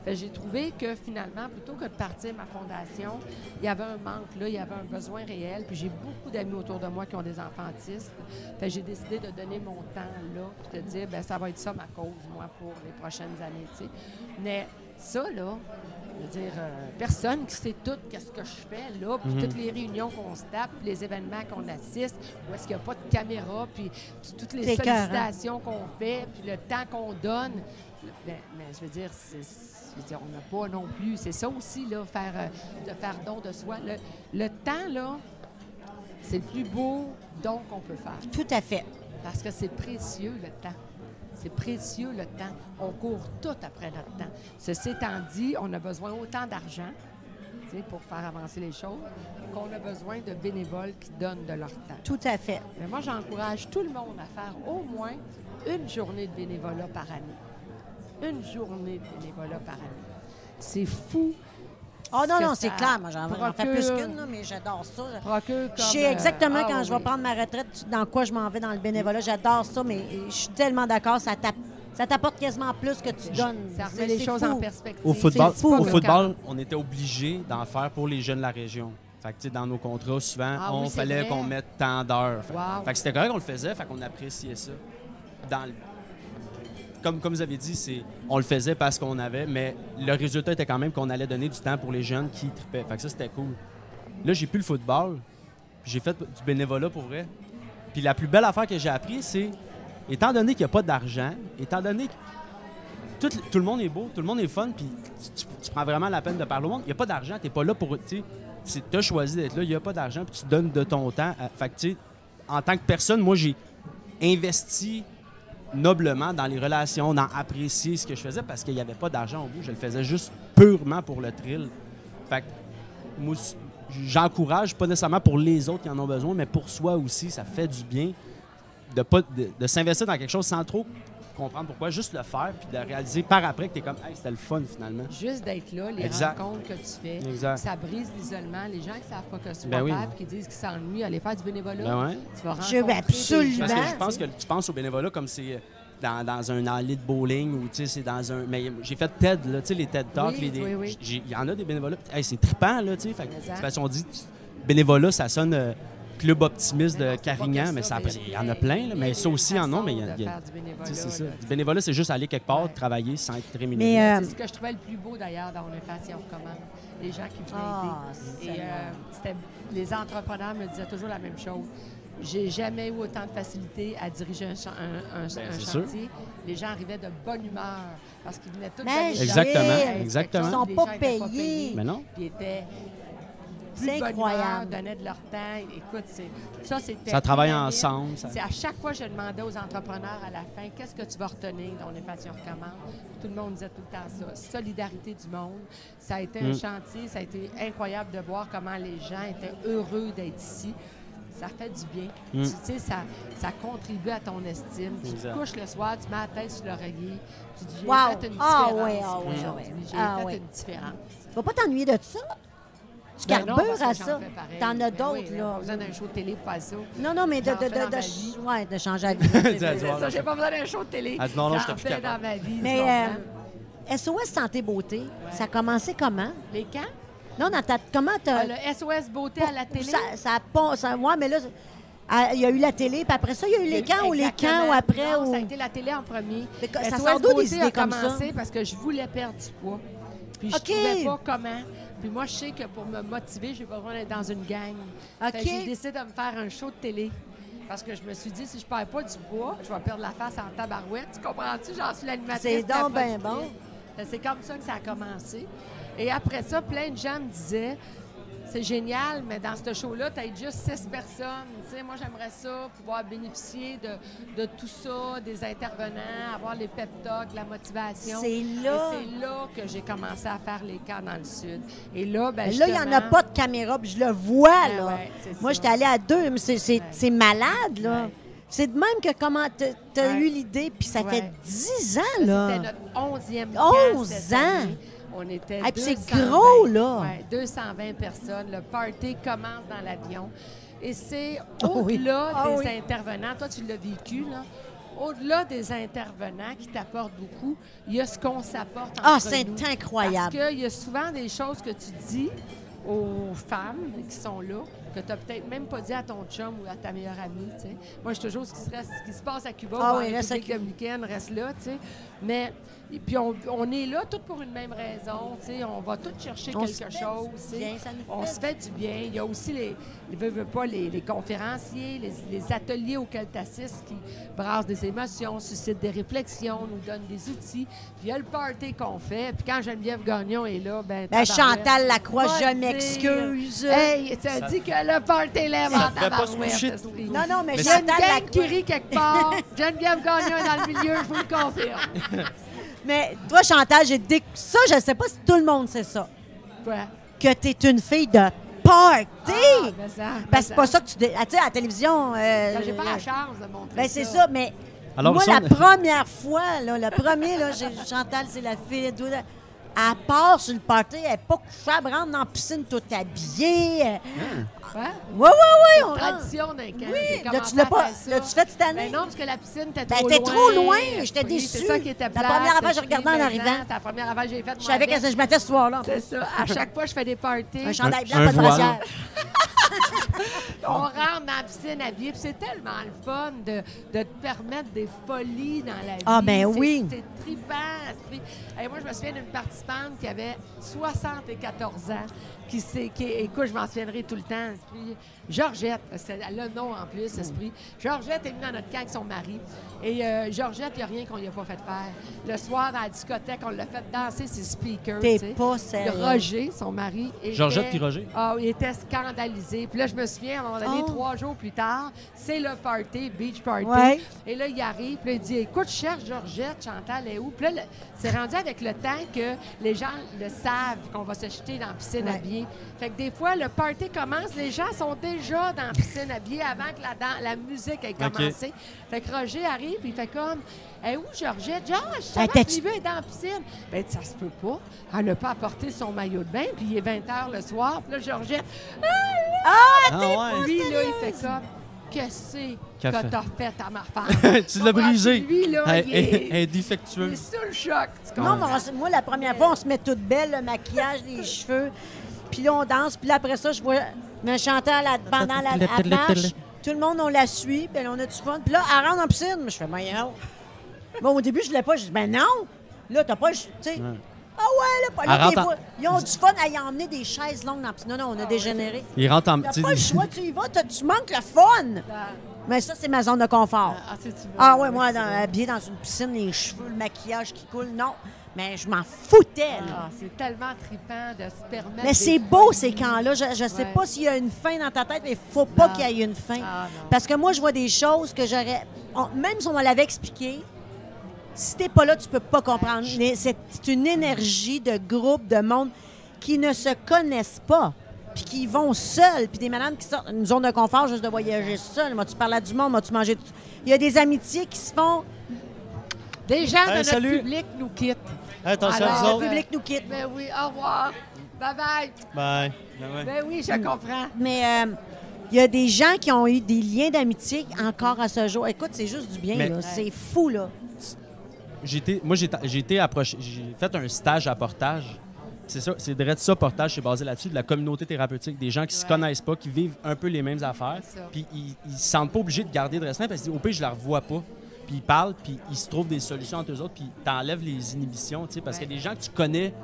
Speaker 3: J'ai trouvé que finalement, plutôt que de partir ma fondation, il y avait un manque là, il y avait un besoin réel. Puis j'ai beaucoup d'amis autour de moi qui ont des enfants autistes. J'ai décidé de donner mon temps là, puis de dire, ben ça va être ça ma cause, moi, pour les prochaines années. tu sais. Mais Ça, là, je veux dire, euh, personne qui sait tout qu'est-ce que je fais là, puis
Speaker 2: Mhm.
Speaker 3: toutes les réunions qu'on se tape, puis les événements qu'on assiste, où est-ce qu'il n'y a pas de caméra, puis toutes les sollicitations qu'on fait, puis le temps qu'on donne. Ben, mais je veux dire, c'est- je veux dire, on n'a pas non plus. C'est ça aussi, là, faire, euh, de faire don de soi. Le, le temps, là, c'est le plus beau don qu'on peut faire.
Speaker 1: Tout à fait.
Speaker 3: Parce que c'est précieux, le temps. C'est précieux, le temps. On court tout après notre temps. Ceci étant dit, on a besoin autant d'argent pour faire avancer les choses qu'on a besoin de bénévoles qui donnent de leur temps.
Speaker 1: Tout à fait.
Speaker 3: Mais moi, j'encourage tout le monde à faire au moins une journée de bénévolat par année. Une journée de bénévolat par année. C'est fou.
Speaker 1: Oh non, non, c'est clair. Moi, j'en fais plus qu'une, là, mais j'adore ça.
Speaker 3: procure
Speaker 1: Je sais
Speaker 3: euh,
Speaker 1: exactement
Speaker 3: ah
Speaker 1: quand
Speaker 3: oui,
Speaker 1: je vais
Speaker 3: oui.
Speaker 1: prendre ma retraite, dans quoi je m'en vais dans le bénévolat. J'adore ça, mais je suis tellement d'accord. Ça tape- ça t'apporte quasiment plus que tu donnes.
Speaker 3: Ça
Speaker 1: C'est-
Speaker 3: remet les choses
Speaker 1: fou.
Speaker 3: en perspective.
Speaker 2: Au football,
Speaker 1: fou,
Speaker 2: au
Speaker 1: là.
Speaker 2: football, on était obligé d'en faire pour les jeunes de la région. Fait que, tu sais, dans nos contrats, souvent,
Speaker 3: Ah
Speaker 2: on
Speaker 3: oui,
Speaker 2: fallait qu'on mette tant d'heures.
Speaker 3: Wow.
Speaker 2: fait que c'était correct qu'on le faisait, fait qu'on appréciait ça. Dans le- comme, vous avez dit, c'est, on le faisait parce qu'on avait, mais le résultat était quand même qu'on allait donner du temps pour les jeunes qui tripaient. Fait que ça, c'était cool. Là, j'ai plus le football, j'ai fait du bénévolat pour vrai. Puis la plus belle affaire que j'ai appris, c'est, étant donné qu'il n'y a pas d'argent, étant donné que tout, le monde est beau, tout le monde est fun, puis tu, prends vraiment la peine de parler au monde. Il n'y a pas d'argent, tu pas là pour. Tu as choisi d'être là, il n'y a pas d'argent, puis tu donnes de ton temps. fait que, en tant que personne, moi, j'ai investi noblement dans les relations, dans apprécier ce que je faisais parce qu'il n'y avait pas d'argent au bout. Je le faisais juste purement pour le thrill. Fait que, j'encourage, pas nécessairement pour les autres qui en ont besoin, mais pour soi aussi, ça fait du bien de, de s'investir dans quelque chose sans trop comprendre pourquoi, juste le faire, puis de réaliser par après que tu es comme, hey, c'était le fun finalement.
Speaker 3: Juste d'être là, les
Speaker 2: Exact.
Speaker 3: rencontres que tu fais,
Speaker 2: Exact.
Speaker 3: ça brise l'isolement. Les gens qui savent pas que c'est
Speaker 2: Ben oui.
Speaker 3: qui disent qu'ils s'ennuient, aller faire du bénévolat,
Speaker 2: Ben ouais.
Speaker 3: tu vas
Speaker 1: Je- ben absolument.
Speaker 2: Parce que je pense que tu penses au bénévolat comme c'est dans, dans un allée de bowling ou tu sais, c'est dans un. Mais j'ai fait TED, là, tu sais, les TED Talks.
Speaker 3: Oui,
Speaker 2: les-
Speaker 3: oui, oui.
Speaker 2: Il y en a des bénévolats. Hey, c'est trippant, là, tu sais. Qu'on dit bénévolat, ça sonne euh, club optimiste de Carignan, mais
Speaker 3: ça,
Speaker 2: il y en a plein, là, mais ça aussi en ont, mais il y a. y a- c'est ça. Du bénévolat, c'est juste aller quelque part, travailler sans être rémunéré.
Speaker 1: Mais, euh,
Speaker 3: C'est ce que je trouvais le plus beau d'ailleurs dans fait si on recommande. Les gens qui venaient
Speaker 1: Ah,
Speaker 3: aider. Et euh, les entrepreneurs me disaient toujours la même chose. J'ai jamais eu autant de facilité à diriger un, cha- un- un- un
Speaker 2: Ben, c'est sûr.
Speaker 3: chantier. Les gens arrivaient de bonne humeur parce qu'ils venaient tous de
Speaker 2: Exactement, exactement.
Speaker 1: Ils sont
Speaker 3: chose, les
Speaker 1: pas payés.
Speaker 2: Mais non.
Speaker 3: Puis étaient
Speaker 1: C'est incroyable.
Speaker 3: humeur, donnaient de leur temps. Écoute, c'est- ça, c'était...
Speaker 2: Ça travaille
Speaker 3: dynamique.
Speaker 2: ensemble. ça-
Speaker 3: C'est à chaque fois, je demandais aux entrepreneurs à la fin, qu'est-ce que tu vas retenir dans les passions recommande? Tout le monde disait tout le temps ça. Solidarité du monde. Ça a été un
Speaker 2: Mm.
Speaker 3: chantier. Ça a été incroyable de voir comment les gens étaient heureux d'être ici. Ça fait du bien.
Speaker 2: Mm.
Speaker 3: Tu sais, ça, ça contribue à ton estime. Tu te couches le soir, tu mets la tête sur l'oreiller. Tu dis, j'ai
Speaker 1: Wow.
Speaker 3: fait une
Speaker 1: Ah
Speaker 3: différence.
Speaker 1: ouais, ah ah ouais.
Speaker 3: J'ai
Speaker 1: Ah
Speaker 3: fait une différence.
Speaker 1: Tu vas pas t'ennuyer de ça? Tu
Speaker 3: Ben
Speaker 1: carbures à ça? T'en as
Speaker 3: Ben
Speaker 1: d'autres,
Speaker 3: oui,
Speaker 1: là.
Speaker 3: Pas besoin d'un show de télé pour faire ça.
Speaker 1: Non, non, mais de, de, de, de,
Speaker 3: vie.
Speaker 1: ouais, de changer la vie. C'est.
Speaker 3: Ça, j'ai pas besoin d'un show de télé.
Speaker 2: Elle dit non, non, j'étais plus
Speaker 3: dans ma vie.
Speaker 1: Mais
Speaker 3: comprends?
Speaker 1: euh, SOS Santé Beauté, ça a commencé comment?
Speaker 3: Les camps?
Speaker 1: Non, dans ta, comment t'as...
Speaker 3: Ah, le SOS Beauté à la télé?
Speaker 1: Ça, ça a pas... Ça, ouais, mais là, ah, il y a eu la télé, puis après ça, il y a eu les camps ou les camps ou après?
Speaker 3: Non,
Speaker 1: ou...
Speaker 3: ça a été la télé en premier.
Speaker 1: Mais ça
Speaker 3: SOS
Speaker 1: sort d'où des
Speaker 3: Beauté
Speaker 1: idées
Speaker 3: a
Speaker 1: comme ça?
Speaker 3: commencé parce que je voulais perdre du poids. Puis je
Speaker 1: OK.
Speaker 3: trouvais pas comment. Puis moi, je sais que pour me motiver, j'ai besoin d'être dans une gang.
Speaker 1: OK.
Speaker 3: J'ai décidé de me faire un show de télé. Parce que je me suis dit, si je perds pas du poids, je vais perdre la face en tabarouette. Tu comprends-tu? J'en suis l'animatrice.
Speaker 1: C'est donc ben
Speaker 3: productrice.
Speaker 1: bon.
Speaker 3: C'est comme ça que ça a commencé. Et après ça, plein de gens me disaient c'est génial, mais dans ce show-là, tu as juste six personnes. Tu moi, j'aimerais ça, pouvoir bénéficier de, de tout ça, des intervenants, avoir les pep talks, la motivation.
Speaker 1: C'est là...
Speaker 3: c'est là que j'ai commencé à faire les camps dans le Sud. Et là, ben,
Speaker 1: Là, il n'y en a pas de caméra, puis je le vois,
Speaker 3: Ben
Speaker 1: là.
Speaker 3: ouais,
Speaker 1: Moi, j'étais allée à deux, mais c'est,
Speaker 3: Ouais.
Speaker 1: malade, là.
Speaker 3: Ouais.
Speaker 1: C'est de même que comment t'as, t'as
Speaker 3: Ouais.
Speaker 1: eu l'idée, puis ça
Speaker 3: Ouais.
Speaker 1: fait dix ans,
Speaker 3: C'était
Speaker 1: là.
Speaker 3: notre onzième
Speaker 1: Onze
Speaker 3: camp cette
Speaker 1: ans!
Speaker 3: On était
Speaker 1: Ah, puis c'est
Speaker 3: 220,
Speaker 1: gros, là.
Speaker 3: ouais, 220 personnes. Le party commence dans l'avion. Et c'est
Speaker 1: Oh oui.
Speaker 3: au-delà
Speaker 1: Ah
Speaker 3: des
Speaker 1: oui.
Speaker 3: intervenants. Toi, tu l'as vécu, là. Au-delà des intervenants qui t'apportent beaucoup, il y a ce qu'on s'apporte entre
Speaker 1: Ah, c'est
Speaker 3: nous.
Speaker 1: incroyable.
Speaker 3: Parce qu'il y a souvent des choses que tu dis aux femmes qui sont là que tu n'as peut-être même pas dit à ton chum ou à ta meilleure amie. tu sais. Moi, je suis toujours ce qui se, reste- ce qui se passe à Cuba
Speaker 1: Ah
Speaker 3: ou en
Speaker 1: oui, reste à
Speaker 3: reste là. tu sais. Mais et puis on, on est là tout pour une même raison. tu sais. On va tous chercher
Speaker 1: On
Speaker 3: quelque chose.
Speaker 1: bien,
Speaker 3: on se fait du bien. Il y a aussi les, les, veux, veux pas, les, les conférenciers, les, les ateliers auxquels tu assistes qui brassent des émotions, suscitent des réflexions, nous donnent des outils. Puis il y a le party qu'on fait. Puis quand Geneviève Gagnon est là, ben,
Speaker 1: Ben. Chantal Lacroix, je m'excuse.
Speaker 3: Hey, tu as dit que le party lève en
Speaker 2: Ça devrait pas se
Speaker 3: tabarouette,
Speaker 2: coucher
Speaker 3: esprit.
Speaker 1: Non, non, mais,
Speaker 2: Mais
Speaker 1: Chantal
Speaker 3: gang qui
Speaker 1: Lacroix.
Speaker 3: rit quelque part. Geneviève Gagnon est dans le milieu, je vous le confirme.
Speaker 1: Mais toi, Chantal, j'ai dit ça, je sais pas si tout le monde sait ça.
Speaker 3: Quoi?
Speaker 1: Que t'es une fille de party.
Speaker 3: Ah, ben ça, ben
Speaker 1: Parce que c'est pas ça que tu. dé- ah, Tu sais, à la télévision. euh,
Speaker 3: Ben, J'ai pas la chance de montrer
Speaker 1: Ben, c'est ça, mais.
Speaker 2: Alors,
Speaker 1: moi, la première fois, là, le premier, là, j'ai- Chantal, c'est la fille Elle part sur le party, elle n'est pas couchable, rentre dans la piscine toute habillée.
Speaker 2: Hein?
Speaker 3: Quoi?
Speaker 1: Oui, oui, oui, on.
Speaker 3: Tradition d'un camp.
Speaker 1: Oui,
Speaker 3: J'ai
Speaker 1: là,
Speaker 3: commencé
Speaker 1: tu l'as
Speaker 3: à
Speaker 1: pas- l'as-tu fait cette année?
Speaker 3: Ben non, parce que la piscine était
Speaker 1: Ben,
Speaker 3: trop
Speaker 1: t'es
Speaker 3: loin.
Speaker 1: trop loin, j'étais
Speaker 3: Oui,
Speaker 1: déçue.
Speaker 3: C'est ça qui était
Speaker 1: La
Speaker 3: plate.
Speaker 1: première affaire, je
Speaker 3: suis
Speaker 1: regardais en arrivant.
Speaker 3: C'est la première affaire que j'ai faite.
Speaker 1: Je savais qu'est-ce que je mettais ce soir-là.
Speaker 3: C'est ça. À chaque fois, je fais des parties.
Speaker 1: Un chandail blanc,
Speaker 2: Un
Speaker 1: pas de brassière.
Speaker 3: On rentre dans la piscine habillée. C'est tellement le fun de, de te permettre des folies dans la vie.
Speaker 1: Ah, ben
Speaker 3: C'est-
Speaker 1: oui.
Speaker 3: C'est trippant. Hey, moi, je me souviens d'une participante qui avait 74 ans. Qui, s'est- qui écoute, je m'en souviendrai tout le temps. Georgette, c'est le nom en plus, esprit. Georgette est venue dans notre camp avec son mari. Et euh, Georgette, il n'y a rien qu'on lui a pas fait faire. Le soir, à la discothèque, on l'a fait danser ses speakers.
Speaker 1: T'es pas sérieux.
Speaker 3: Roger, son mari. était-
Speaker 2: Georgette puis Roger?
Speaker 3: Ah, il était scandalisé. Puis là, je me souviens, à un moment donné,
Speaker 1: Oh.
Speaker 3: trois jours plus tard, c'est le party, beach party.
Speaker 1: Ouais.
Speaker 3: Et là, il arrive, puis là, il dit Écoute, cherche Georgette, Chantal est où Puis là, c'est rendu avec le temps que les gens le savent, qu'on va se jeter dans la piscine
Speaker 1: Ouais.
Speaker 3: habillée. Fait que des fois, le party commence, les gens sont déjà dans la piscine habillée avant que la, musique ait commencé. Fait que Roger arrive, il fait comme est où Georgette? Genre, je savais que Livia est dans la piscine. Ben, ça se peut pas. Elle n'a pas apporté son maillot de bain, puis il est 20 h le soir. Puis là, Georgette,
Speaker 2: Ah ouais.
Speaker 3: lui, là, il fait comme Qu'est-ce que
Speaker 2: Qu'a fait?
Speaker 3: t'as fait à ma femme?
Speaker 2: tu l'as brisé.
Speaker 3: Lui, là,
Speaker 2: Elle
Speaker 3: il
Speaker 2: elle-
Speaker 3: est,
Speaker 2: elle est
Speaker 3: il est
Speaker 2: défectueuse.
Speaker 3: sous le choc. tu
Speaker 1: Non, mais on moi, la première fois, on se met toute belle, le maquillage, les cheveux. Puis là, on danse. Puis là, après ça, je vois me chanter à la, pendant la, la marche. Tout le monde, on la suit. Puis on a du fun. Puis là, elle rentre en piscine. Je fais, non. Bon, au début, je voulais pas. Je dis, ben non. Là, t'as pas. Tu sais. Ah ouais, là, pas là,
Speaker 2: Elle
Speaker 1: des
Speaker 2: rentre en-
Speaker 1: fois, Ils ont du fun à y emmener des chaises longues dans la piscine. Non, non, on a dégénéré.
Speaker 2: Il rentre en.
Speaker 1: T'as pas le choix, tu y vas, t'as- tu manques le fun. Mais ça, c'est ma zone de confort.
Speaker 3: ah, c'est- tu
Speaker 1: Ah ouais, moi, dans, habillée dans une piscine, les cheveux, le maquillage qui coule, non. Mais je m'en foutais, là.
Speaker 3: Ah, c'est tellement trippant de se permettre.
Speaker 1: Mais c'est beau, ces camps-là. Je ne sais
Speaker 3: Ouais.
Speaker 1: pas s'il y a une fin dans ta tête, mais il faut pas qu'il y ait une fin.
Speaker 3: Ah.
Speaker 1: Parce que moi, je vois des choses que j'aurais... même si on me l'avait expliqué, si t'es pas là, tu peux pas comprendre. C'est une énergie de groupe, de monde qui ne se connaissent pas, puis qui vont seuls, puis des madames qui sortent une zone de confort juste de voyager seul. Moi, tu parles à du monde, moi, tu manger... Il y a des amitiés qui se font...
Speaker 3: Des gens de notre
Speaker 4: salut.
Speaker 3: public nous quittent.
Speaker 4: Attention
Speaker 3: Alors,
Speaker 1: Le public nous quitte.
Speaker 3: Ben oui, au revoir. Bye bye.
Speaker 4: Bye. Ben ouais.
Speaker 3: Ben oui, je comprends.
Speaker 1: Mais euh, il y a des gens qui ont eu des liens d'amitié encore à ce jour. Écoute, c'est juste du bien,
Speaker 2: Mais-
Speaker 1: là. C'est fou, là.
Speaker 2: j'ai été, moi, j'ai, j'ai été approché, j'ai fait un stage à portage. C'est ça, c'est direct ça, portage, c'est basé là-dessus, de la communauté thérapeutique, des gens qui se
Speaker 3: Ouais.
Speaker 2: connaissent pas, qui vivent un peu les mêmes affaires, puis ils, ils se sentent pas obligés de garder de restreint parce qu'au pire, je la revois pas. Puis ils parlent, puis ils se trouvent des solutions entre eux autres, puis t'enlèves les inhibitions, tu sais, parce
Speaker 3: Ouais.
Speaker 2: que les gens que tu connais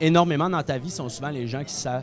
Speaker 2: énormément dans ta vie sont souvent les gens qui savent,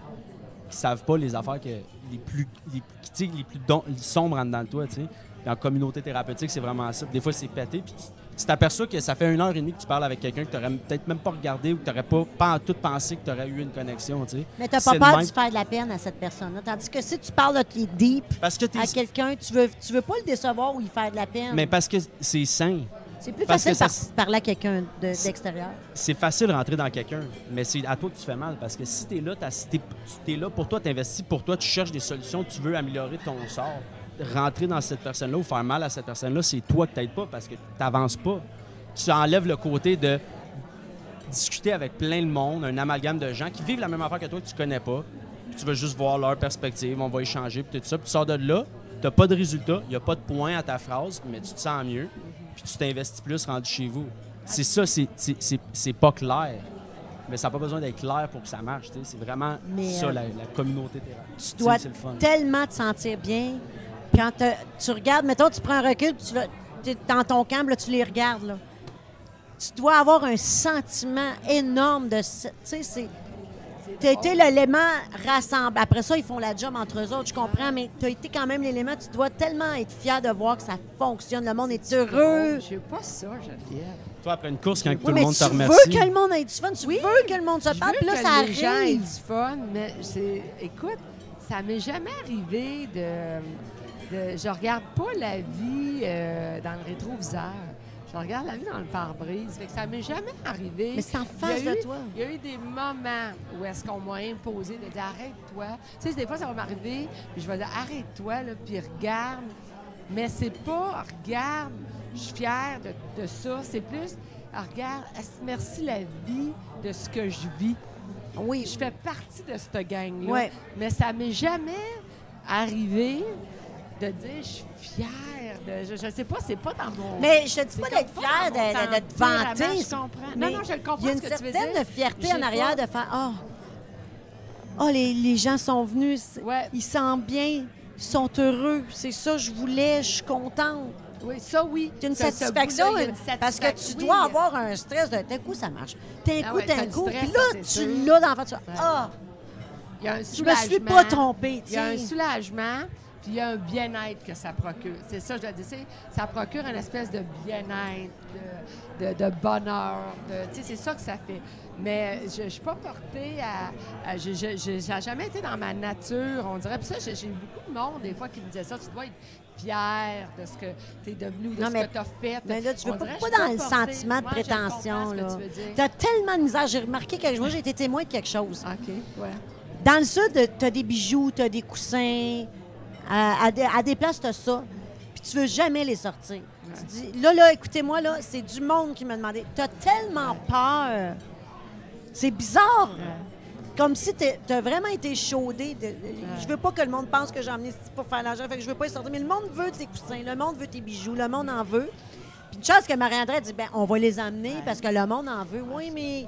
Speaker 2: qui savent pas les affaires que les plus, les, qui, les plus don- les sombres en dedans de toi, tu sais. Puis en communauté thérapeutique, c'est vraiment ça. Des fois, c'est pété, puis tu tu t'aperçois que ça fait une heure et demie que tu parles avec quelqu'un que tu n'aurais peut-être même pas regardé ou que tu n'aurais pas, pas en tout pensé que tu aurais eu une connexion, tu sais.
Speaker 1: Mais t'as
Speaker 2: C'est
Speaker 1: pas
Speaker 2: de
Speaker 1: peur
Speaker 2: même.
Speaker 1: de faire de la peine à cette personne-là. Tandis que si tu parles de tes deep
Speaker 2: Parce que t'es-
Speaker 1: à quelqu'un, tu veux, tu veux pas le décevoir ou lui faire de la peine.
Speaker 2: Mais parce que c'est sain.
Speaker 1: c'est plus
Speaker 2: parce
Speaker 1: facile
Speaker 2: ça
Speaker 1: par- parler à quelqu'un de- d'extérieur.
Speaker 2: C'est facile de rentrer dans quelqu'un, mais c'est à toi que tu fais mal. Parce que si tu es là, tu es là pour toi, tu investis pour toi, tu cherches des solutions, tu veux améliorer ton sort. Rentrer dans cette personne-là ou faire mal à cette personne-là, c'est toi t'aides pas parce que tu n'avances pas. Tu enlèves le côté de discuter avec plein de monde, un amalgame de gens qui vivent la même affaire que toi que tu connais pas. Puis tu veux juste voir leur perspective, on va échanger, puis tout ça. Puis tu sors de là, tu n'as pas de résultat, il n'y a pas de point à ta phrase, mais tu te sens mieux, puis tu t'investis plus rendu chez vous. C'est ça, c'est- c'est c'est- c'est pas clair. Mais ça n'a pas besoin d'être clair pour que ça marche. C'est vraiment
Speaker 1: Mais,
Speaker 2: ça,
Speaker 1: euh,
Speaker 2: la, la communauté.
Speaker 1: Tu dois tellement te sentir bien. Quand tu regardes, mettons, tu prends un recul, tu vas t'es dans ton camp, là, tu les regardes. Là. Tu dois avoir un sentiment énorme de. Tu sais, c'est. Tu as été l'élément rassemble. Après ça, ils font la job entre eux autres, je comprends, mais tu as été quand même l'élément. Tu dois tellement être fier de voir que ça fonctionne. Le monde est heureux.
Speaker 3: Je sais pas ça, Geneviève.
Speaker 2: Toi, après une course, quand tout
Speaker 1: Oui,
Speaker 2: le monde
Speaker 1: tu
Speaker 2: te
Speaker 1: veux
Speaker 2: remercie.
Speaker 1: que le monde ait du fun, tu veux que le monde se parle,
Speaker 3: veux
Speaker 1: puis là,
Speaker 3: que
Speaker 1: ça
Speaker 3: les gens aient
Speaker 1: arrive.
Speaker 3: du fun, mais c'est... Écoute, ça m'est jamais arrivé de... de- Je regarde pas la vie euh, dans le rétroviseur. Je regarde la vie dans le pare-brise. Fait que ça m'est jamais arrivé.
Speaker 1: Mais c'est en face de
Speaker 3: eu-
Speaker 1: toi.
Speaker 3: Il y a eu des moments où est-ce qu'on m'a imposé de dire arrête-toi. Tu sais, des fois, ça va m'arriver, puis je vais dire arrête-toi, puis regarde. Mais c'est pas regarde, je suis fière de, de ça. C'est plus regarde, merci la vie de ce que je vis?
Speaker 1: Oui,
Speaker 3: Je fais partie de cette gang-là.
Speaker 1: Ouais.
Speaker 3: Mais ça m'est jamais arrivé de dire je suis fière. De, je, je sais pas, c'est pas dans mon.
Speaker 1: Mais je te dis pas d'être fière de, de- te vanter.
Speaker 3: Je comprends. Non, non, je le comprends
Speaker 1: Il y a une
Speaker 3: ce que tu veux
Speaker 1: certaine fierté en arrière
Speaker 3: pas-
Speaker 1: de faire Oh, oh les, les gens sont venus,
Speaker 3: Ouais.
Speaker 1: ils sentent bien, ils sont heureux. C'est ça je voulais, je suis contente.
Speaker 3: Oui, ça, oui.
Speaker 1: C'est une satisfaction,
Speaker 3: une
Speaker 1: parce que tu dois avoir un stress de d'un coup ça marche. D'un
Speaker 3: Ah
Speaker 1: coup, d'un coup. Puis là, tu l'as dans la
Speaker 3: Ouais.
Speaker 1: Ah,
Speaker 3: Il y a un
Speaker 1: je me suis
Speaker 3: soulagement.
Speaker 1: pas trompée.
Speaker 3: Il y a un soulagement, puis il y a un bien-être que ça procure. C'est ça, je le dis. Ça procure une espèce de bien-être, de, de- de bonheur. de- c'est ça que ça fait. Mais je ne suis pas portée à. à- je- J'ai jamais été dans ma nature, on dirait. Puis ça, j'ai beaucoup de monde, des fois, qui me disait ça. Tu dois être fier de ce que tu es devenu de
Speaker 1: Non,
Speaker 3: ce
Speaker 1: mais-
Speaker 3: que tu as fait.
Speaker 1: Mais là, tu veux
Speaker 3: On
Speaker 1: pas,
Speaker 3: dirait,
Speaker 1: dans le
Speaker 3: portée.
Speaker 1: sentiment de
Speaker 3: Moi,
Speaker 1: prétention.
Speaker 3: veux.
Speaker 1: Tu as tellement de misère. J'ai remarqué que moi, j'ai été témoin de quelque chose.
Speaker 3: OK, ouais.
Speaker 1: Dans le sud, tu as des bijoux, tu as des coussins. À, à des, à des places, tu as ça. Puis tu veux jamais les sortir. Tu dis, là, là, écoutez-moi, là, c'est du monde qui m'a demandé. Tu as tellement peur. C'est bizarre. Comme si tu as vraiment été chaudé. De, de- Je veux pas que le monde pense que j'ai emmené pour faire l'argent, fait que je veux pas les sortir. Mais le monde veut tes coussins, le monde veut tes bijoux, le monde en veut. Puis une chance que Marie-André dit, ben on va les amener parce que le monde en veut. Oui, mais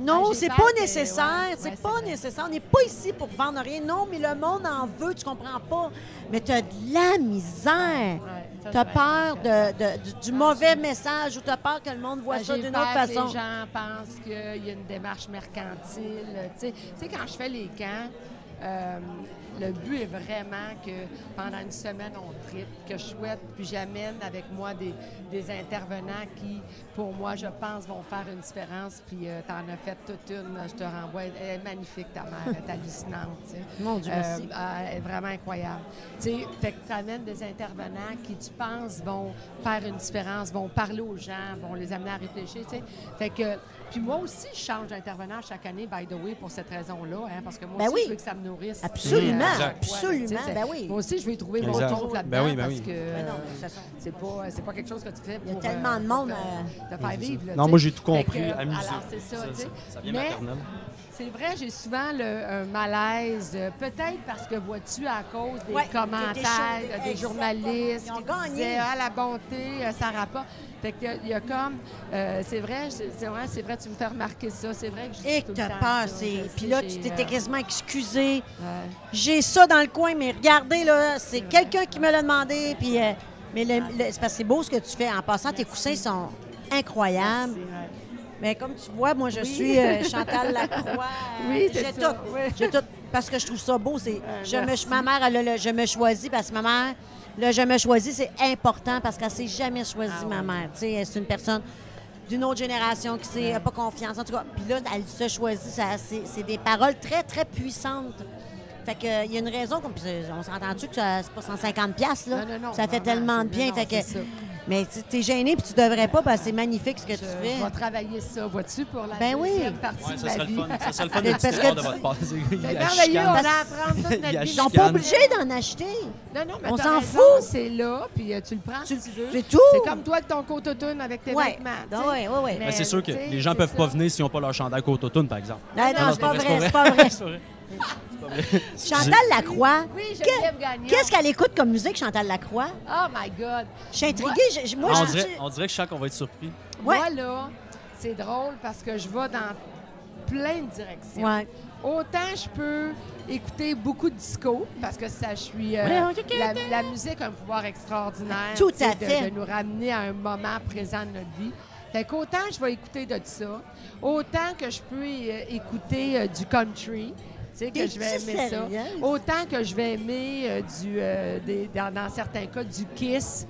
Speaker 1: non, c'est pas nécessaire.
Speaker 3: ouais,
Speaker 1: c'est
Speaker 3: ouais,
Speaker 1: pas nécessaire. On n'est pas ici pour vendre rien. Non, mais le monde en veut, tu comprends pas. Mais tu as de la misère.
Speaker 3: Ouais,
Speaker 1: Tu as peur de, de- du, mauvais message ou tu as peur que le monde voit
Speaker 3: Ben,
Speaker 1: ça d'une autre
Speaker 3: que
Speaker 1: façon.
Speaker 3: Les gens pensent qu'il y a une démarche mercantile. Tu sais- tu sais, quand je fais les camps, euh, le but est vraiment que pendant une semaine, on tripe, que je souhaite, puis j'amène avec moi des, des intervenants qui, pour moi, je pense, vont faire une différence. Puis tu en as fait toute une, je te renvoie. Elle est magnifique, ta mère, elle est hallucinante.
Speaker 1: Mon Dieu.
Speaker 3: Euh, ah, elle est vraiment incroyable. Tu sais, fait que tu amènes des intervenants qui, tu penses, vont faire une différence, vont parler aux gens, vont les amener à réfléchir, tu sais. Fait que, puis moi aussi, je change d'intervenant chaque année, by the way, pour cette raison-là, hein, parce que moi
Speaker 1: Ben
Speaker 3: aussi,
Speaker 1: oui.
Speaker 3: je veux que ça me nourrisse.
Speaker 1: Absolument,
Speaker 3: à
Speaker 1: absolument, ben oui.
Speaker 3: Moi aussi, je vais y trouver
Speaker 2: Exact.
Speaker 3: mon compte là-dedans,
Speaker 2: Ben oui, ben
Speaker 3: parce que
Speaker 1: Ben
Speaker 3: euh, c'est pas, c'est pas quelque chose que tu fais pour...
Speaker 1: Il y a tellement
Speaker 3: euh,
Speaker 1: de monde, euh,
Speaker 3: te faire vivre, là,
Speaker 2: Non, moi, j'ai tout compris,
Speaker 3: que,
Speaker 2: amusé.
Speaker 3: Alors, c'est ça,
Speaker 2: Ça-
Speaker 3: tu sais.
Speaker 2: ça- ça vient
Speaker 3: Mais-
Speaker 2: maternel.
Speaker 3: c'est vrai, j'ai souvent le, un malaise, euh, peut-être parce que vois-tu à cause des
Speaker 1: Ouais, des- des
Speaker 3: commentaires des journalistes
Speaker 1: Ils ont
Speaker 3: qui
Speaker 1: gagné.
Speaker 3: disaient ah la bonté, euh, ça rapporte. Fait que il y a comme, euh, c'est vrai, c'est vrai, c'est vrai, tu me fais remarquer ça, c'est vrai que je
Speaker 1: Et que t'as
Speaker 3: je
Speaker 1: Puis là, tu t'étais
Speaker 3: euh,
Speaker 1: quasiment excusé.
Speaker 3: ouais.
Speaker 1: J'ai ça dans le coin, mais regardez, là, c'est quelqu'un qui me l'a demandé. Puis, euh, mais le- le- c'est parce que c'est beau ce que tu fais. En passant, tes coussins sont incroyables.
Speaker 3: Merci, ouais.
Speaker 1: Mais comme tu vois, moi, je
Speaker 3: Oui.
Speaker 1: suis euh, Chantal Lacroix.
Speaker 3: Oui, c'est
Speaker 1: J'ai
Speaker 3: ça,
Speaker 1: tout.
Speaker 3: oui.
Speaker 1: J'ai tout. Parce que je trouve ça beau. C'est, je me, ma mère, elle a le je me choisis parce que ma mère, le je me choisis, c'est important parce qu'elle s'est jamais choisi,
Speaker 3: Ah
Speaker 1: ma mère. C'est une personne d'une autre génération qui s'est pas confiance. En tout cas, puis là, elle se choisit. ça- c'est, c'est des paroles très, très puissantes. Fait que, il y a une raison, on s'entend-tu que ça- c'est pas 150 pièces là?
Speaker 3: Non, non, non,
Speaker 1: ça fait tellement de bien. fait que. Mais tu t'es gêné puis tu devrais pas parce que c'est magnifique ce que
Speaker 3: Je,
Speaker 1: tu
Speaker 3: je
Speaker 1: fais.
Speaker 3: vais travailler ça, vois-tu, pour la
Speaker 1: Ben oui.
Speaker 3: deuxième partie
Speaker 2: Ouais,
Speaker 3: de ma vie?
Speaker 2: fun. Ça serait le fun de
Speaker 1: parce que
Speaker 2: de votre passé.
Speaker 3: C'est merveilleux, on a à apprendre toute notre vie.
Speaker 1: Ils sont pas obligés d'en acheter.
Speaker 3: Non, non, mais
Speaker 1: On s'en fout.
Speaker 3: C'est là, puis euh, tu le prends
Speaker 1: Tu-
Speaker 3: si tu veux.
Speaker 1: c'est tout.
Speaker 3: C'est comme toi avec ton coat automne avec tes
Speaker 1: Ouais.
Speaker 3: vêtements.
Speaker 1: Ah ouais, ouais, ouais.
Speaker 3: Mais,
Speaker 2: Ben, c'est sûr que les gens peuvent pas
Speaker 3: ça.
Speaker 2: venir s'ils n'ont pas leur chandail côte automne, par exemple.
Speaker 1: Non, non,
Speaker 3: non,
Speaker 1: c'est pas vrai, Chantal Lacroix,
Speaker 3: Oui, Geneviève Gagnon.
Speaker 1: qu'est-ce qu'elle écoute comme musique, Chantal Lacroix?
Speaker 3: Oh my God.
Speaker 1: Je suis intriguée. je- je- moi,
Speaker 2: Ah, on,
Speaker 1: je
Speaker 2: dirait,
Speaker 1: suis-
Speaker 2: on dirait que je sens qu'on va être surpris.
Speaker 1: Ouais.
Speaker 3: Moi, là, c'est drôle parce que je vais dans plein de directions.
Speaker 1: Ouais.
Speaker 3: Autant je peux écouter beaucoup de disco, parce que ça, je suis. euh, la, la musique a un pouvoir extraordinaire.
Speaker 1: Tout
Speaker 3: tu sais,
Speaker 1: à
Speaker 3: de-
Speaker 1: fait.
Speaker 3: De, nous ramener à un moment présent de notre vie. Fait qu'autant je vais écouter de ça, autant que je peux euh, écouter euh, du country. Tu sais, que je vais aimer ça. Autant que je vais aimer euh, du, euh, des- dans, dans certains cas du Kiss,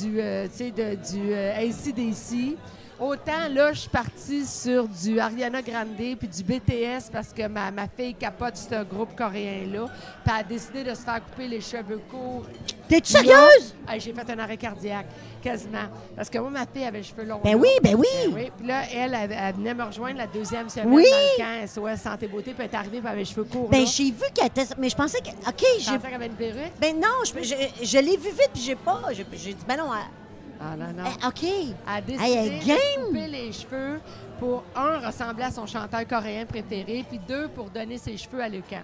Speaker 3: du, euh, tu sais, de- du AC/DC. Autant là, je suis partie sur du Ariana Grande puis du BTS parce que ma, ma fille capote ce groupe coréen-là. Puis elle a décidé de se faire couper les cheveux courts.
Speaker 1: T'es-tu sérieuse?
Speaker 3: Hey, J'ai fait un arrêt cardiaque, quasiment. Parce que moi, ma fille avait les cheveux longs.
Speaker 1: Ben oui, ben oui.
Speaker 3: Ben oui. Puis là, elle, elle, elle venait me rejoindre la deuxième semaine
Speaker 1: Oui.
Speaker 3: dans le camp SOS Santé Beauté, puis elle est arrivée, puis elle avait les cheveux courts.
Speaker 1: Ben j'ai vu qu'elle était. Mais je pensais que. OK,
Speaker 3: Je
Speaker 1: j'ai.
Speaker 3: pensais qu'elle avait une perruque.
Speaker 1: Ben non, je, je, je l'ai vu vite, puis j'ai pas. J'ai j'ai dit, ben non. elle-
Speaker 3: Ah non, non.
Speaker 1: eh, OK.
Speaker 3: Elle a décidé
Speaker 1: Hey, elle est
Speaker 3: de
Speaker 1: game.
Speaker 3: couper les cheveux pour, un, ressembler à son chanteur coréen préféré, puis deux, pour donner ses cheveux à Lucan.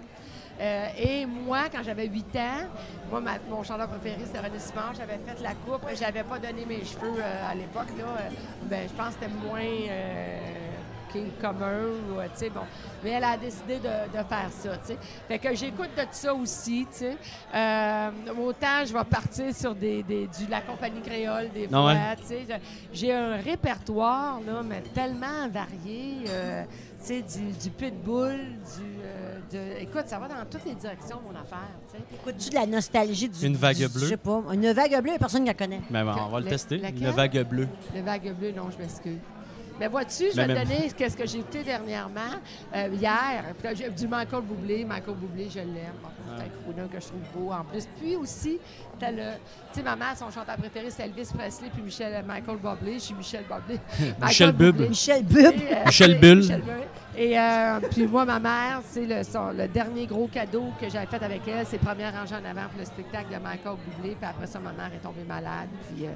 Speaker 3: Euh, et moi, quand j'avais 8 ans, moi, ma- mon chanteur préféré, c'était René Simard. J'avais fait la coupe. J'avais pas donné mes cheveux euh, à l'époque. Là. Euh, ben, je pense que c'était moins qui- commun. Ou, euh, tu sais, bon. Mais elle a décidé de, de faire ça. tu sais. Fait que j'écoute de ça aussi. tu sais. Euh, autant je vais partir sur des, des- du, la compagnie créole des
Speaker 2: Ah
Speaker 3: fois.
Speaker 2: ouais.
Speaker 3: tu sais. Je- J'ai un répertoire, là, mais tellement varié. euh, tu sais, du, du pitbull, du. euh, de- écoute, ça va dans toutes les directions, mon affaire.
Speaker 1: Écoutes-tu de la nostalgie du.
Speaker 2: Une vague
Speaker 1: du-
Speaker 2: bleue?
Speaker 1: Je sais pas. Une vague bleue, personne ne la connaît.
Speaker 2: Ben, on va le
Speaker 3: Le-
Speaker 2: tester.
Speaker 3: laquelle?
Speaker 2: Une vague bleue.
Speaker 3: Le vague bleu, non, je m'excuse. Mais vois-tu, je vais te donner qu'est-ce que j'ai écouté dernièrement, euh, hier. Du Michael Bublé. Michael Bublé, je l'aime. C'est un crooner que je trouve beau en plus. Puis aussi, t'as le... Tu sais, ma mère, son chanteur préféré, c'est Elvis Presley, puis Michel, Michael Bublé. Je suis Michel Bublé.
Speaker 2: Michel
Speaker 3: Michael
Speaker 2: Bub.
Speaker 1: Michel Bub.
Speaker 3: Euh,
Speaker 2: Michel Bull.
Speaker 3: Et euh, puis moi, ma mère, c'est le, son- le dernier gros cadeau que j'avais fait avec elle. C'est première rangée en avant pour le spectacle de Michael Bublé. Puis après ça, ma mère est tombée malade. Puis, euh,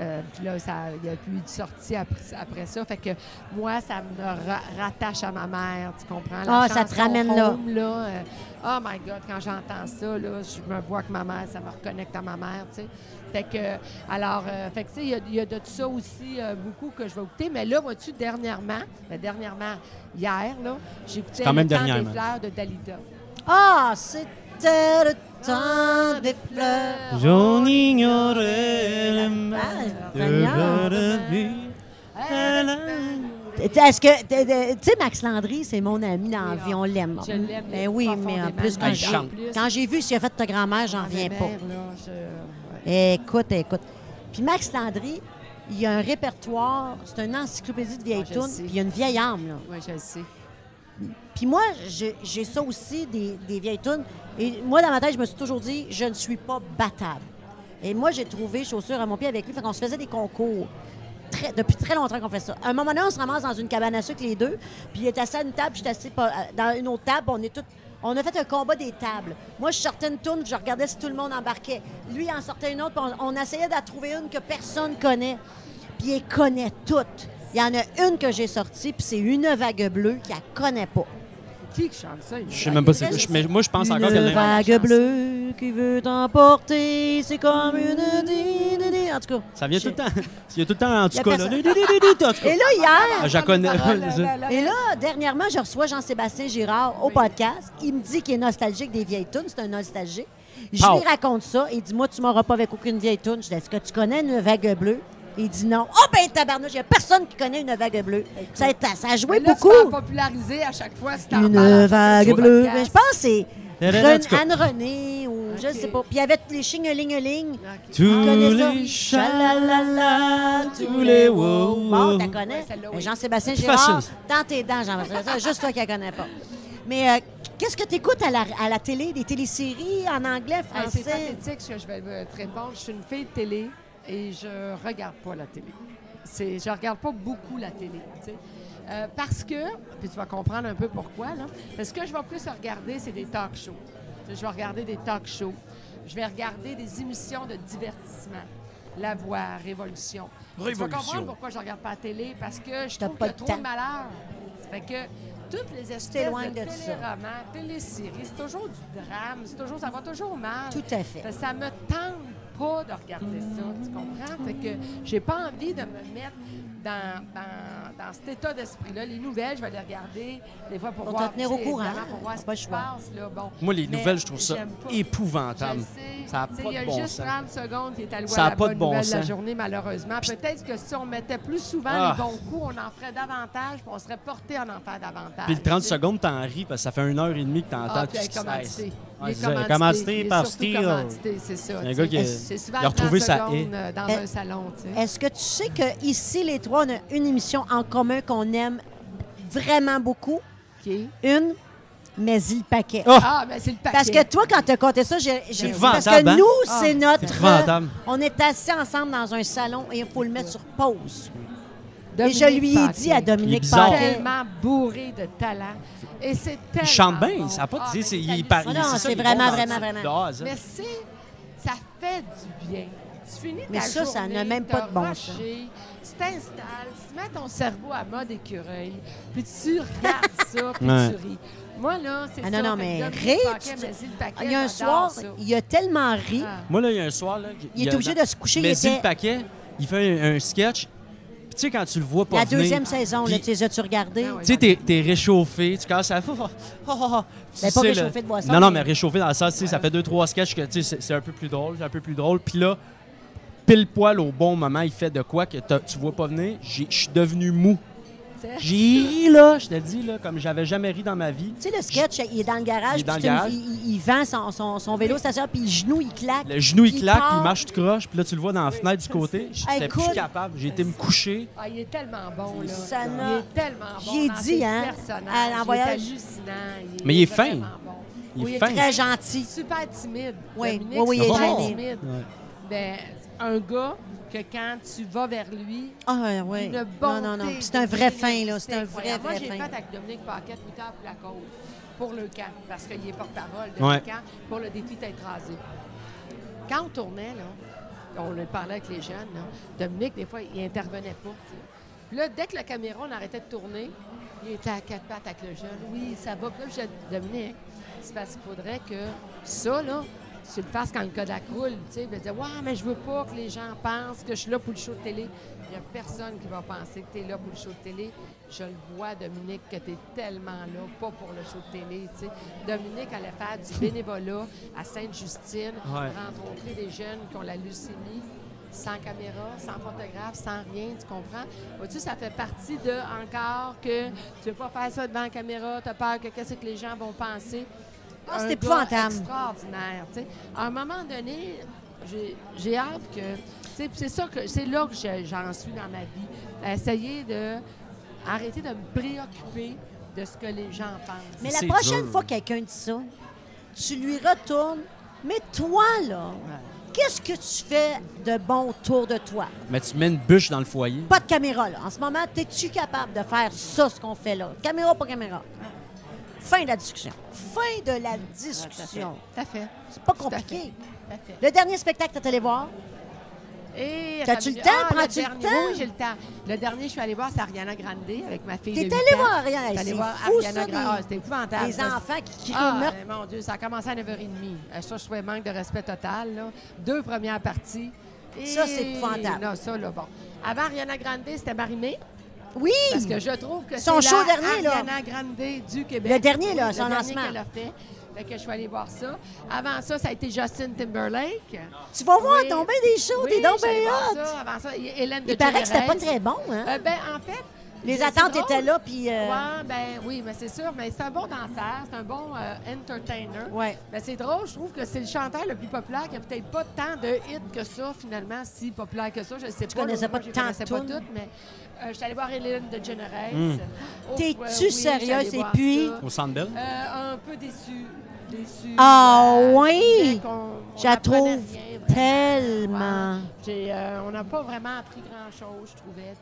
Speaker 3: euh, puis là, ça- il n'y a plus eu de sortie après, après ça. Fait que moi, ça me ra- rattache à ma mère, tu comprends?
Speaker 1: Ah, ça te ramène là.
Speaker 3: Home, là, euh, oh my God, quand j'entends ça, là, je me vois que ma mère, ça me reconnecte à ma mère, tu sais. Fait que, alors, euh, fait que, tu sais, il y a- y, a de tout ça aussi euh, beaucoup que je vais écouter. Mais là, vois-tu, dernièrement, ben, dernièrement, hier, là, j'ai écouté
Speaker 2: quand même
Speaker 3: Le temps des fleurs de Dalida.
Speaker 1: Ah, c'était le temps des fleurs.
Speaker 2: J'en ignorais le
Speaker 1: Ah,
Speaker 2: mal
Speaker 1: Seigneur.
Speaker 2: de la vie.
Speaker 1: Est-ce que, tu sais, Max Landry, c'est mon ami dans la vie, on l'aime.
Speaker 3: Je l'aime
Speaker 1: Ben oui, mais en plus, quand j'ai, quand j'ai vu ce qu'il a fait de ta grand-mère, j'en
Speaker 3: Ah,
Speaker 1: reviens pas.
Speaker 3: mère, là, je- ouais.
Speaker 1: Écoute, écoute. Puis Max Landry, il y a un répertoire, c'est une encyclopédie de vieilles
Speaker 3: Ah,
Speaker 1: tunes, puis il y a une vieille âme, là.
Speaker 3: Ouais, je le sais.
Speaker 1: Puis moi, j'ai j'ai ça aussi, des, des vieilles tunes. Et moi, dans ma tête, je me suis toujours dit, je ne suis pas battable. Et moi, j'ai trouvé chaussures à mon pied avec lui. Fait qu'on se faisait des concours. Depuis très longtemps qu'on fait ça. À un moment donné, on se ramasse dans une cabane à sucre, les deux. Puis il est assis à une table, j'étais assis pas- dans une autre table. On a fait un combat des tables. Moi, je sortais une tourne, je regardais si tout le monde embarquait. Lui, il en sortait une autre, on, on essayait d'en trouver une que personne connaît. Puis il connaît toutes. Il y en a une que j'ai sortie, puis c'est une vague bleue qu'il ne connaît pas.
Speaker 3: Qui qui chante ça?
Speaker 2: Je sais même pas c'est quoi. Mais moi, je pense encore qu'elle
Speaker 1: Une vague bleue qui veut t'emporter, c'est comme une... di- di- di- En tout cas.
Speaker 2: Ça vient tout le temps. Il y a tout le temps en tout cas. là.
Speaker 1: personne.
Speaker 2: Du- du- du- du- en tout cas.
Speaker 1: Et là, hier,
Speaker 2: Ah, Je la connais.
Speaker 1: et là, dernièrement, je reçois Jean-Sébastien Girard au podcast. Il me dit qu'il est nostalgique des vieilles tunes. C'est un nostalgique. Je
Speaker 2: Pow.
Speaker 1: lui raconte ça. Il dit Moi, tu m'auras pas avec aucune vieille tune. Je dis Est-ce que tu connais une vague bleue Il dit non. Oh, ben, tabarnouche, il n'y a personne qui connaît une vague bleue. Ça, a- ça a joué
Speaker 3: là,
Speaker 1: beaucoup.
Speaker 3: Tu populariser à chaque fois si t'en parles
Speaker 1: Une vague bleue. Mais je pense que c'est
Speaker 2: Da, da, da, en
Speaker 1: Ren-
Speaker 2: tout cas.
Speaker 1: Anne René ou je sais pas. Puis il y avait les.
Speaker 2: Tous les chalalala, tous les wow.
Speaker 1: Bon, tu connais.
Speaker 3: Ouais,
Speaker 1: Jean-Sébastien
Speaker 2: Plus
Speaker 1: Girard,
Speaker 2: facile.
Speaker 1: dans tes dents, Jean-Sébastien. C'est juste toi qui la connais pas. Mais euh, qu'est-ce que tu écoutes à la, à la télé? Des téléséries en anglais,
Speaker 3: c'est
Speaker 1: français?
Speaker 3: pathétique ce que je vais euh, te répondre. Je suis une fille de télé et je regarde pas la télé. C'est, je regarde pas beaucoup la télé. Euh, parce que, puis tu vas comprendre un peu pourquoi, là, parce que je vais plus regarder, c'est des talk shows. Je vais regarder des talk shows. Je vais regarder des émissions de divertissement. La Voix, Révolution. Tu vas
Speaker 2: Révolution.
Speaker 3: comprendre pourquoi je regarde pas la télé, parce que je
Speaker 1: T'as
Speaker 3: trouve
Speaker 1: pas
Speaker 3: qu'il y a
Speaker 1: le
Speaker 3: trop
Speaker 1: temps.
Speaker 3: de malheur. Ça fait que toutes les espèces
Speaker 1: t'éloignes
Speaker 3: de,
Speaker 1: de ça.
Speaker 3: téléromans, téléséries, c'est toujours du drame, c'est toujours, ça va toujours mal.
Speaker 1: Tout à fait.
Speaker 3: Fait que Ça me tente pas de regarder ça, tu comprends? Fait que j'ai pas envie de me mettre dans, dans, dans cet état d'esprit-là. Les nouvelles, je vais les regarder des fois pour,
Speaker 1: Pour te
Speaker 3: voir,
Speaker 1: tenir au courant,
Speaker 3: pour voir ce
Speaker 1: pas
Speaker 3: qui se passe. Là. Bon.
Speaker 2: Moi, les
Speaker 3: Mais
Speaker 2: nouvelles, je trouve ça
Speaker 3: pas.
Speaker 2: épouvantable.
Speaker 3: Sais.
Speaker 2: Ça n'a
Speaker 3: Tu sais,
Speaker 2: pas
Speaker 3: Il y a
Speaker 2: de bon
Speaker 3: juste
Speaker 2: sens.
Speaker 3: 30 secondes qui est alloué
Speaker 2: Ça
Speaker 3: à
Speaker 2: a
Speaker 3: la
Speaker 2: pas de
Speaker 3: bonne
Speaker 2: bon
Speaker 3: nouvelle de la
Speaker 2: sens.
Speaker 3: journée, malheureusement. Peut-être que si on mettait plus souvent
Speaker 2: Ah.
Speaker 3: les bons coups, on en ferait davantage, puis on serait porté à en faire davantage.
Speaker 2: Puis le 30
Speaker 3: tu sais.
Speaker 2: secondes, t'en ris parce que ça fait une heure et demie que t'entends
Speaker 3: Ah,
Speaker 2: tout ce qui se
Speaker 3: Il est commandité,
Speaker 4: par
Speaker 3: c'est ça.
Speaker 2: Il y a un gars qui
Speaker 3: souvent
Speaker 2: il a
Speaker 3: 30
Speaker 2: retrouvé sa haie.
Speaker 3: euh, dans
Speaker 1: Eh,
Speaker 3: un salon.
Speaker 1: Est-ce que tu sais qu'ici, les trois, on a une émission en commun qu'on aime vraiment beaucoup? Une, mais il le paquet.
Speaker 2: Oh!
Speaker 3: Ah, mais c'est le paquet.
Speaker 1: Parce que toi, quand tu as compté ça, j'ai,
Speaker 3: C'est
Speaker 1: parce que
Speaker 2: hein?
Speaker 1: nous,
Speaker 3: Ah,
Speaker 1: c'est notre.
Speaker 2: épouvantable.
Speaker 1: on est assis ensemble dans un salon et il faut le mettre sur pause.
Speaker 3: Dominique
Speaker 1: et je lui ai dit à
Speaker 2: Il est
Speaker 1: Dominique. Paquet.
Speaker 3: tellement bourré de talent. Et c'est tellement
Speaker 2: Il chante bien,
Speaker 3: bon.
Speaker 2: ça n'a pas
Speaker 3: Ah,
Speaker 2: de
Speaker 3: mais
Speaker 2: c'est, il
Speaker 3: c'est
Speaker 2: est par-
Speaker 1: Ah
Speaker 2: il-
Speaker 1: non,
Speaker 2: ça,
Speaker 1: c'est vraiment, vraiment, vraiment.
Speaker 3: Mais c'est, ça fait du bien. Tu finis
Speaker 1: Mais
Speaker 3: ta
Speaker 1: ça, ça
Speaker 3: journée,
Speaker 1: n'a même pas de bon
Speaker 3: Tu t'installes, tu mets ton cerveau à mode écureuil, puis tu regardes ça, puis
Speaker 2: Ouais.
Speaker 3: tu ris. Moi, là, c'est
Speaker 1: Ah
Speaker 3: ça.
Speaker 1: non, non, mais rire, tu Il y a un soir,
Speaker 3: ça.
Speaker 1: il a tellement ri.
Speaker 3: Ah.
Speaker 2: Moi, là, il y a un soir. Là,
Speaker 1: Il
Speaker 2: y
Speaker 1: est
Speaker 2: a-
Speaker 1: obligé de se coucher, il
Speaker 2: Mais
Speaker 1: était-
Speaker 2: le paquet, il fait un, un sketch. Puis tu sais, quand tu le vois pas
Speaker 1: La
Speaker 2: venir,
Speaker 1: deuxième saison, là, tu les as-tu regardé?
Speaker 3: Ah ouais.
Speaker 2: Tu sais, t'es, réchauffé, tu casses à oh, oh, oh, oh.
Speaker 1: Pas réchauffé de boisson,
Speaker 2: Non, non,
Speaker 1: mais-
Speaker 2: réchauffé dans le sens, tu sais, ça fait deux, trois sketchs que tu sais, c'est, c'est un peu plus drôle, c'est un peu plus drôle. Puis là, pile poil au bon moment, il fait de quoi que tu vois pas venir. J'ai- Je suis devenu mou. J'ai ri, là, je te dis, là, comme j'avais jamais ri dans ma vie.
Speaker 1: Tu sais, le sketch, il est dans le garage,
Speaker 2: Il dans le
Speaker 1: une-
Speaker 2: garage.
Speaker 1: il, il- il vend son, son, son vélo stationnaire, puis le genou, il claque.
Speaker 2: Le genou, il
Speaker 1: Il
Speaker 2: claque,
Speaker 1: part.
Speaker 2: puis il marche tout croche, puis là, tu le vois dans la fenêtre du côté. J'étais plus
Speaker 1: Écoute.
Speaker 2: capable. J'ai été me coucher.
Speaker 3: Ah, il est tellement bon, là.
Speaker 1: Ça
Speaker 3: il est tellement bon.
Speaker 1: J'ai dit, hein, à- en voyage.
Speaker 3: Il est hallucinant.
Speaker 2: Mais il est fin.
Speaker 3: bon.
Speaker 2: Il
Speaker 3: Oui,
Speaker 2: est fin.
Speaker 1: Très gentil.
Speaker 3: Super timide.
Speaker 1: Oui,
Speaker 3: Dominique,
Speaker 1: oui, oui, il est
Speaker 3: super
Speaker 1: gêné.
Speaker 3: timide.
Speaker 2: Ouais.
Speaker 3: Ben, un gars que quand tu vas vers lui,
Speaker 1: Ah, oui.
Speaker 3: une
Speaker 1: Non,
Speaker 3: bonté.
Speaker 1: non, non. Puis C'est un vrai fin, là. C'est un vrai,
Speaker 3: incroyable. Moi,
Speaker 1: vrai
Speaker 3: j'ai
Speaker 1: fin.
Speaker 3: fait avec Dominique Paquette 8 heures pour la cause, pour le camp, parce qu'il est porte-parole de
Speaker 2: Ouais.
Speaker 3: le camp, pour le défi d'être rasé. Quand on tournait, là, on le parlait avec les jeunes, là, Dominique, des fois, il intervenait pas. là, dès que la caméra, on arrêtait de tourner, il était à quatre pattes avec le jeune. Oui, ça va. Puis là, je disais, Dominique, c'est parce qu'il faudrait que ça, là, tu le fasses quand le Kodak roule. Tu sais, il disait, ouais, mais je veux pas que les gens pensent que je suis là pour le show de télé. Il n'y a personne qui va penser que tu es là pour le show de télé. Je le vois, Dominique, que tu es tellement là, pas pour le show de télé. tu sais. Dominique allait faire du bénévolat à Sainte-Justine,
Speaker 2: Ouais.
Speaker 3: rencontrer des jeunes qui ont la leucémie sans caméra, sans photographe, sans rien, tu comprends? Vois-tu, ça fait partie de encore que tu veux pas faire ça devant la caméra, tu as peur que qu'est-ce que les gens vont penser?
Speaker 1: Ah, c'est épouvantable.
Speaker 3: extraordinaire, tu sais. À un moment donné, j'ai- hâte que... tu sais, puis C'est ça que c'est là que je- j'en suis dans ma vie. Essayer de arrêter de me préoccuper de ce que les gens pensent.
Speaker 1: Mais la prochaine
Speaker 2: dur.
Speaker 1: fois que quelqu'un dit ça, tu lui retournes. Mais toi, là, qu'est-ce que tu fais de bon autour de toi?
Speaker 2: Mais tu mets une bûche dans le foyer.
Speaker 1: Pas de caméra, là. En ce moment, es-tu capable de faire ça, ce qu'on fait là? Caméra, pas caméra. Fin de la discussion. Fin de la discussion.
Speaker 3: Tout à fait.
Speaker 1: C'est pas compliqué.
Speaker 3: fait. Tout à fait.
Speaker 1: Le dernier spectacle que tu allé voir,
Speaker 3: Et
Speaker 1: T'as-tu le temps?
Speaker 3: ah,
Speaker 1: Prends-tu le temps?
Speaker 3: Oui, j'ai le temps. Le dernier, je suis allée voir, c'est Ariana Grande avec ma fille.
Speaker 1: t'es voir
Speaker 3: allée
Speaker 1: C'est
Speaker 3: voir Ariana
Speaker 1: ça,
Speaker 3: Grande. Ah, c'était épouvantable. Ça,
Speaker 1: enfants qui crient
Speaker 3: Ah,
Speaker 1: meurtre.
Speaker 3: mon Dieu, ça a commencé à 9h30. Euh, Ça, je trouvais manque de respect total. là. Deux premières parties. Et-
Speaker 1: Ça, c'est épouvantable.
Speaker 3: Non, ça, là, bon. Avant Ariana Grande, c'était Marimé.
Speaker 1: Oui!
Speaker 3: Parce que je trouve que
Speaker 1: Son
Speaker 3: c'est
Speaker 1: show
Speaker 3: la
Speaker 1: dernier, là.
Speaker 3: Ariana Grande du Québec.
Speaker 1: Le dernier, là, son
Speaker 3: le dernier
Speaker 1: lancement.
Speaker 3: qu'elle a fait. Fait que je suis allée voir ça. Avant ça, ça a été Justin Timberlake.
Speaker 1: Tu vas voir
Speaker 3: Oui.
Speaker 1: tomber des shows,
Speaker 3: Oui,
Speaker 1: t'es donc bien
Speaker 3: voir
Speaker 1: hot.
Speaker 3: ça. Avant ça, il y a Hélène de
Speaker 1: Il paraît que c'était pas très bon, hein?
Speaker 3: Euh, ben, en fait...
Speaker 1: Les
Speaker 3: c'est
Speaker 1: attentes
Speaker 3: drôle.
Speaker 1: étaient là, puis... euh,
Speaker 3: Ouais, ben oui, mais c'est sûr. Mais c'est un bon danseur, c'est un bon euh, entertainer.
Speaker 1: Ouais.
Speaker 3: Mais c'est drôle, je trouve que c'est le chanteur le plus populaire qui a peut-être pas tant de hits que ça, finalement, si populaire que ça. Je sais pas.
Speaker 1: connaissais
Speaker 3: là,
Speaker 1: pas
Speaker 3: moi, je
Speaker 1: tant de
Speaker 3: connaissais pas toutes, mais euh, je suis allée voir Hélène de Généresse.
Speaker 2: Hmm.
Speaker 3: Oh,
Speaker 1: T'es-tu
Speaker 3: oui,
Speaker 1: sérieuse? Et puis?
Speaker 3: ça.
Speaker 2: Au Centre Bell?
Speaker 3: Euh, un peu déçu. Déçu.
Speaker 1: Ah
Speaker 3: Euh,
Speaker 1: oui?
Speaker 3: je
Speaker 1: trouve tellement.
Speaker 3: Ouais. Euh, on n'a pas vraiment appris grand-chose, je trouvais.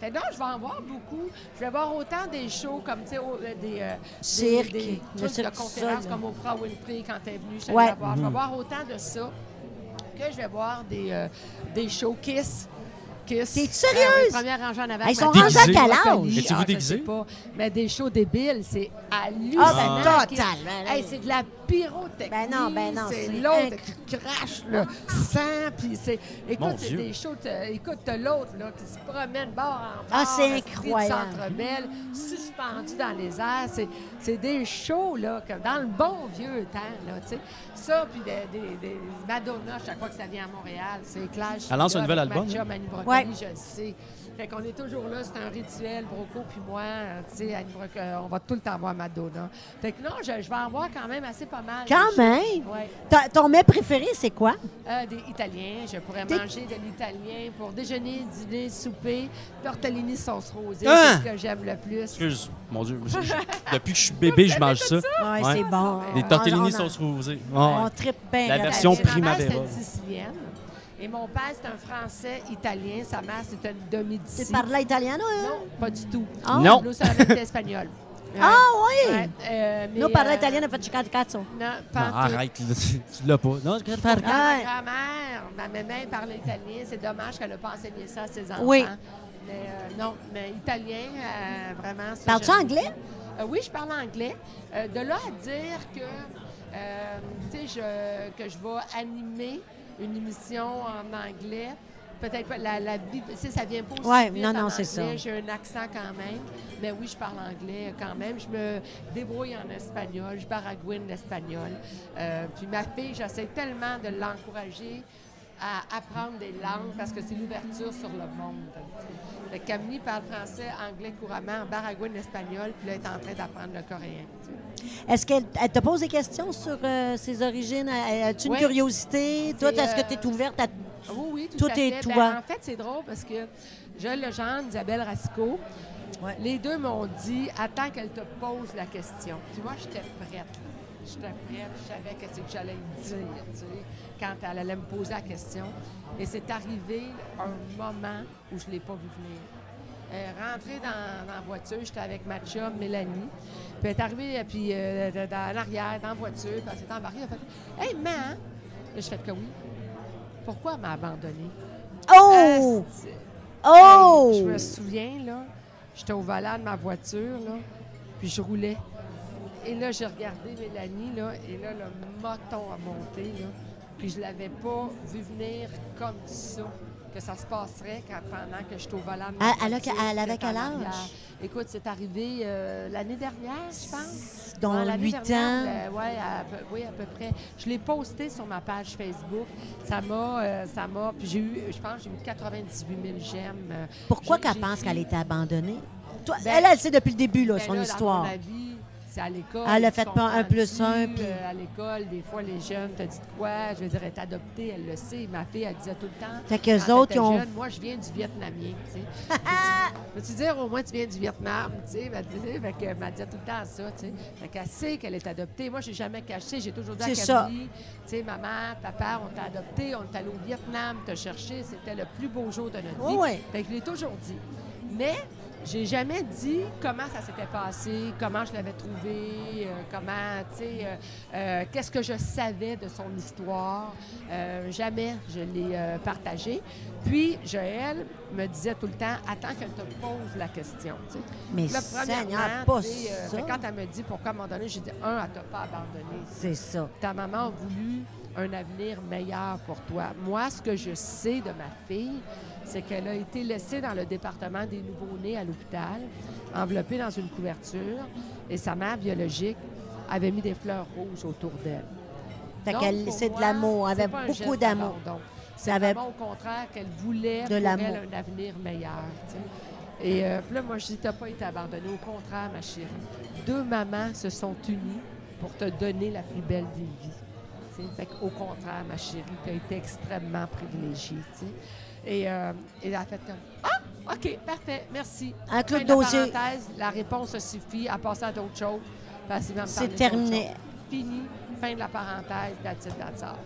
Speaker 3: Fait non, je vais en voir beaucoup. Je vais voir autant des shows comme, tu sais, au- euh, des, euh,
Speaker 1: Cirque,
Speaker 3: des, des trucs
Speaker 1: cirque
Speaker 3: de conférences
Speaker 1: Sol,
Speaker 3: comme Oprah Winfrey quand elle est venue. Je suis
Speaker 1: Ouais.
Speaker 3: allée la voir. Je vais voir autant de ça que je vais voir des, euh, des shows Kiss. Kiss.
Speaker 1: T'es
Speaker 3: Euh,
Speaker 1: sérieuse?
Speaker 3: oui, première rangée en avant.
Speaker 1: Ils sont
Speaker 2: rendus à quel âge? Étiez-vous
Speaker 3: Ah,
Speaker 2: déguisés?
Speaker 3: Mais des shows débiles, c'est hallucinant.
Speaker 1: Ah, ben, totalement.
Speaker 3: Hey, c'est de la pyrotechnie.
Speaker 1: Ben non, ben non,
Speaker 3: C'est l'autre qui crache le sang. Puis c'est. Écoute, c'est des shows. Écoute, t'as l'autre là, qui se promène bord en bord.
Speaker 1: Ah, c'est incroyable.
Speaker 3: Suspendu dans les airs. C'est, c'est des shows, là, comme dans le bon vieux temps, là, tu sais. Ça, puis des, des, des Madonna, chaque fois que ça vient à Montréal, c'est clair.
Speaker 2: Elle lance un nouvel album, hein?
Speaker 1: Ouais.
Speaker 3: je le sais. Fait qu'on est toujours là, c'est un rituel, Broco puis moi, euh, tu sais, euh, on va tout le temps voir Madonna. Fait que non, je, je vais en voir quand même assez pas mal.
Speaker 1: Quand même?
Speaker 3: shows. Ouais.
Speaker 1: Ta- Ton mets préféré, c'est quoi?
Speaker 3: Euh, des Italiens. Je pourrais
Speaker 1: Des-
Speaker 3: manger de l'italien pour déjeuner, dîner, souper. Tortellini sauce rosée,
Speaker 2: Ah!
Speaker 3: c'est ce que j'aime le plus.
Speaker 2: Excuse, mon Dieu. je- je- depuis que je suis bébé, je mange ça.
Speaker 1: Ouais,
Speaker 2: Ouais.
Speaker 1: c'est bon.
Speaker 2: Des
Speaker 1: On-
Speaker 2: tortellini
Speaker 1: on-
Speaker 2: sauce rosée.
Speaker 1: On tripe bien.
Speaker 2: La version Primavera.
Speaker 3: Et mon père, c'est un Français italien. Sa mère, c'est une demi-d'ici.
Speaker 1: Tu parles italiano, hein?
Speaker 3: Non, pas du tout.
Speaker 1: Ah.
Speaker 2: Non.
Speaker 3: Nous, ça avait été espagnol.
Speaker 1: Ah oui!
Speaker 3: Ouais, euh, mais,
Speaker 1: Nous parlons
Speaker 3: euh,
Speaker 1: italiano, fait chicato cazzo.
Speaker 3: Non,
Speaker 2: Non,
Speaker 3: pas en tout.
Speaker 2: arrête, là, tu l'as pas. Non, je vais faire.
Speaker 3: Ma grand-mère, ma maman parle italien. C'est dommage qu'elle n'a pas enseigné ça à ses enfants.
Speaker 1: Oui.
Speaker 3: Mais euh, non, mais italien, euh, vraiment.
Speaker 1: Parles-tu anglais?
Speaker 3: Euh, oui, je parle anglais. Euh, de là à dire que, euh, tu sais, je- que je vais animer une émission en anglais. Peut-être pas la, la vie, tu sais, ça vient pas aussi
Speaker 1: Ouais,
Speaker 3: vite
Speaker 1: non, non, c'est ça.
Speaker 3: J'ai un accent quand même. Mais oui, je parle anglais quand même. Je me débrouille en espagnol. Je baragouine l'espagnol. Euh, puis ma fille, j'essaie tellement de l'encourager à apprendre des langues parce que c'est l'ouverture sur le monde. Camille parle français, anglais couramment, baragouine espagnol, puis là, elle est en train d'apprendre le coréen.
Speaker 1: Est-ce qu'elle elle te pose des questions sur euh, ses origines? As-tu une
Speaker 3: Ouais.
Speaker 1: curiosité? Toi, est-ce que
Speaker 3: euh,
Speaker 1: tu es ouverte à.
Speaker 3: Oui, oui, tout,
Speaker 1: Tout
Speaker 3: à
Speaker 1: est
Speaker 3: fait.
Speaker 1: toi.
Speaker 3: Ben, en fait, c'est drôle parce que Joël Legendre, Isabelle Rasco,
Speaker 1: Ouais.
Speaker 3: les deux m'ont dit attends qu'elle te pose la question. Puis moi, j'étais prête. J'étais prête, je savais qu'est-ce que j'allais dire, tu sais, quand elle allait me poser la question. Et c'est arrivé un moment où je ne l'ai pas vu venir. Est rentrée dans, dans la voiture, j'étais avec ma chum, Mélanie. Puis elle est arrivée, puis euh, de- dans l'arrière, dans la voiture, puis elle s'est embarquée, elle a fait Hey, man! Là, je fais que oui. Pourquoi elle m'a abandonnée?
Speaker 1: Oh!
Speaker 3: Asti.
Speaker 1: Oh!
Speaker 3: Hey, je me souviens, là, j'étais au volant de ma voiture, là, puis je roulais. Et là, j'ai regardé Mélanie, là, et là, le moton a monté, là, puis je l'avais pas vu venir comme ça, que ça se passerait quand, pendant que j'étais au volant
Speaker 1: Elle- elle avait quel âge?
Speaker 3: Écoute, c'est arrivé euh, l'année dernière, je pense.
Speaker 1: Dans
Speaker 3: Ouais, l'année
Speaker 1: huit
Speaker 3: dernière,
Speaker 1: ans?
Speaker 3: euh, ouais, à peu- oui, à peu près. Je l'ai posté sur ma page Facebook. Ça m'a, euh, ça m'a, puis j'ai eu, je pense, j'ai eu 98 000 j'aime.
Speaker 1: Pourquoi qu'elle pense qu'elle était abandonnée? Toi,
Speaker 3: Ben,
Speaker 1: elle, elle sait depuis le début, là,
Speaker 3: ben
Speaker 1: son
Speaker 3: là,
Speaker 1: histoire.
Speaker 3: Dans mon avis, c'est à l'école.
Speaker 1: Elle a fait pas un plus un, puis-
Speaker 3: Euh, à l'école, des fois, les jeunes te disent quoi? Je veux dire, elle est adoptée, elle le sait. Ma fille, elle disait tout le temps.
Speaker 1: Fait qu'eux autres, ils ont-
Speaker 3: jeune, moi, je viens du Vietnamien, tu sais. Peux-tu dire au moins tu viens du Vietnam, tu sais? Fait que, m'a dit tout le temps ça, tu sais. Fait qu'elle sait qu'elle est adoptée. Moi, j'ai jamais caché. J'ai toujours dit à. Camille, tu sais, maman, papa, on t'a adopté, on est allé au Vietnam te chercher. C'était le plus beau jour de notre vie.
Speaker 1: oui.
Speaker 3: Fait que je l'ai toujours dit. Mais j'ai jamais dit comment ça s'était passé, comment je l'avais trouvé, euh, comment, tu sais, euh, euh, qu'est-ce que je savais de son histoire. Jamais je l'ai partagé. Puis Joël me disait tout le temps, attends qu'elle te pose la question. tu sais.
Speaker 1: Mais
Speaker 3: Là, premièrement,
Speaker 1: pas ça.
Speaker 3: quand elle me dit pourquoi à un moment donné, j'ai dit, un, elle t'a pas abandonné
Speaker 1: C'est ça.
Speaker 3: ta maman a voulu un avenir meilleur pour toi. Moi, ce que je sais de ma fille, c'est qu'elle a été laissée dans le département des nouveau-nés à l'hôpital, enveloppée dans une couverture, et sa mère biologique avait mis des fleurs rouges autour d'elle.
Speaker 1: C'est de l'amour. Avait beaucoup d'amour.
Speaker 3: C'est
Speaker 1: avait-
Speaker 3: au contraire qu'elle voulait
Speaker 1: De
Speaker 3: pour elle un avenir meilleur. tu sais. Et euh, puis là, moi, je dis, t'as pas été abandonnée. Au contraire, ma chérie. Deux mamans se sont unies pour te donner la plus belle des vies. tu sais. Fait au contraire, ma chérie, tu as été extrêmement privilégiée. tu sais. Et, euh, et elle a fait comme Ah, OK, parfait, merci.
Speaker 1: Un clou
Speaker 3: Fin
Speaker 1: de
Speaker 3: la
Speaker 1: dossier.
Speaker 3: la réponse a suffi à passer à d'autres choses.
Speaker 1: C'est terminé.
Speaker 3: Fini, fin de la parenthèse, that's it, that's all.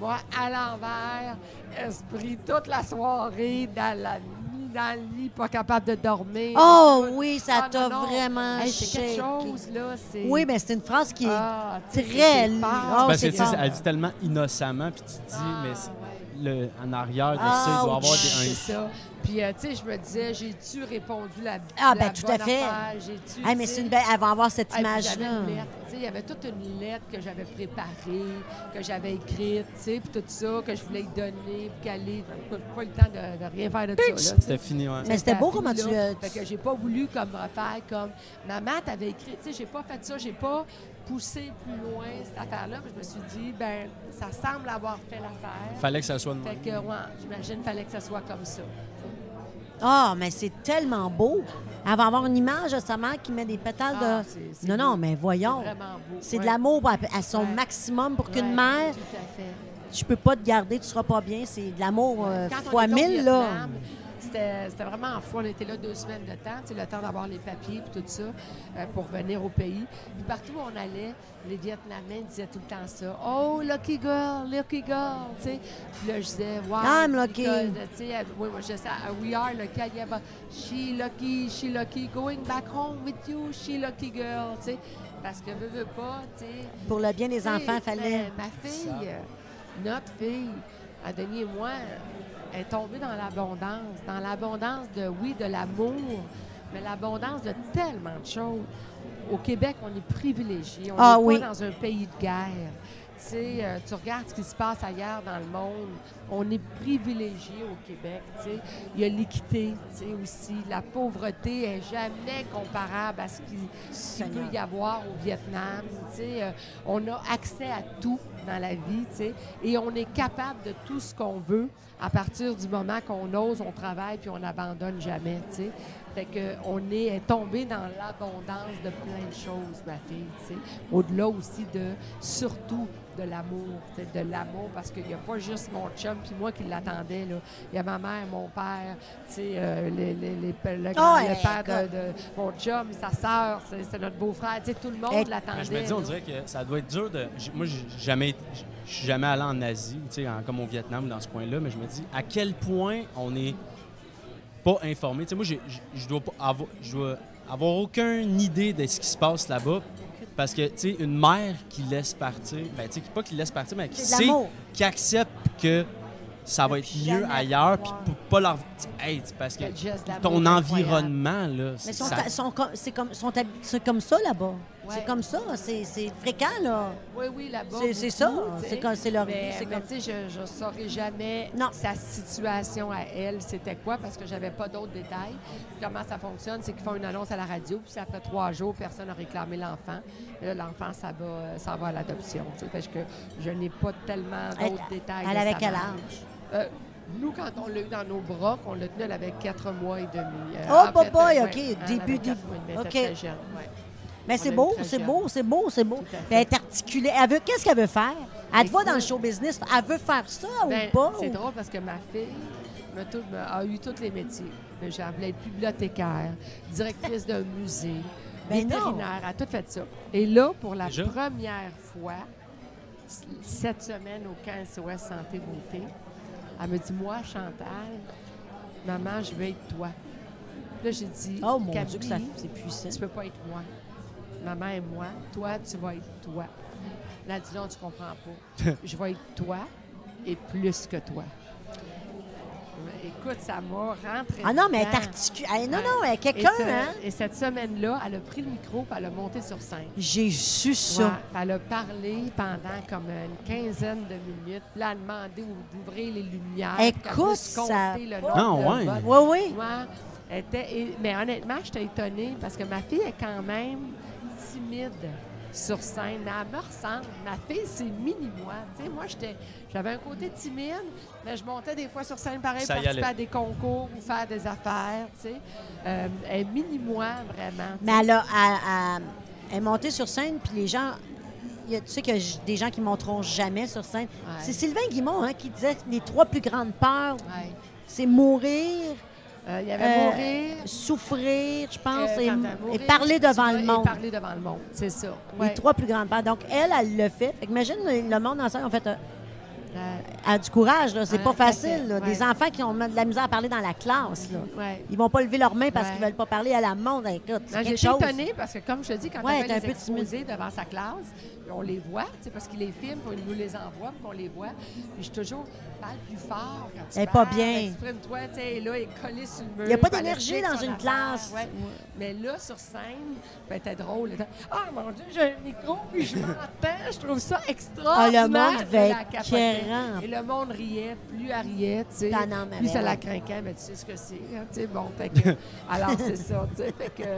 Speaker 3: Moi, à l'envers, esprit toute la soirée, dans la nuit, dans le lit, pas capable de dormir.
Speaker 1: Oh oui, ça
Speaker 3: ah,
Speaker 1: t'a vraiment
Speaker 3: Hey, C'est quelque chose, là.
Speaker 1: Oui, mais c'est une phrase qui est
Speaker 3: Ah,
Speaker 1: très... Oh,
Speaker 2: Parce que tu sais,
Speaker 1: fort.
Speaker 2: elle dit tellement innocemment, puis tu te dis,
Speaker 3: Ah,
Speaker 2: mais. Le, en arrière de
Speaker 1: Ah,
Speaker 2: ça, il doit y avoir des, un-
Speaker 3: C'est ça. Puis, euh, tu sais, je me disais, j'ai-tu répondu la
Speaker 1: Ah,
Speaker 3: la
Speaker 1: ben, tout à
Speaker 3: bonne
Speaker 1: fait.
Speaker 3: affaire? J'ai-tu,
Speaker 1: Ah, mais
Speaker 3: tu sais,
Speaker 1: c'est une belle. Elle va avoir cette
Speaker 3: ah, puis j'avais
Speaker 1: image-là.
Speaker 3: une lettre. Tu sais, Il y avait toute une lettre que j'avais préparée, que j'avais écrite, tu sais, puis tout ça, que je voulais lui donner, puis qu'elle ait pas eu le temps de, de rien faire de ça. là, tu sais.
Speaker 2: C'était fini, ouais.
Speaker 1: Mais c'était beau comment tu l'as-
Speaker 3: Fait que j'ai pas voulu comme refaire comme maman t'avais écrit, tu sais, j'ai pas fait ça, j'ai pas poussé plus loin cette affaire-là. Puis je me suis dit ben ça semble avoir fait l'affaire.
Speaker 2: Fallait que ça soit de
Speaker 3: Fait que ouais, j'imagine qu'il fallait que ça soit comme ça.
Speaker 1: Ah, mais c'est tellement beau. Elle va avoir une image de sa mère qui met des pétales
Speaker 3: Ah,
Speaker 1: de.
Speaker 3: c'est
Speaker 1: non, non,
Speaker 3: beau.
Speaker 1: mais voyons.
Speaker 3: C'est vraiment beau.
Speaker 1: C'est de l'amour à, son
Speaker 3: Ouais.
Speaker 1: maximum pour qu'une
Speaker 3: Ouais,
Speaker 1: mère,
Speaker 3: Tout à fait.
Speaker 1: je peux pas te garder, tu seras pas bien. C'est de l'amour euh, fois mille, là.
Speaker 3: Vietnam, C'était vraiment fou. On était là deux semaines de temps, sais, le temps d'avoir les papiers et tout ça euh, pour venir au pays. Puis partout où on allait, les Vietnamiens disaient tout le temps ça. Oh, lucky girl, lucky girl, tu sais. Puis là, je disais, wow.
Speaker 1: I'm lucky.
Speaker 3: Tu sais, euh, oui, moi, je disais, ah, we are lucky. Yeah, but she lucky, she lucky. Going back home with you, she lucky girl, tu sais. Parce que veux, veux pas, tu sais.
Speaker 1: Pour le bien des
Speaker 3: sais,
Speaker 1: enfants, fallait.
Speaker 3: Ma, ma fille, euh, notre fille, Adelie et moi, est tombée dans l'abondance. Dans l'abondance de, oui, de l'amour, mais l'abondance de tellement de choses. Au Québec, on est privilégié. On n'est
Speaker 1: Ah
Speaker 3: pas
Speaker 1: oui.
Speaker 3: dans un pays de guerre. Tu sais, euh, tu regardes ce qui se passe ailleurs dans le monde. On est privilégié au Québec. tu sais. Il y a l'équité tu sais, aussi. La pauvreté est jamais comparable à ce qui qu'il peut y avoir au Vietnam. tu sais. Euh, on a accès à tout dans la vie, tu sais, et on est capable de tout ce qu'on veut à partir du moment qu'on ose, on travaille puis on n'abandonne jamais. tu sais. Fait que on est, tombé dans l'abondance de plein de choses, ma fille. tu sais. Au-delà aussi de, surtout de l'amour, de l'amour, parce qu'il n'y a pas juste mon chum puis moi qui l'attendais. là. Il y a ma mère, mon père, tu sais, euh, les, les- les- le, le père de, mon chum, sa sœur, c'est notre beau-frère. Tu sais, tout le monde l'attendait.
Speaker 2: Ben, je me dis, on
Speaker 3: là.
Speaker 2: dirait que ça doit être dur de. Moi, j'ai jamais, je suis jamais allé en Asie, tu sais, en- comme au Vietnam, dans ce coin-là, mais je me dis à quel point on est pas informé. Tu sais, moi, je dois pas avoir, je dois avoir aucune idée de ce qui se passe là-bas. Parce que, tu sais, une mère qui laisse partir, ben, tu sais, pas qui laisse partir, mais qui sait, qui accepte que ça va être mieux ailleurs, puis pas leur. Hey, parce que ton environnement, là,
Speaker 1: Mais sont,
Speaker 2: ça-
Speaker 1: sont comme- c'est comme, sont hab- c'est comme ça là-bas.
Speaker 3: Ouais.
Speaker 1: C'est comme ça. C'est fréquent, là.
Speaker 3: Oui, oui, là-bas.
Speaker 1: C'est- ça. C'est leur vie,
Speaker 3: Mais,
Speaker 1: c'est
Speaker 3: mais
Speaker 1: comme-
Speaker 3: tu sais, je ne saurais jamais
Speaker 1: Non.
Speaker 3: sa situation à elle, c'était quoi, parce que j'avais pas d'autres détails. Comment ça fonctionne, c'est qu'ils font une annonce à la radio, puis après trois jours, personne n'a réclamé l'enfant. L'enfant, ça va, euh, ça va à l'adoption. Parce que je n'ai pas tellement
Speaker 1: Elle,
Speaker 3: d'autres détails.
Speaker 1: elle avait quel âge?
Speaker 3: Euh, nous, quand on l'a eu dans nos bras, qu'on l'a tenu, elle avait quatre mois et demi. Euh,
Speaker 1: Oh,
Speaker 3: fait,
Speaker 1: boy,
Speaker 3: euh,
Speaker 1: OK,
Speaker 3: ouais,
Speaker 1: début, début.
Speaker 3: mois
Speaker 1: OK.
Speaker 3: était très jeune, ouais.
Speaker 1: Mais c'est beau, c'est beau, c'est beau, c'est beau. Elle est articulée. Elle veut, qu'est-ce qu'elle veut faire? Elle te voit dans le show business. Elle veut faire ça
Speaker 3: Ben,
Speaker 1: ou pas?
Speaker 3: C'est
Speaker 1: ou-
Speaker 3: drôle parce que ma fille me tout- me- a eu tous les métiers. Ben, J'ai voulu être bibliothécaire, directrice d'un musée,
Speaker 1: Ben
Speaker 3: vétérinaire, elle a tout fait ça. Et là, pour la
Speaker 2: Déjà?
Speaker 3: première fois, cette semaine au 15 SOS Santé Beauté, elle me dit Moi, Chantal, maman, je veux être toi. Là, j'ai dit
Speaker 1: Oh mon Dieu, que ça, c'est puissant.
Speaker 3: tu peux pas être moi. Maman et moi, toi, tu vas être toi. Là, elle dit non, tu comprends pas. Je vais être toi et plus que toi. Écoute, ça m'a rentré.
Speaker 1: Ah non, mais elle est
Speaker 3: dedans.
Speaker 1: articulée. Non, non, elle quelqu'un,
Speaker 3: ce-
Speaker 1: hein?
Speaker 3: et cette semaine-là, elle a pris le micro et elle a monté sur scène.
Speaker 1: J'ai su ça.
Speaker 3: Ouais, elle a parlé pendant comme une quinzaine de minutes. Puis Là, elle a demandé ou- d'ouvrir les lumières.
Speaker 1: Écoute, ça-
Speaker 3: compter le nombre
Speaker 2: Ah,
Speaker 3: de
Speaker 2: ouais.
Speaker 1: Oui, oui.
Speaker 3: Ouais, elle était, et- mais honnêtement, j'étais étonnée parce que ma fille est quand même timide sur scène. Mais elle me ressemble. Ma fille, c'est mini-moi. Tu sais, moi, j'avais un côté timide, mais je montais des fois sur scène pareil,
Speaker 2: Ça y
Speaker 3: participer à des concours ou faire des affaires. Tu sais. Euh, elle est mini-moi, vraiment.
Speaker 1: Mais elle, a, elle- elle- elle est montée sur scène, puis les gens. il y a- tu sais qu'il y a des gens qui ne monteront jamais sur scène.
Speaker 3: Ouais.
Speaker 1: C'est Sylvain Guimont hein, qui disait que les trois plus grandes peurs,
Speaker 3: Ouais.
Speaker 1: c'est mourir,
Speaker 3: Euh, il y avait
Speaker 1: Euh,
Speaker 3: mourir.
Speaker 1: souffrir, je pense,
Speaker 3: euh,
Speaker 1: et, parler devant le monde.
Speaker 3: Et parler devant le monde, c'est ça.
Speaker 1: Les trois plus grandes peurs. Donc, elle, elle le fait. Fait imagine le, monde en scène, en fait, a du courage, là. C'est pas facile. là. Des enfants qui ont de la misère à parler dans la classe, là.
Speaker 3: ouais.
Speaker 1: Ils vont pas lever leurs mains parce qu'ils veulent pas parler à la monde. Écoute, quelque
Speaker 3: J'ai étonnée parce que, comme je te dis, quand elle avait les
Speaker 1: peu
Speaker 3: exposés devant sa classe, on les voit, sais, parce qu'ils les filment, puis ils nous les envoient, puis on les voit. Puis je toujours parle plus fort quand tu
Speaker 1: Elle pas bien.
Speaker 3: Exprime-toi, tu sais, là, est collée sur le mur.
Speaker 1: Il y a pas d'énergie dans une
Speaker 3: affaire,
Speaker 1: classe.
Speaker 3: ouais. Mais là, sur scène, ben, t'es drôle. Ah, mon Dieu, j'ai un micro, puis je m'entends. Je trouve ça extraordinaire.
Speaker 1: Ah, le monde être.
Speaker 3: Et le monde riait, plus elle riait, tu sais.
Speaker 1: Ah
Speaker 3: Plus ça
Speaker 1: ben
Speaker 3: la craquait, mais tu sais ce que c'est. hein, tu sais, bon, fait que, alors c'est ça, tu sais. Fait que,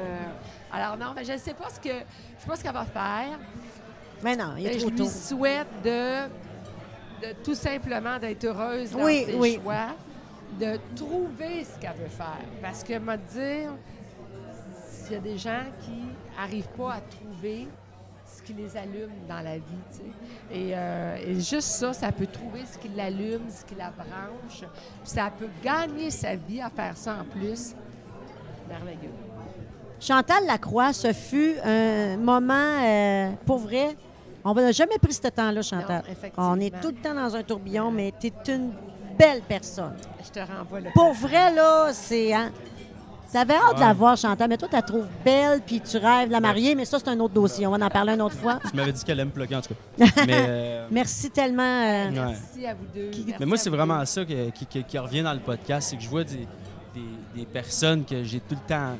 Speaker 3: alors non, mais je ne sais pas ce que, je sais pas ce qu'elle va faire.
Speaker 1: Mais non, il est
Speaker 3: je
Speaker 1: trop
Speaker 3: lui
Speaker 1: tôt.
Speaker 3: souhaite de, de tout simplement d'être heureuse dans
Speaker 1: Oui,
Speaker 3: ses
Speaker 1: oui.
Speaker 3: choix, de trouver ce qu'elle veut faire. Parce que, me dire, s'il y a des gens qui n'arrivent pas à trouver ce qui les allume dans la vie, tu sais. Et, euh, et juste ça, ça peut trouver ce qui l'allume, ce qui la branche. Puis ça peut gagner sa vie à faire ça en plus. Merveilleux.
Speaker 1: Chantal Lacroix, ce fut un moment, euh, pour vrai, on n'a jamais pris ce temps-là, Chantal.
Speaker 3: Non,
Speaker 1: on est tout le temps dans un tourbillon, mais tu es une belle personne.
Speaker 3: Je te renvoie le
Speaker 1: Pour vrai, là, c'est... Hein, T'avais hâte de la voir, Chantal, mais toi, tu la trouves belle, puis tu rêves de la marier, mais ça, c'est un autre dossier. On va en parler une autre fois.
Speaker 2: Tu m'avais dit qu'elle aime plugger, en tout cas. Mais, euh,
Speaker 1: Merci tellement. euh,
Speaker 2: Ouais.
Speaker 3: Merci à vous deux. Merci
Speaker 2: mais moi, c'est vraiment
Speaker 3: deux.
Speaker 2: ça que- qui, qui- qui revient dans le podcast, c'est que je vois des, des- des personnes que j'ai tout le temps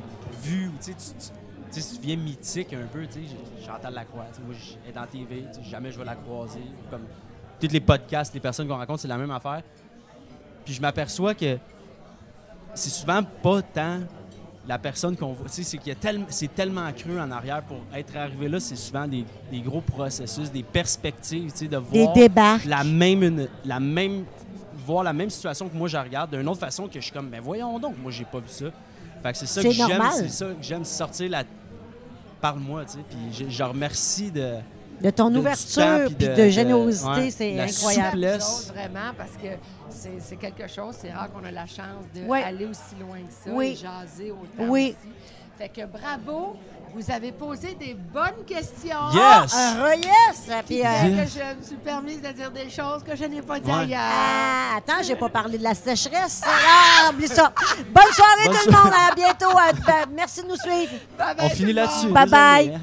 Speaker 2: vues. Tu sais, tu- tu- tu sais, tu deviens mythique un peu. Tu sais, Chantal Lacroix. Moi, je- elle est dans TV. tu sais, Jamais je vais la croiser. Comme tous les podcasts, les personnes qu'on rencontre, c'est la même affaire. Puis je m'aperçois que c'est souvent pas tant la personne qu'on voit. C'est qu'il a tellement, c'est tellement cru en arrière pour être arrivé là. C'est souvent des, des gros processus, des perspectives, de voir la même, la même, voir la même situation que moi je regarde d'une autre façon que je suis comme, mais voyons donc, moi j'ai pas vu ça. Fait que c'est ça que j'aime, c'est ça que j'aime sortir la, parle-moi, tu sais. Puis je, je remercie de,
Speaker 1: De ton
Speaker 2: de-
Speaker 1: ouverture puis de,
Speaker 2: de-
Speaker 1: générosité,
Speaker 2: ouais,
Speaker 1: c'est incroyable.
Speaker 3: autres, vraiment, parce que c'est c'est quelque chose, c'est rare qu'on a la chance d'aller
Speaker 1: Ouais.
Speaker 3: aussi loin que ça
Speaker 1: Oui.
Speaker 3: et jaser autant
Speaker 1: Oui.
Speaker 3: aussi. Fait que bravo, vous avez posé des bonnes questions.
Speaker 2: Yes!
Speaker 1: Ah, yes! Puis,
Speaker 3: Fait
Speaker 2: Yes.
Speaker 3: que je me suis permise de dire des choses que je n'ai pas dit
Speaker 2: Ouais.
Speaker 3: ailleurs.
Speaker 1: Ah, attends, j'ai pas parlé de la sécheresse. Ah, oublie ça. Bonne soirée
Speaker 2: Bonne
Speaker 1: tout le monde. À bientôt. Ben, merci de nous suivre.
Speaker 3: Bye bye,
Speaker 2: On finit là-dessus.
Speaker 1: Bye bye.